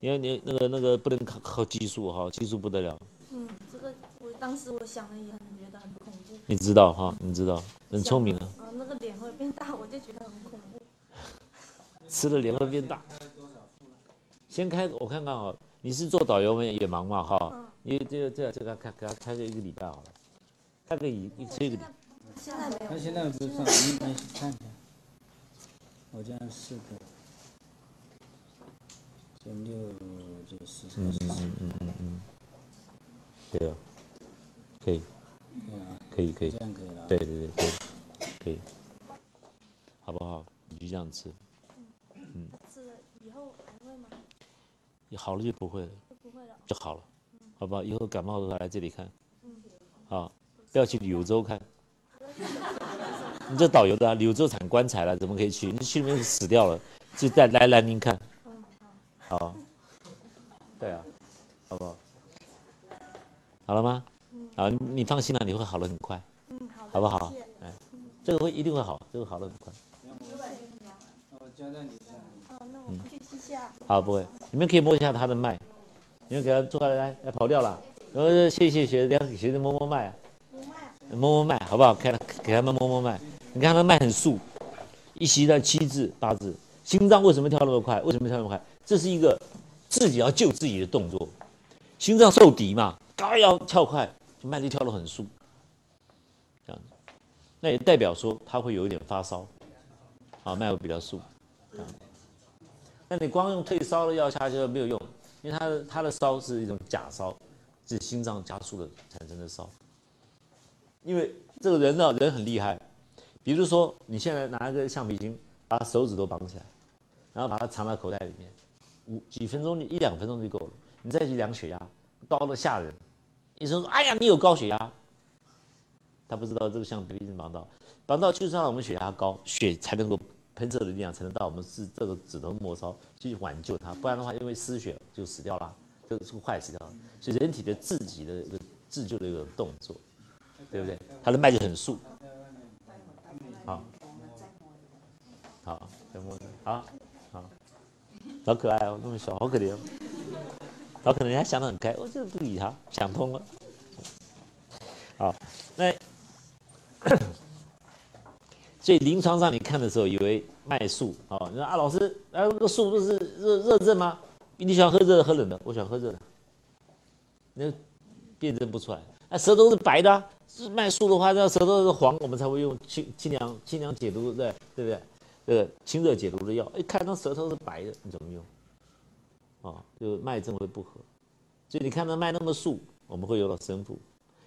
Speaker 1: 你看你那个那个不能靠靠激素哈，激素不得了。
Speaker 9: 嗯，这个我当时我想了也很觉得很恐怖。
Speaker 1: 你知道哈，你知道，很聪明
Speaker 9: 啊。啊，那个脸会变大，我就觉得很恐怖。
Speaker 1: 吃了脸会变大。先开，我看看哦，你是做导游吗？也忙嘛哈。你这这这个开给他开个一个礼拜好了，开个一一这个。
Speaker 2: 现在没有。
Speaker 3: 他现在不上，你你看看，我这样四个，这六这四
Speaker 1: 嗯嗯嗯嗯嗯嗯，对啊，可以，可以可以，
Speaker 3: 这样可以了。
Speaker 1: 对对对可以，可以，好不好？你就这样吃。
Speaker 9: 嗯。吃了以后还会吗？
Speaker 1: 好了就不会了。
Speaker 9: 就不会了。
Speaker 1: 就好了，好不好？以后感冒的时候来这里看。嗯。好，不要去柳州看。你这导游的，柳州产棺材了，怎么可以去？你去那边死掉了，就再来南宁看。好。对啊，好不好？好了吗？好，你放心了，你会好的很快。
Speaker 9: 嗯，好。
Speaker 1: 好不好？哎，这个会一定会好，这个好的很快。
Speaker 3: 我交代你
Speaker 9: 哦，那我去试下。
Speaker 1: 好，不会。你们可以摸一下他的脉，你们给他坐下来，来跑掉了。然后谢谢学生，学生摸摸脉。摸。摸摸脉，好不好？开了，给他们摸摸脉。你看他脉很速，一吸到七字八字。心脏为什么跳那么快？为什么跳那么快？这是一个自己要救自己的动作。心脏受敌嘛，高要跳快，就脉就跳得很速。这样子，那也代表说他会有一点发烧，啊，脉会比较速。啊，那你光用退烧的药下去没有用，因为他的他的烧是一种假烧，是心脏加速的产生的烧。因为这个人呢，人很厉害。比如说，你现在拿一个橡皮筋，把手指头绑起来，然后把它藏到口袋里面，五几分钟一两分钟就够了。你再去量血压，高的吓人。医生说：“哎呀，你有高血压。”他不知道这个橡皮筋绑到，绑到就是让我们血压高，血才能够喷射的力量才能到我们是这个指头末梢去挽救它，不然的话因为失血就死掉了，就是坏死掉了。所以人体的自己的一个自救的一个动作，对不对？它的脉就很速。好，好，再摸好，好，好可爱哦，那么小，好可怜哦。好，可能人家想得很开，我就不理他，想通了。好，那所以临床上你看的时候，以为脉速啊，你说啊，老师，啊，那个速不是热热症吗？你喜欢喝热的，喝冷的？我喜欢喝热的。那辨证不出来，那舌头是白的。是脉速的话，那舌头是黄，我们才会用清清凉清凉解毒，对对不对？这个清热解毒的药，一看到舌头是白的，你怎么用？啊，就脉症会不合。所以你看到脉那么速，我们会有到生腹，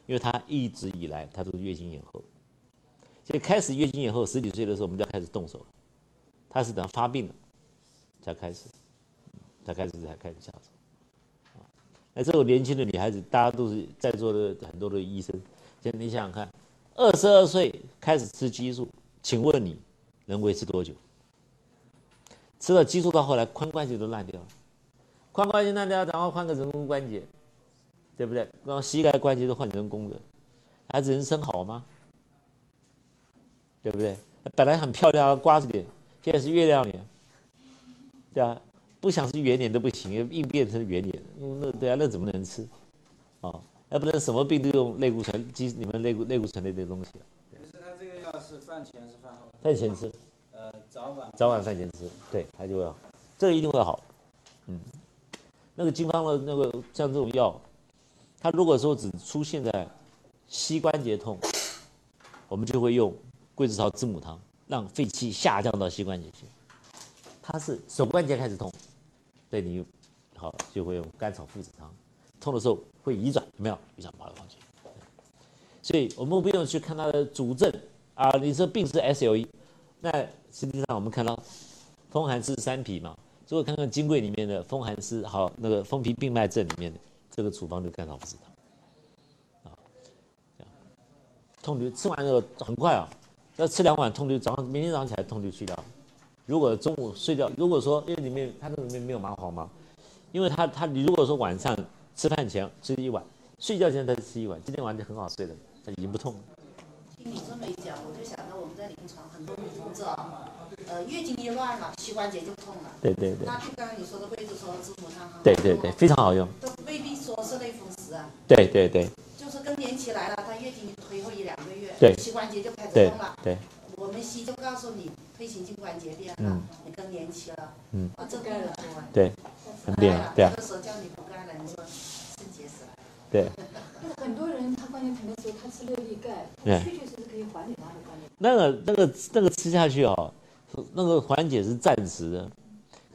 Speaker 1: 因为它一直以来它都是月经延后。所以开始月经以后，十几岁的时候我们就要开始动手了。它是等发病了才开始，才开始才开始下手。啊，那这种年轻的女孩子，大家都是在座的很多的医生。现在你想想看，二十二岁开始吃激素，请问你能维持多久？吃了激素到后来，髋关节都烂掉了，髋关节烂掉，然后换个人工关节，对不对？然后膝盖关节都换人工的，孩子人生好吗？对不对？本来很漂亮瓜子脸，现在是月亮脸，对啊，不想是圆脸都不行，硬变成圆脸，那对啊，那怎么能吃？啊？要不然什么病都用类固醇，基你们类固类固醇类的东西。
Speaker 3: 可是他这个药是饭前是饭后？
Speaker 1: 饭前吃。
Speaker 3: 呃，早晚。
Speaker 1: 早晚饭前吃，对，他就会好，这个一定会好。嗯，那个金方的那个像这种药，它如果说只出现在膝关节痛，我们就会用桂枝草知母汤，让肺气下降到膝关节去。它是手关节开始痛，对你好就会用甘草附子汤。痛的时候会移转，有没有？移转跑来跑去。所以我们不用去看它的主症啊，你说病是 SLE，那实际上我们看到风寒湿三脾嘛。如果看看金匮里面的风寒湿，好那个风脾病脉症里面的这个处方就甘草附子汤啊，这样痛就吃完之后很快啊，要吃两碗痛就早上明天早上起来痛就去掉。如果中午睡觉，如果说因为里面它这里面没有麻黄嘛，因为它它你如果说晚上。吃饭前吃一碗，睡觉前再吃一碗，今天晚上就很好睡了，它已经不痛了。
Speaker 10: 听你这么一讲，我就想到我们在临床很多女同志啊，呃，月经一乱了，膝关节就痛了。
Speaker 1: 对对对。
Speaker 10: 那就刚刚你说的桂枝说的知母汤
Speaker 1: 对对对，非常好用。
Speaker 10: 都未必说是类风湿啊。
Speaker 1: 对对对。
Speaker 10: 就是更年期来了，她月经
Speaker 1: 对，
Speaker 10: 膝关节就开始痛了。
Speaker 1: 对。
Speaker 10: 我们西就告诉你，推行性关节变了，你更年期了。嗯。啊，这个
Speaker 1: 对。很变啊，对啊。
Speaker 10: 有的时候叫你不干了，你说肾结石了。
Speaker 1: 对。
Speaker 8: 很多人他关节疼的时候，他吃六粒钙，确确实实可以缓解他的关节。
Speaker 1: 那个、那个、那个吃下去哦，那个缓解是暂时的，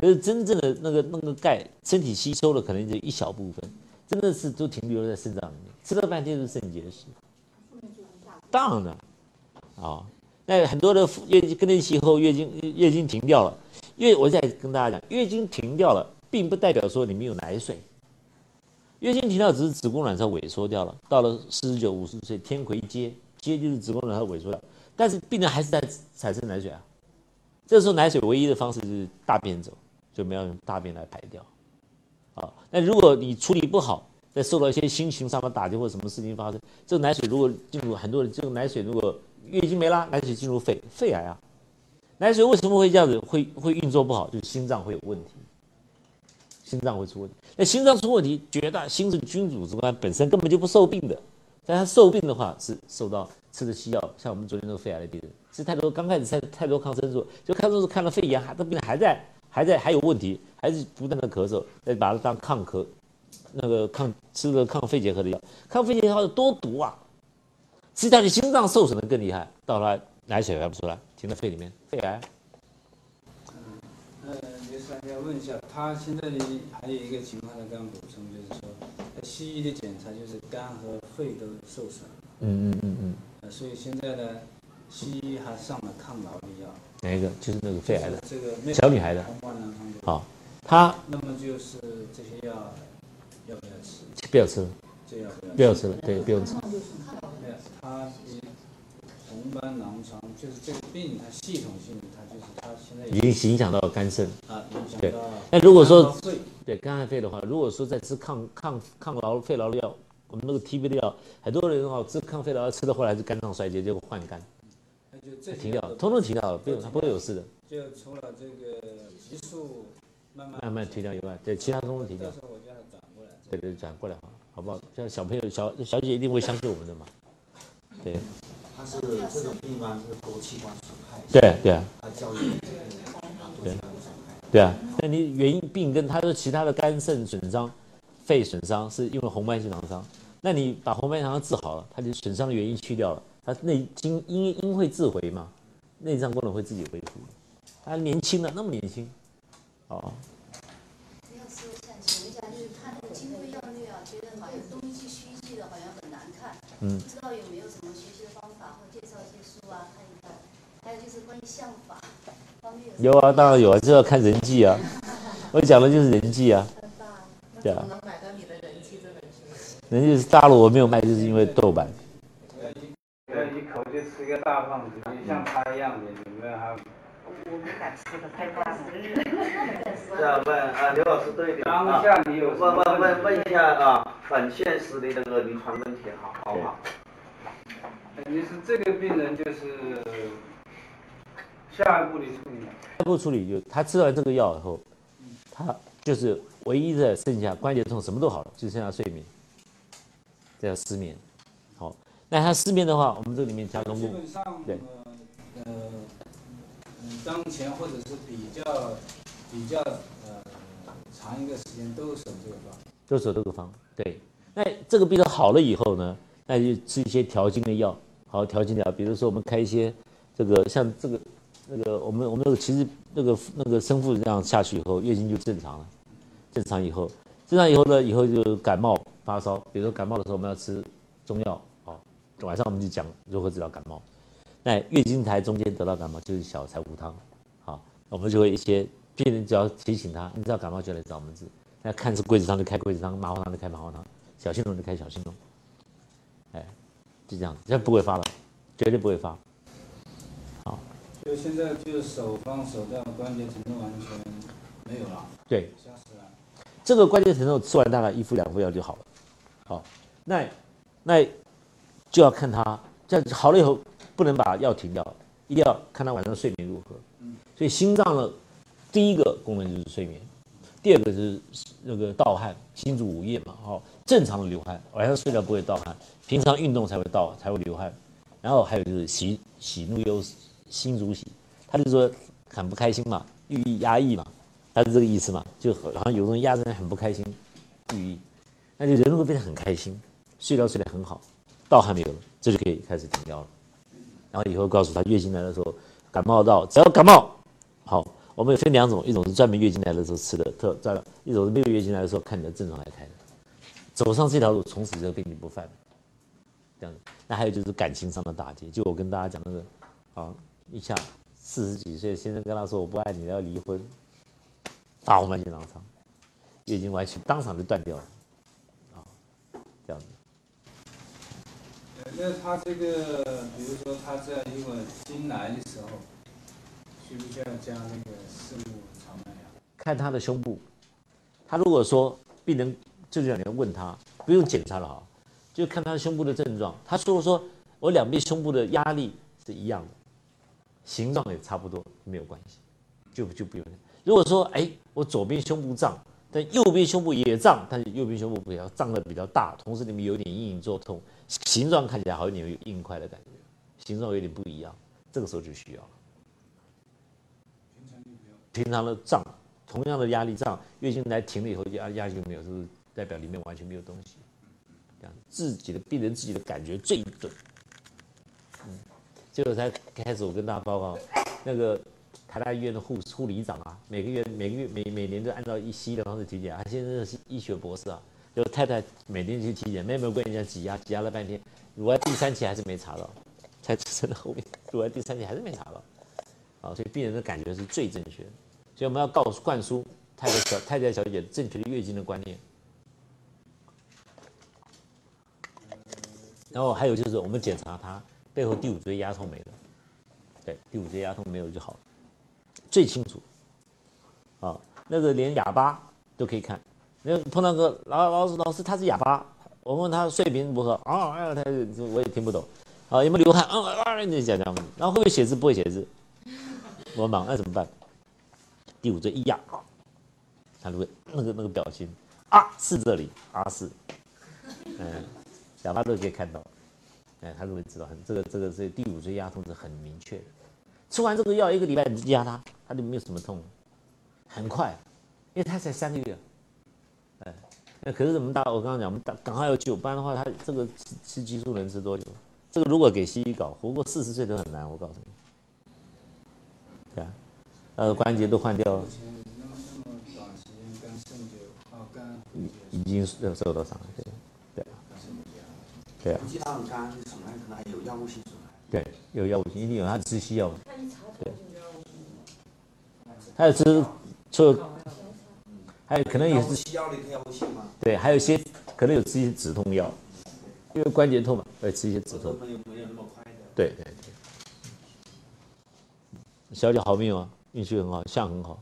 Speaker 1: 可是真正的那个那个钙，身体吸收了可能就一小部分，真的是都停留在肾脏里面，吃了半天是肾结石。当然了，啊，那很多的月经更年期后月经月经停掉了，月我再跟大家讲，月经停掉了，并不代表说你没有奶水。月经停掉只是子宫卵巢萎缩掉了，到了四十九、五十岁，天癸接，接就是子宫卵巢萎缩掉，但是病人还是在产生奶水啊。这时候奶水唯一的方式就是大便走，就没有用大便来排掉。啊，那如果你处理不好，在受到一些心情上的打击或者什么事情发生，这个奶水如果进入很多人，这个奶水如果月经没拉，奶水进入肺，肺癌啊。奶水为什么会这样子？会会运作不好，就是心脏会有问题。心脏会出问题，那心脏出问题，绝大心是君主之官，本身根本就不受病的。但他受病的话，是受到吃的西药，像我们昨天那个肺癌的病人，吃太多，刚开始吃太多抗生素，就抗生素看了肺炎，还这病人还在，还在还有问题，还是不断的咳嗽，再把它当抗咳，那个抗吃了抗肺结核的药，抗肺结核药多毒啊！实际上你心脏受损的更厉害，到了奶水排不出来，停在肺里面，肺癌。
Speaker 3: 要问一下，他现在还有一个情况，他刚补充，就是说，西医的检查就是肝和肺都受损。
Speaker 1: 嗯嗯嗯嗯。
Speaker 3: 呃，所以现在呢，西医还上了抗痨的药。
Speaker 1: 哪一个？就是那个肺癌的。
Speaker 3: 这个
Speaker 1: 小女孩的。好，他。
Speaker 3: 那么就是这些药要不要吃？
Speaker 1: 不要吃。
Speaker 3: 这药
Speaker 1: 不要吃了，对，不用吃。
Speaker 3: 他红斑狼疮就是这个病，它系统性，它就是它现在
Speaker 1: 已经影响到肝肾
Speaker 3: 啊，影响
Speaker 1: 对。那如果说对肝癌肺的话，如果说在吃抗抗抗劳肺痨的药，我们那个 TB 的药，很多人哦吃抗肺痨吃的后来是肝脏衰竭，结果换肝，就停掉，通通停掉了，不用，他不会有事的。
Speaker 3: 就除了这个激素慢慢
Speaker 1: 慢慢停掉以外，对其他通通停掉。对对，转过来好，好不好？像小朋友小小姐一定会相信我们的嘛，对。
Speaker 4: 他是这种病吗？是多器官损害。
Speaker 1: 对对啊。
Speaker 4: 他教育
Speaker 1: 对。对啊，那你原因病跟他说其他的肝肾损伤、肺损伤是因为红斑性狼疮，那你把红斑性狼疮治好了，他就损伤的原因去掉了，他内经因因会自回嘛，内脏功能会自己恢复。他年轻了，那么年轻，哦。
Speaker 10: 要说一下，请一下，就是看那个金匮要略啊，觉得好像东记西记的，好像很难看。嗯。不知道有没有什么学习的方法或介绍一些书啊，看一看。还有就是关于相法。
Speaker 1: 有啊，当然有啊，就要看人际啊。*laughs* 我讲的就是人际啊。对啊。
Speaker 10: 能买到你的人气这本书？
Speaker 1: 人气是大陆我没有卖，就是因为豆瓣。
Speaker 3: 要一口就吃个大胖子，你像他一样的，你们还？
Speaker 10: 我们敢吃的太大了。
Speaker 4: 这样问啊，刘老师对的啊。问问问问一下啊，很现实的那个临床问题，好好不好？
Speaker 3: 你是这个病人就是。下一步的处理，下一
Speaker 1: 步处理就他吃完这个药以后，他就是唯一的剩下关节痛什么都好了，就剩下睡眠，这叫失眠。好，那他失眠的话，我们这里面加中
Speaker 3: 基本上，对，呃，当前或者是比较比较呃长一个时间都守这个方，
Speaker 1: 都守这个方。对，那这个病好了以后呢，那就吃一些调经的药，好调经的药，比如说我们开一些这个像这个。那个我们我们那个其实那个那个生父这样下去以后，月经就正常了。正常以后，正常以后呢，以后就感冒发烧。比如说感冒的时候，我们要吃中药好。晚上我们就讲如何治疗感冒。那月经台中间得到感冒就是小柴胡汤，好，我们就会一些病人只要提醒他，你知道感冒就来找我们治。那看是柜子上就开柜子汤，麻黄汤就开麻黄汤，小青龙就开小青龙。哎，就这样子，这不会发了，绝对不会发。
Speaker 3: 好就现在就手放手段关节疼痛完全没有了，
Speaker 1: 对。这个关节疼痛吃完大概一副两副药就好了。好，那那就要看他这样好了以后，不能把药停掉，一定要看他晚上睡眠如何。所以心脏的第一个功能就是睡眠，第二个是那个盗汗，心主午夜嘛，哦，正常的流汗，晚上睡觉不会盗汗，平常运动才会盗才会流汗。然后还有就是喜喜怒忧。心主喜，他就说很不开心嘛，郁抑压抑嘛，他是这个意思嘛？就好像有种压着人很不开心，寓意，那就人会变得很开心，睡觉睡得很好，盗汗没有了，这就可以开始停药了。然后以后告诉他，月经来的时候，感冒到只要感冒，好，我们分两种，一种是专门月经来的时候吃的特专，一种是没有月经来的时候看你的症状来开的。走上这条路，从此就病病不犯。这样子，那还有就是感情上的打击，就我跟大家讲那个，啊，一下四十几岁先生跟他说我不爱你，要离婚，大红斑性狼疮，月经完全当场就断掉了，啊，这样子。
Speaker 6: 那他这个，比如说他在如果经来的时候，需不需要加那个四物草麦芽？
Speaker 1: 看他的胸部，他如果说病人，就是你要问他，不用检查了哈。就看他胸部的症状，他说说，我两边胸部的压力是一样的，形状也差不多，没有关系，就就不用。如果说，哎，我左边胸部胀，但右边胸部也胀，但是右边胸部比较胀的比较大，同时里面有点隐隐作痛，形状看起来好像有硬块的感觉，形状有点不一样，这个时候就需要了。平常的胀，同样。的压力胀，月经来停了以后压压就没有，就是代表里面完全没有东西。这样。自己的病人自己的感觉最准，嗯，结果才开始我跟大家报告，那个台大医院的护护理长啊，每个月每个月每每年都按照一西医的方式体检，他现在是医学博士啊，就太太每天去体检，妹妹跟人家挤压挤压了半天，乳癌第三期还是没查到，才出生的后面，乳癌第三期还是没查到，啊，所以病人的感觉是最正确的，所以我们要告诉灌输太太小太太小姐正确的月经的观念。然后还有就是，我们检查他背后第五椎压痛没了，对，第五椎压痛没有就好，最清楚。啊，那个连哑巴都可以看。那碰到个老老师，老师他是哑巴，我问他睡眠如何啊？哎，他我也听不懂。啊，有没有流汗？嗯啊，你讲讲。然后会不会写字？不会写字。我忙，那怎么办？第五椎一压，他如果那个那个表情啊，是这里啊是，嗯。哑巴都可以看到，哎，他都会知道，很这个这个是第五椎压痛是很明确的。吃完这个药一个礼拜你压他，他就没有什么痛，很快，因为他才三个月，那可是我们大我刚刚讲，我们赶赶快要救，不然的话他这个吃吃激素能吃多久？这个如果给西医搞，活过四十岁都很难，我告诉你。对啊，呃，关节都换掉了，已已经受受到伤害，对。对啊，
Speaker 4: 其他很干，损害可能还有药物性损害。
Speaker 1: 对，有药物性，一定有它吃西药。对，还有吃，就还有可能也是。
Speaker 4: 西药的药物性吗？
Speaker 1: 对，还有一些可能有吃一些止痛药，因为关节痛嘛，会吃一些止痛。
Speaker 4: 没有没有那么快的。
Speaker 1: 对对对。小姐好命啊，运气很好，相很好，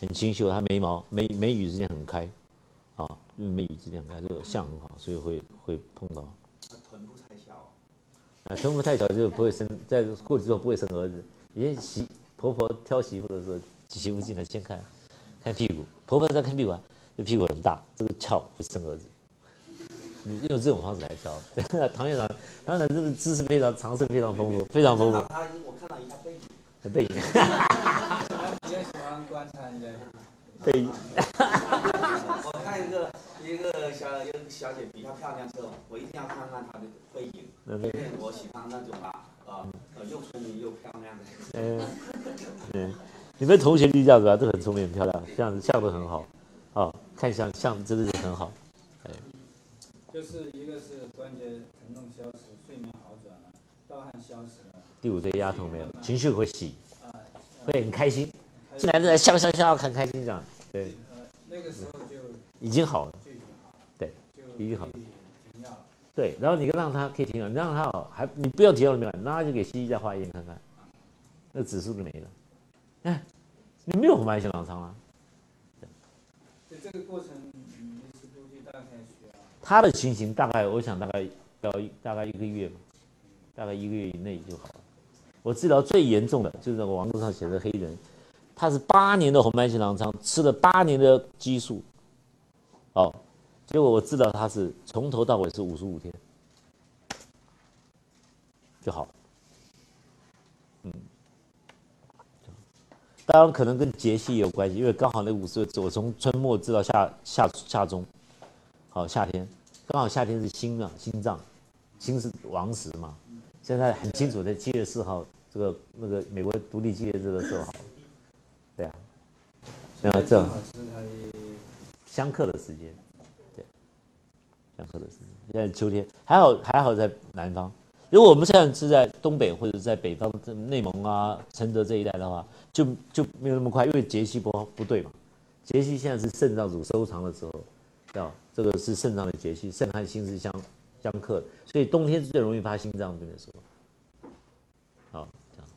Speaker 1: 很清秀，她眉毛眉眉宇之间很开，啊，眉宇之间很开，这个相很好，所以会会碰到。臀部太小啊，臀部太小就不会生，在过去之后不会生儿子。以前媳婆婆挑媳妇的时候，媳妇进来先看，看屁股，婆婆在看屁股啊，这屁股很大，这个翘会生儿子。你用这种方式来挑，*laughs* 唐院长，唐院长这个知识非常常识非常丰富，非常丰富。
Speaker 4: 他我看到一下背影。
Speaker 1: 背影。
Speaker 6: 比较喜欢观察人家
Speaker 1: 背影。
Speaker 4: 我看一个。一个小一个小姐比较漂亮之后，我一定要看看她的背影，因为我喜欢那种啊，呃，又聪明又漂亮的。嗯，
Speaker 1: 嗯，你们同学就这样子啊，都很聪明很漂亮，这样子相都很好，啊，看相相真的是很好，哎。
Speaker 6: 就是一个是关节疼痛消失，睡眠好转了，盗汗消失了。
Speaker 1: 第五对压痛没有，情绪会喜，会很开心，进来都在笑笑笑，很开心这样，对。
Speaker 6: 那个时候就
Speaker 1: 已经好了。对已经好了，对，然后你让他可以停药，你让他好，还你不要停药了没有？那就给西医再化验看看，那指数就没了。哎，你没有红斑性狼疮啊？
Speaker 6: 在这个过程，你是估计大概需要？
Speaker 1: 他的情形大概，我想大概要大概一个月吧，大概一个月以内就好了。我治疗最严重的就是那个网络上写的黑人，他是八年的红斑性狼疮，吃了八年的激素，哦。结果我知道他是从头到尾是五十五天就好，嗯，当然可能跟节气有关系，因为刚好那五十我从春末至到夏夏夏中，好夏天，刚好夏天是心啊心脏，心是王时嘛。现在很清楚在，七月四号这个那个美国独立纪念日的时候，对啊，然后这相克的时间，对，相克的时间。现在秋天还好还好在南方。如果我们现在是在东北或者在北方，内蒙啊、承德这一带的话，就就没有那么快，因为节气不不对嘛。节气现在是肾脏主收藏的时候，啊，这个是肾脏的节气，肾和心是相相克，所以冬天是最容易发心脏病的时候。好，这样。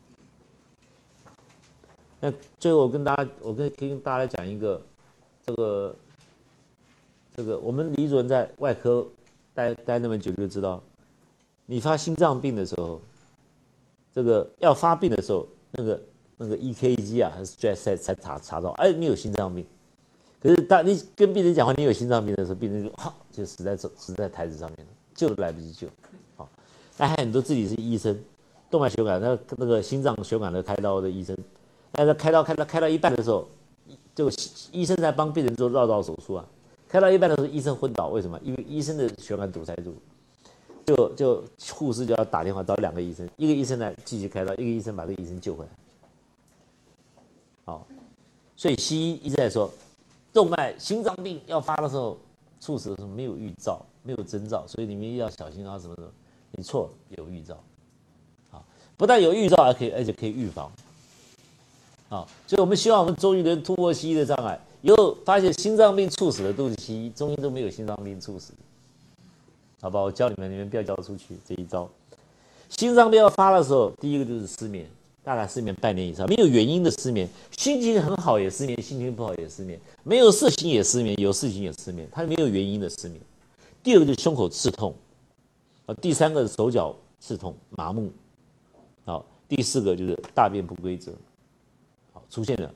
Speaker 1: 那最后我跟大家，我跟跟大家讲一个，这个这个我们李主任在外科待待那么久就知道。你发心脏病的时候，这个要发病的时候，那个那个 EKG 啊，还是 stress 才才查查到，哎，你有心脏病。可是当你跟病人讲话，你有心脏病的时候，病人就哈就死在死在台子上面了，救都来不及救。好，那还很多自己是医生，动脉血管那那个心脏血管的开刀的医生，但是开刀开到开到一半的时候，就医生在帮病人做绕道手术啊，开到一半的时候，医生昏倒，为什么？因为医生的血管堵塞住。就就护士就要打电话找两个医生，一个医生呢继续开刀，一个医生把这个医生救回来。所以西医一直在说，动脉心脏病要发的时候，猝死的时候没有预兆，没有征兆，所以你们一定要小心啊什么什么。你错，有预兆。啊，不但有预兆，还可以，而且可以预防。啊，所以我们希望我们中医能突破西医的障碍，以后发现心脏病猝死的都是西医，中医都没有心脏病猝死。好吧，我教你们，你们不要教出去这一招。心脏病要发的时候，第一个就是失眠，大概失眠半年以上，没有原因的失眠，心情很好也失眠，心情不好也失眠，没有事情也失眠，有事情也失眠，它没有原因的失眠。第二个就是胸口刺痛，啊，第三个是手脚刺痛、麻木，好，第四个就是大便不规则，好，出现了，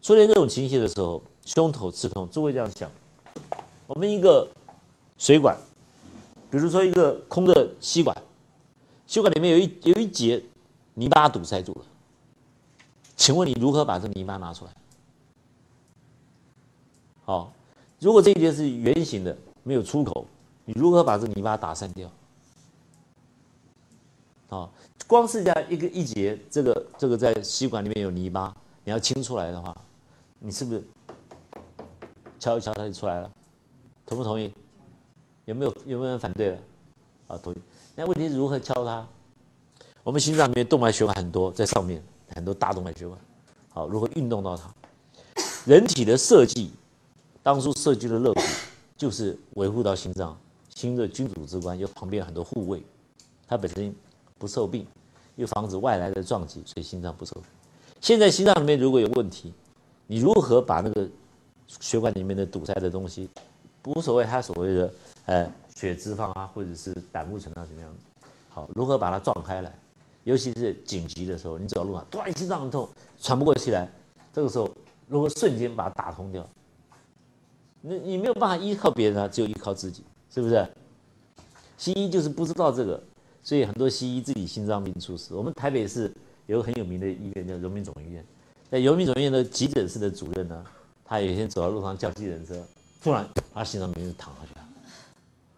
Speaker 1: 出现这种情形的时候，胸口刺痛，诸位这样想，我们一个水管。比如说一个空的吸管，吸管里面有一有一节泥巴堵塞住了，请问你如何把这泥巴拿出来？好，如果这一节是圆形的，没有出口，你如何把这泥巴打散掉？好，光是这样一个一节，这个这个在吸管里面有泥巴，你要清出来的话，你是不是敲一敲它就出来了？同不同意？有没有有没有人反对了？啊，同意。那问题是如何敲它？我们心脏里面动脉血管很多，在上面很多大动脉血管。好，如何运动到它？人体的设计，当初设计的肋骨就是维护到心脏，心的君主之官，又旁边很多护卫，它本身不受病，又防止外来的撞击，所以心脏不受。现在心脏里面如果有问题，你如何把那个血管里面的堵塞的东西，无所谓，它所谓的。呃，血脂肪啊，或者是胆固醇啊，怎么样？好，如何把它撞开来？尤其是紧急的时候，你走到路上，突然心脏很痛，喘不过气来，这个时候如果瞬间把它打通掉？你你没有办法依靠别人啊，只有依靠自己，是不是？西医就是不知道这个，所以很多西医自己心脏病猝死。我们台北市有个很有名的医院叫荣民总医院，在荣民总医院的急诊室的主任呢，他有一天走到路上叫急诊车，突然他心脏病就躺下去了。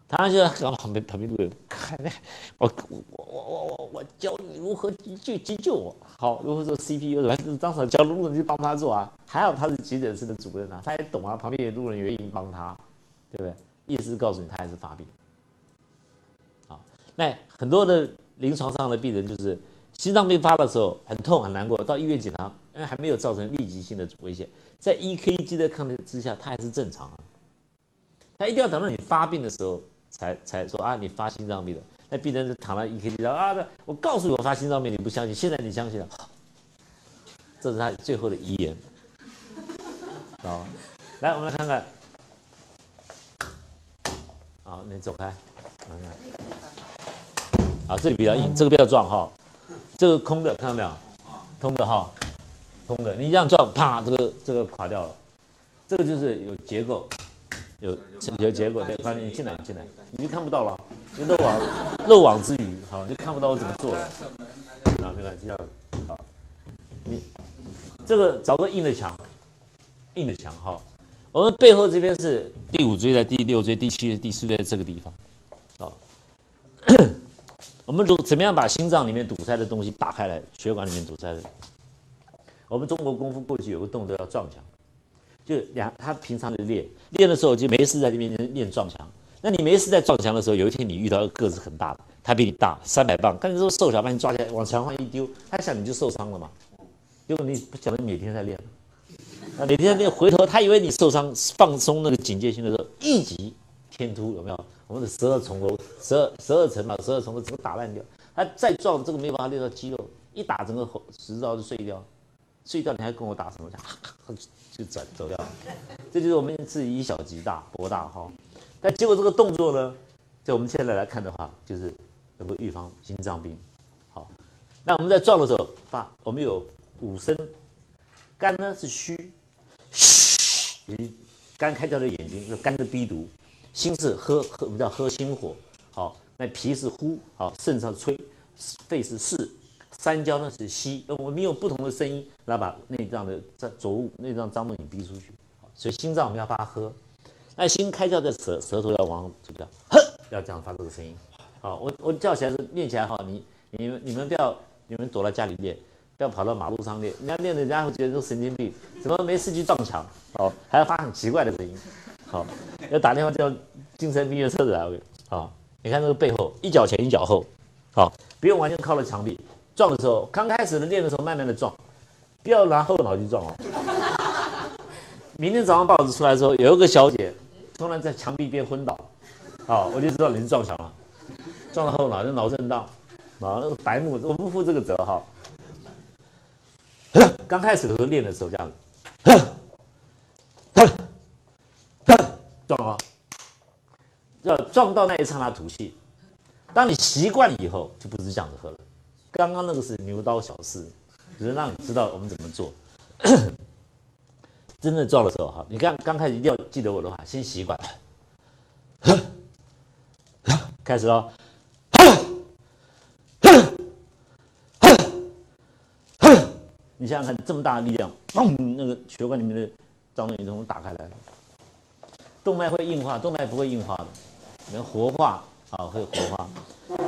Speaker 1: 他就在旁边旁边路人看，我我我我我我教你如何急救急救我，好如何做 CPU 什么，当时教路人去帮他做啊，还好他是急诊室的主任啊，他也懂啊，旁边有路人愿意帮他，对不对？意思告诉你他还是发病。好，那很多的临床上的病人就是心脏病发的时候很痛很难过，到医院检查，因为还没有造成立即性的危险，在 EKG 的抗之下，他还是正常啊。他一定要等到你发病的时候。才才说啊，你发心脏病了。那病人就躺在 EKG 上啊，我告诉你我发心脏病，你不相信，现在你相信了，这是他最后的遗言。好，来我们来看看，好，你走开，啊，这里比较硬，这个比较壮哈，这个空的看到没有？空的哈，空的，你这样撞，啪，这个这个垮掉了，这个就是有结构。有有结果，对，反正你进来，进来，你就看不到了，就漏网漏网之鱼，好，就看不到我怎么做了，啊，没关系，好，你这个找个硬的墙，硬的墙哈。我们背后这边是第五椎在第六椎、第七椎、第四椎这个地方，啊。*coughs* 我们如怎么样把心脏里面堵塞的东西打开来？血管里面堵塞的。我们中国功夫过去有个动作叫撞墙，就两他平常的练练的时候就没事在这边练撞墙。那你没事在撞墙的时候，有一天你遇到个个子很大的，他比你大三百磅，但是说瘦小把你抓起来往墙上一丢，他想你就受伤了嘛？结果你不晓得每天在练，啊每天在练，回头他以为你受伤放松那个警戒心的时候，一击天突有没有？我们的十二重楼，十二十二层嘛，十二重楼整个打烂掉，他再撞这个没办法练到肌肉，一打整个十招就碎掉，睡觉你还跟我打什么？*laughs* 就走走掉，这就是我们自己以小及大，博大哈。但结果这个动作呢，在我们现在来看的话，就是能够预防心脏病。好，那我们在撞的时候，把我们有五声，肝呢是虚，嘘，肝开掉的眼睛是肝的逼毒，心是喝喝我们叫喝心火。好，那脾是呼，好，肾上吹，肺是四，三焦呢是吸。我们用不同的声音来把内脏的脏浊物、内脏脏东西逼出去。所以心脏我们要发呵。那心开窍在舌舌头要往这个，哼，要这样发这个声音。好，我我叫起来是练起来哈，你你们你们不要你们躲在家里练，不要跑到马路上练。人家练的人家会觉得都神经病，怎么没事去撞墙？哦，还要发很奇怪的声音。好，要打电话叫精神病院车子来。好，你看这个背后一脚前一脚后，好，不用完全靠着墙壁撞的时候，刚开始的练的时候慢慢的撞，不要拿后脑去撞哦。明天早上报纸出来之后，有一个小姐。突然在墙壁边昏倒，好，我就知道你是撞墙了，撞到后脑，就脑震荡，啊，那个白目，我不负这个责哈。刚开始的时候练的时候这样子，撞啊，要撞到那一刹那吐气。当你习惯了以后，就不是这样子喝了。刚刚那个是牛刀小试，只是让你知道我们怎么做。*coughs* 真正撞的时候，哈，你刚刚开始一定要记得我的话，先习惯，开始哦，你想想看，这么大的力量，嘣，那个血管里面的脏东西都打开来了，动脉会硬化，动脉不会硬化的，能活化啊，会活化。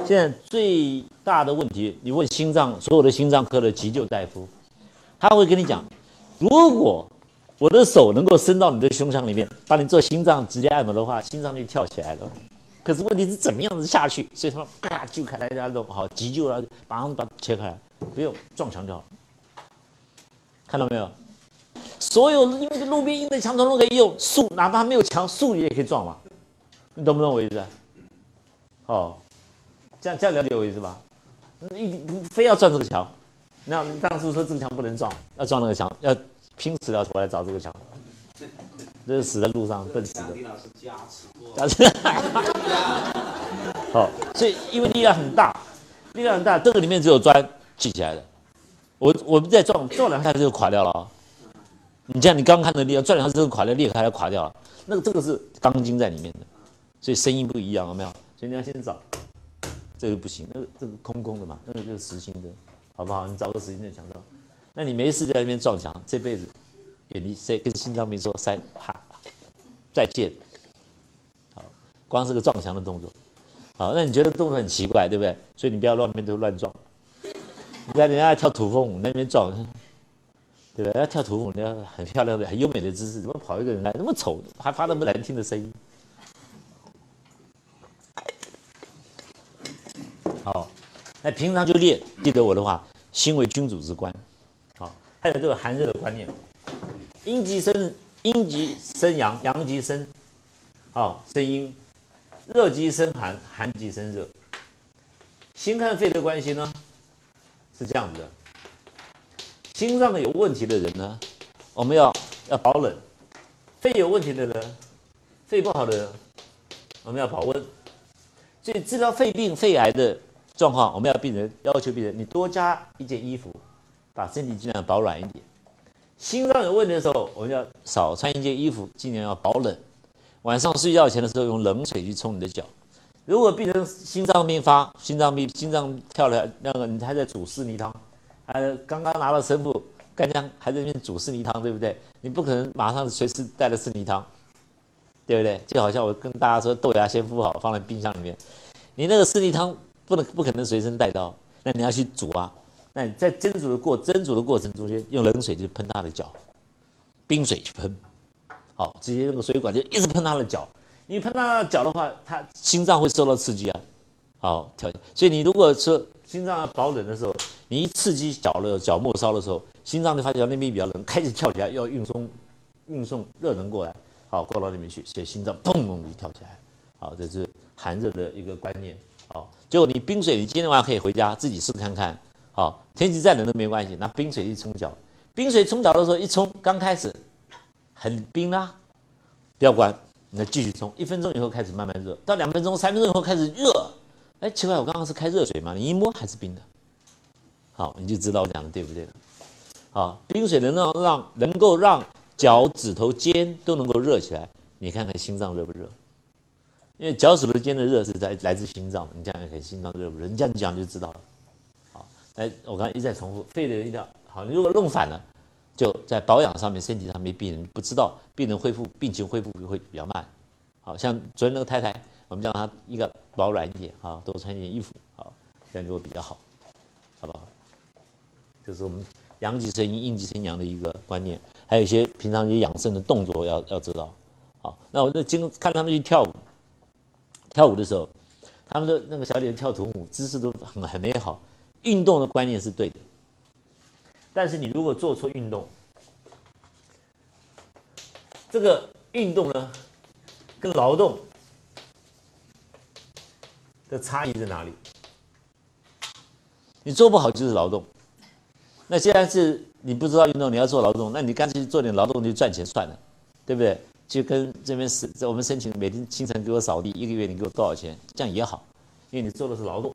Speaker 1: 现在最大的问题，你问心脏所有的心脏科的急救大夫，他会跟你讲，如果我的手能够伸到你的胸腔里面，帮你做心脏直接按摩的话，心脏就跳起来了。可是问题是怎么样子下去？所以他们，啪就开来家弄好急救了，马上把它切开来，不用撞墙就好。看到没有？所有因为路边硬的墙都可以用，树哪怕没有墙，树也可以撞嘛。你懂不懂我意思？哦，这样这样了解我意思吧？你非要撞这个墙，那当初说这个墙不能撞，要撞那个墙要。拼死了活来找这个墙，这是死在路上笨死的。加持，*laughs* 好，所以因为力量很大，力量很大，这个里面只有砖砌起来的。我我们再撞撞两下就垮掉了啊！你像你刚看的力量，撞两下就垮掉，裂开了垮掉了。那个这个是钢筋在里面的，所以声音不一样，有没有？所以你要先找，这个不行，那个这个空空的嘛，那个就是实心的，好不好？你找个实心的墙上。那你没事在那边撞墙，这辈子远离谁跟心脏病说三哈再见。好，光是个撞墙的动作，好，那你觉得动作很奇怪，对不对？所以你不要乱边都乱撞。你看人家跳土风舞那边撞，对不对？要跳土风舞，要很漂亮的、很优美的姿势，怎么跑一个人来那么丑，还发那么难听的声音？好，那平常就练，记得我的话，心为君主之官。好还有这个寒热的观念，阴极生阴极生阳，阳极生好生阴，热极生寒，寒极生热。心和肺的关系呢是这样子的，心脏有问题的人呢，我们要要保冷；肺有问题的人，肺不好的人，我们要保温。所以治疗肺病、肺癌的状况，我们要病人要求病人，你多加一件衣服。把身体尽量保暖一点。心脏有问题的时候，我们要少穿一件衣服，尽量要保冷。晚上睡觉前的时候，用冷水去冲你的脚。如果病人心脏病发，心脏病、心脏跳了，那个你还在煮四泥汤，还刚刚拿了神父干将还在那边煮四泥汤，对不对？你不可能马上随时带着四泥汤，对不对？就好像我跟大家说，豆芽先敷好，放在冰箱里面，你那个四泥汤不能不可能随身带刀，那你要去煮啊。那你在蒸煮的过蒸煮的过程中间，用冷水去喷他的脚，冰水去喷，好，直接那个水管就一直喷他的脚。你喷他的脚的话，他心脏会受到刺激啊，好跳。所以你如果说心脏要保冷的时候，你一刺激脚了脚末梢的时候，心脏就发觉那边比较冷，开始跳起来，要运送运送热能过来，好过到那边去，所以心脏砰砰的跳起来，好，这是寒热的一个观念。好，结果你冰水，你今天晚上可以回家自己试看看。好，天气再冷都没关系，拿冰水一冲脚。冰水冲脚的时候一冲，刚开始很冰啦，不要关，你再继续冲，一分钟以后开始慢慢热，到两分钟、三分钟以后开始热。哎，奇怪，我刚刚是开热水嘛？你一摸还是冰的。好，你就知道我讲的对不对了。好，冰水能让让能够让脚趾头尖都能够热起来，你看看心脏热不热？因为脚趾头尖的热是在来自心脏，你这样看心脏热不热？你这样讲就知道了。好哎，我刚才一再重复，肺的一定要好。你如果弄反了，就在保养上面、身体上面，病人不知道，病人恢复病情恢复会比较慢。好像昨天那个太太，我们叫她一个保暖一点啊，多穿一点衣服，好，这样就会比较好，好不好？这是我们阳极生阴、阴极生阳的一个观念，还有一些平常一些养生的动作要要知道。好，那我就经看他们去跳舞，跳舞的时候，他们的那个小姐姐跳土舞，姿势都很很美好。运动的观念是对的，但是你如果做错运动，这个运动呢，跟劳动的差异在哪里？你做不好就是劳动。那既然是你不知道运动，你要做劳动，那你干脆做点劳动就赚钱算了，对不对？就跟这边是在我们申请每天清晨给我扫地，一个月你给我多少钱？这样也好，因为你做的是劳动。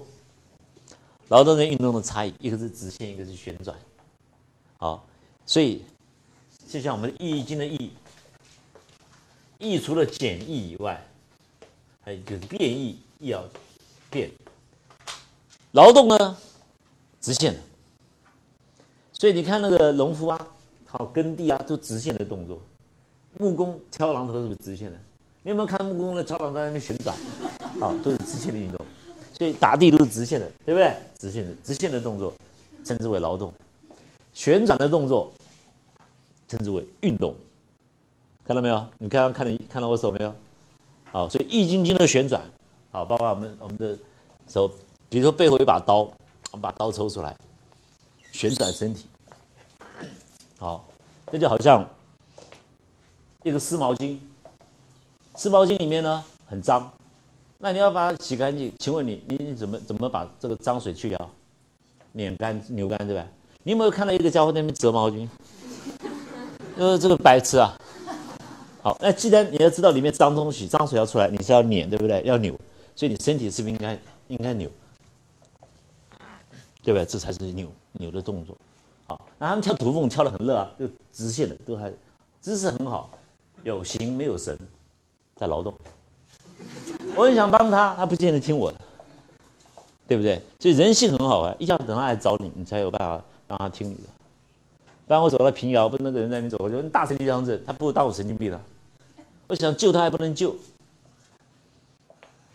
Speaker 1: 劳动跟运动的差异，一个是直线，一个是旋转，好，所以就像我们《易经》的易，易除了简易以外，还有就是变易，易要变。劳动呢，直线的，所以你看那个农夫啊，好耕地啊，都直线的动作。木工挑榔头是不是直线的？你有没有看木工的挑榔头在那边旋转？好，都是直线的运动。所以打地都是直线的，对不对？直线的直线的动作称之为劳动，旋转的动作称之为运动。看到没有？你刚刚看到看到我手没有？好，所以易筋经的旋转，好，包括我们我们的手，比如说背后一把刀，我们把刀抽出来，旋转身体，好，这就好像一个湿毛巾，湿毛巾里面呢很脏。那你要把它洗干净，请问你，你你怎么怎么把这个脏水去掉？碾干、扭干，对吧？你有没有看到一个家伙在那边折毛巾？呃，这个白痴啊！好，那既然你要知道里面脏东西、脏水要出来，你是要碾，对不对？要扭，所以你身体是不是应该应该扭？对不对？这才是扭扭的动作。好，那他们跳土凤跳得很热啊，就直线的，都还姿势很好，有形没有神，在劳动。*laughs* 我很想帮他，他不见得听我的，对不对？所以人性很好啊，一定要等他来找你，你才有办法让他听你的。不然我走到平遥，不那个人在那边走，我就大神经张症，他不如当我神经病了。我想救他还不能救，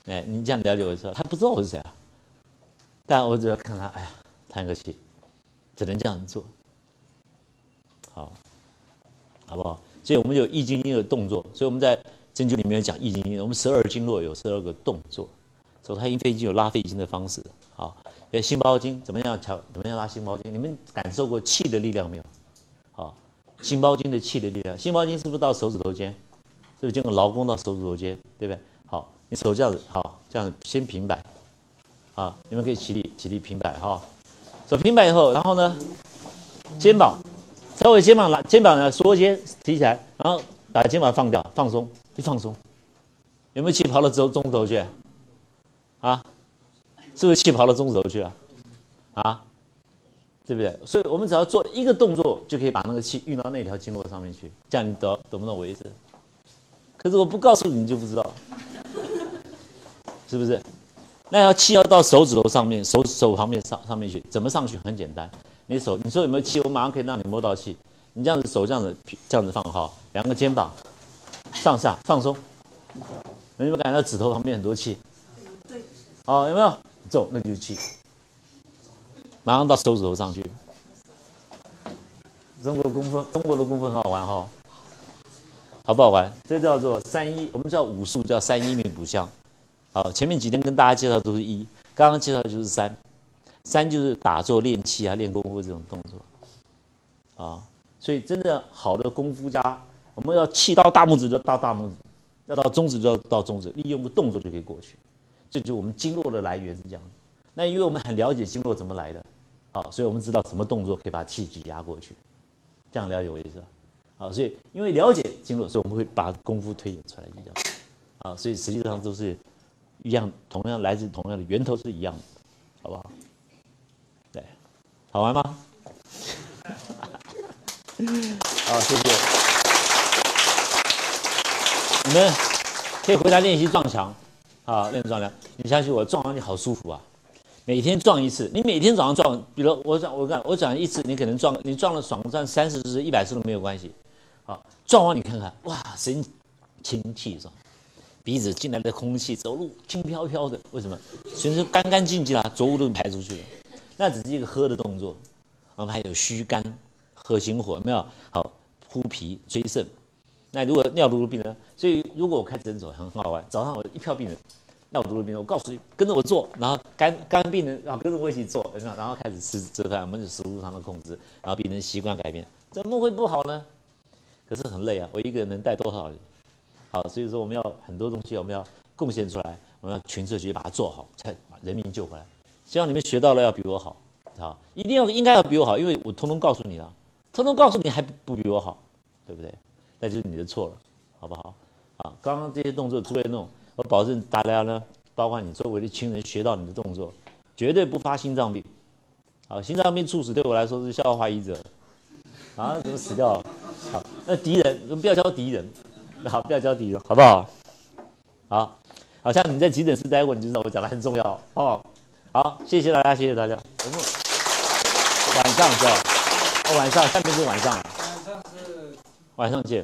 Speaker 1: 哎，你这样了解我说，他不知道我是谁啊。但我只要看他，哎呀，叹个气，只能这样做。好，好不好？所以我们有易经的动作，所以我们在。针灸里面有讲易经，我们十二经络有十二个动作，手太阴肺经有拉肺经的方式，好，有心包经怎么样调，怎么样拉心包经？你们感受过气的力量没有？好，心包经的气的力量，心包经是不是到手指头尖？是不是经过劳宫到手指头尖？对不对？好，你手这样子，好，这样先平摆，好，你们可以起立，起立平摆哈，手平摆以后，然后呢，肩膀稍微肩膀拉，肩膀呢缩肩提起来，然后把肩膀放掉，放松。一放松，有没有气跑到中中指头去？啊，是不是气跑到中指头去啊？啊，对不对？所以我们只要做一个动作，就可以把那个气运到那条经络上面去，这样你懂懂不懂我意思？可是我不告诉你，你就不知道，是不是？那要气要到手指头上面，手手旁边上上面去，怎么上去？很简单，你手，你说有没有气？我马上可以让你摸到气。你这样子手这样子这样子放好，两个肩膀上下放松。有没有感觉到指头旁边很多气？对。哦，有没有？走，那就是气。马上到手指头上去。中国功夫，中国的功夫很好玩哈，好不好玩？这叫做三一，我们叫武术叫三一命补相。好，前面几天跟大家介绍都是一，刚刚介绍的就是三，三就是打坐练气啊，练功夫这种动作。啊，所以真的好的功夫家，我们要气到大拇指就到大拇指，要到中指就到中指，利用个动作就可以过去。这就是我们经络的来源是这样。那因为我们很了解经络怎么来的，好，所以我们知道什么动作可以把气挤压过去。这样了解我意思，好，所以因为了解经络，所以我们会把功夫推演出来一样，啊，所以实际上都是一样，同样来自同样的源头是一样的，好不好？对，好玩吗？*laughs* 好，谢谢。你们可以回来练习撞墙，啊，练撞墙。你相信我，撞完你好舒服啊。每天撞一次，你每天早上撞，比如我讲，我讲，我讲一次，你可能撞，你撞了爽撞三十次、一百次都没有关系。好，撞完你看看，哇，神清气爽，鼻子进来的空气，走路轻飘飘的，为什么？全身干干净净啦，浊物都排出去了。那只是一个喝的动作，我们还有虚肝、喝心火，没有？好，铺脾、追肾。那如果尿毒的病人，所以如果我开诊所很好玩，早上我一票病人。那我读了病人，我告诉你，跟着我做，然后肝肝病人，然后跟着我一起做，然后开始吃吃饭，我们就食物上的控制，然后病人习惯改变，怎么会不好呢？可是很累啊，我一个人能带多少人？好，所以说我们要很多东西，我们要贡献出来，我们要群策群力把它做好，才把人民救回来。希望你们学到了要比我好，好，一定要应该要比我好，因为我通通告诉你了，通通告诉你还不比我好，对不对？那就是你的错了，好不好？啊，刚刚这些动作诸位弄。我保证大家呢，包括你周围的亲人，学到你的动作，绝对不发心脏病。好，心脏病猝死对我来说是笑话一则。啊，怎么死掉了？好，那敌人不要叫敌人，好，不要叫敌人，好不好？好，好像你在急诊室待过，你就知道我讲的很重要哦。好，谢谢大家，谢谢大家。晚上是吧？晚上，下面是晚上。晚上是晚上见。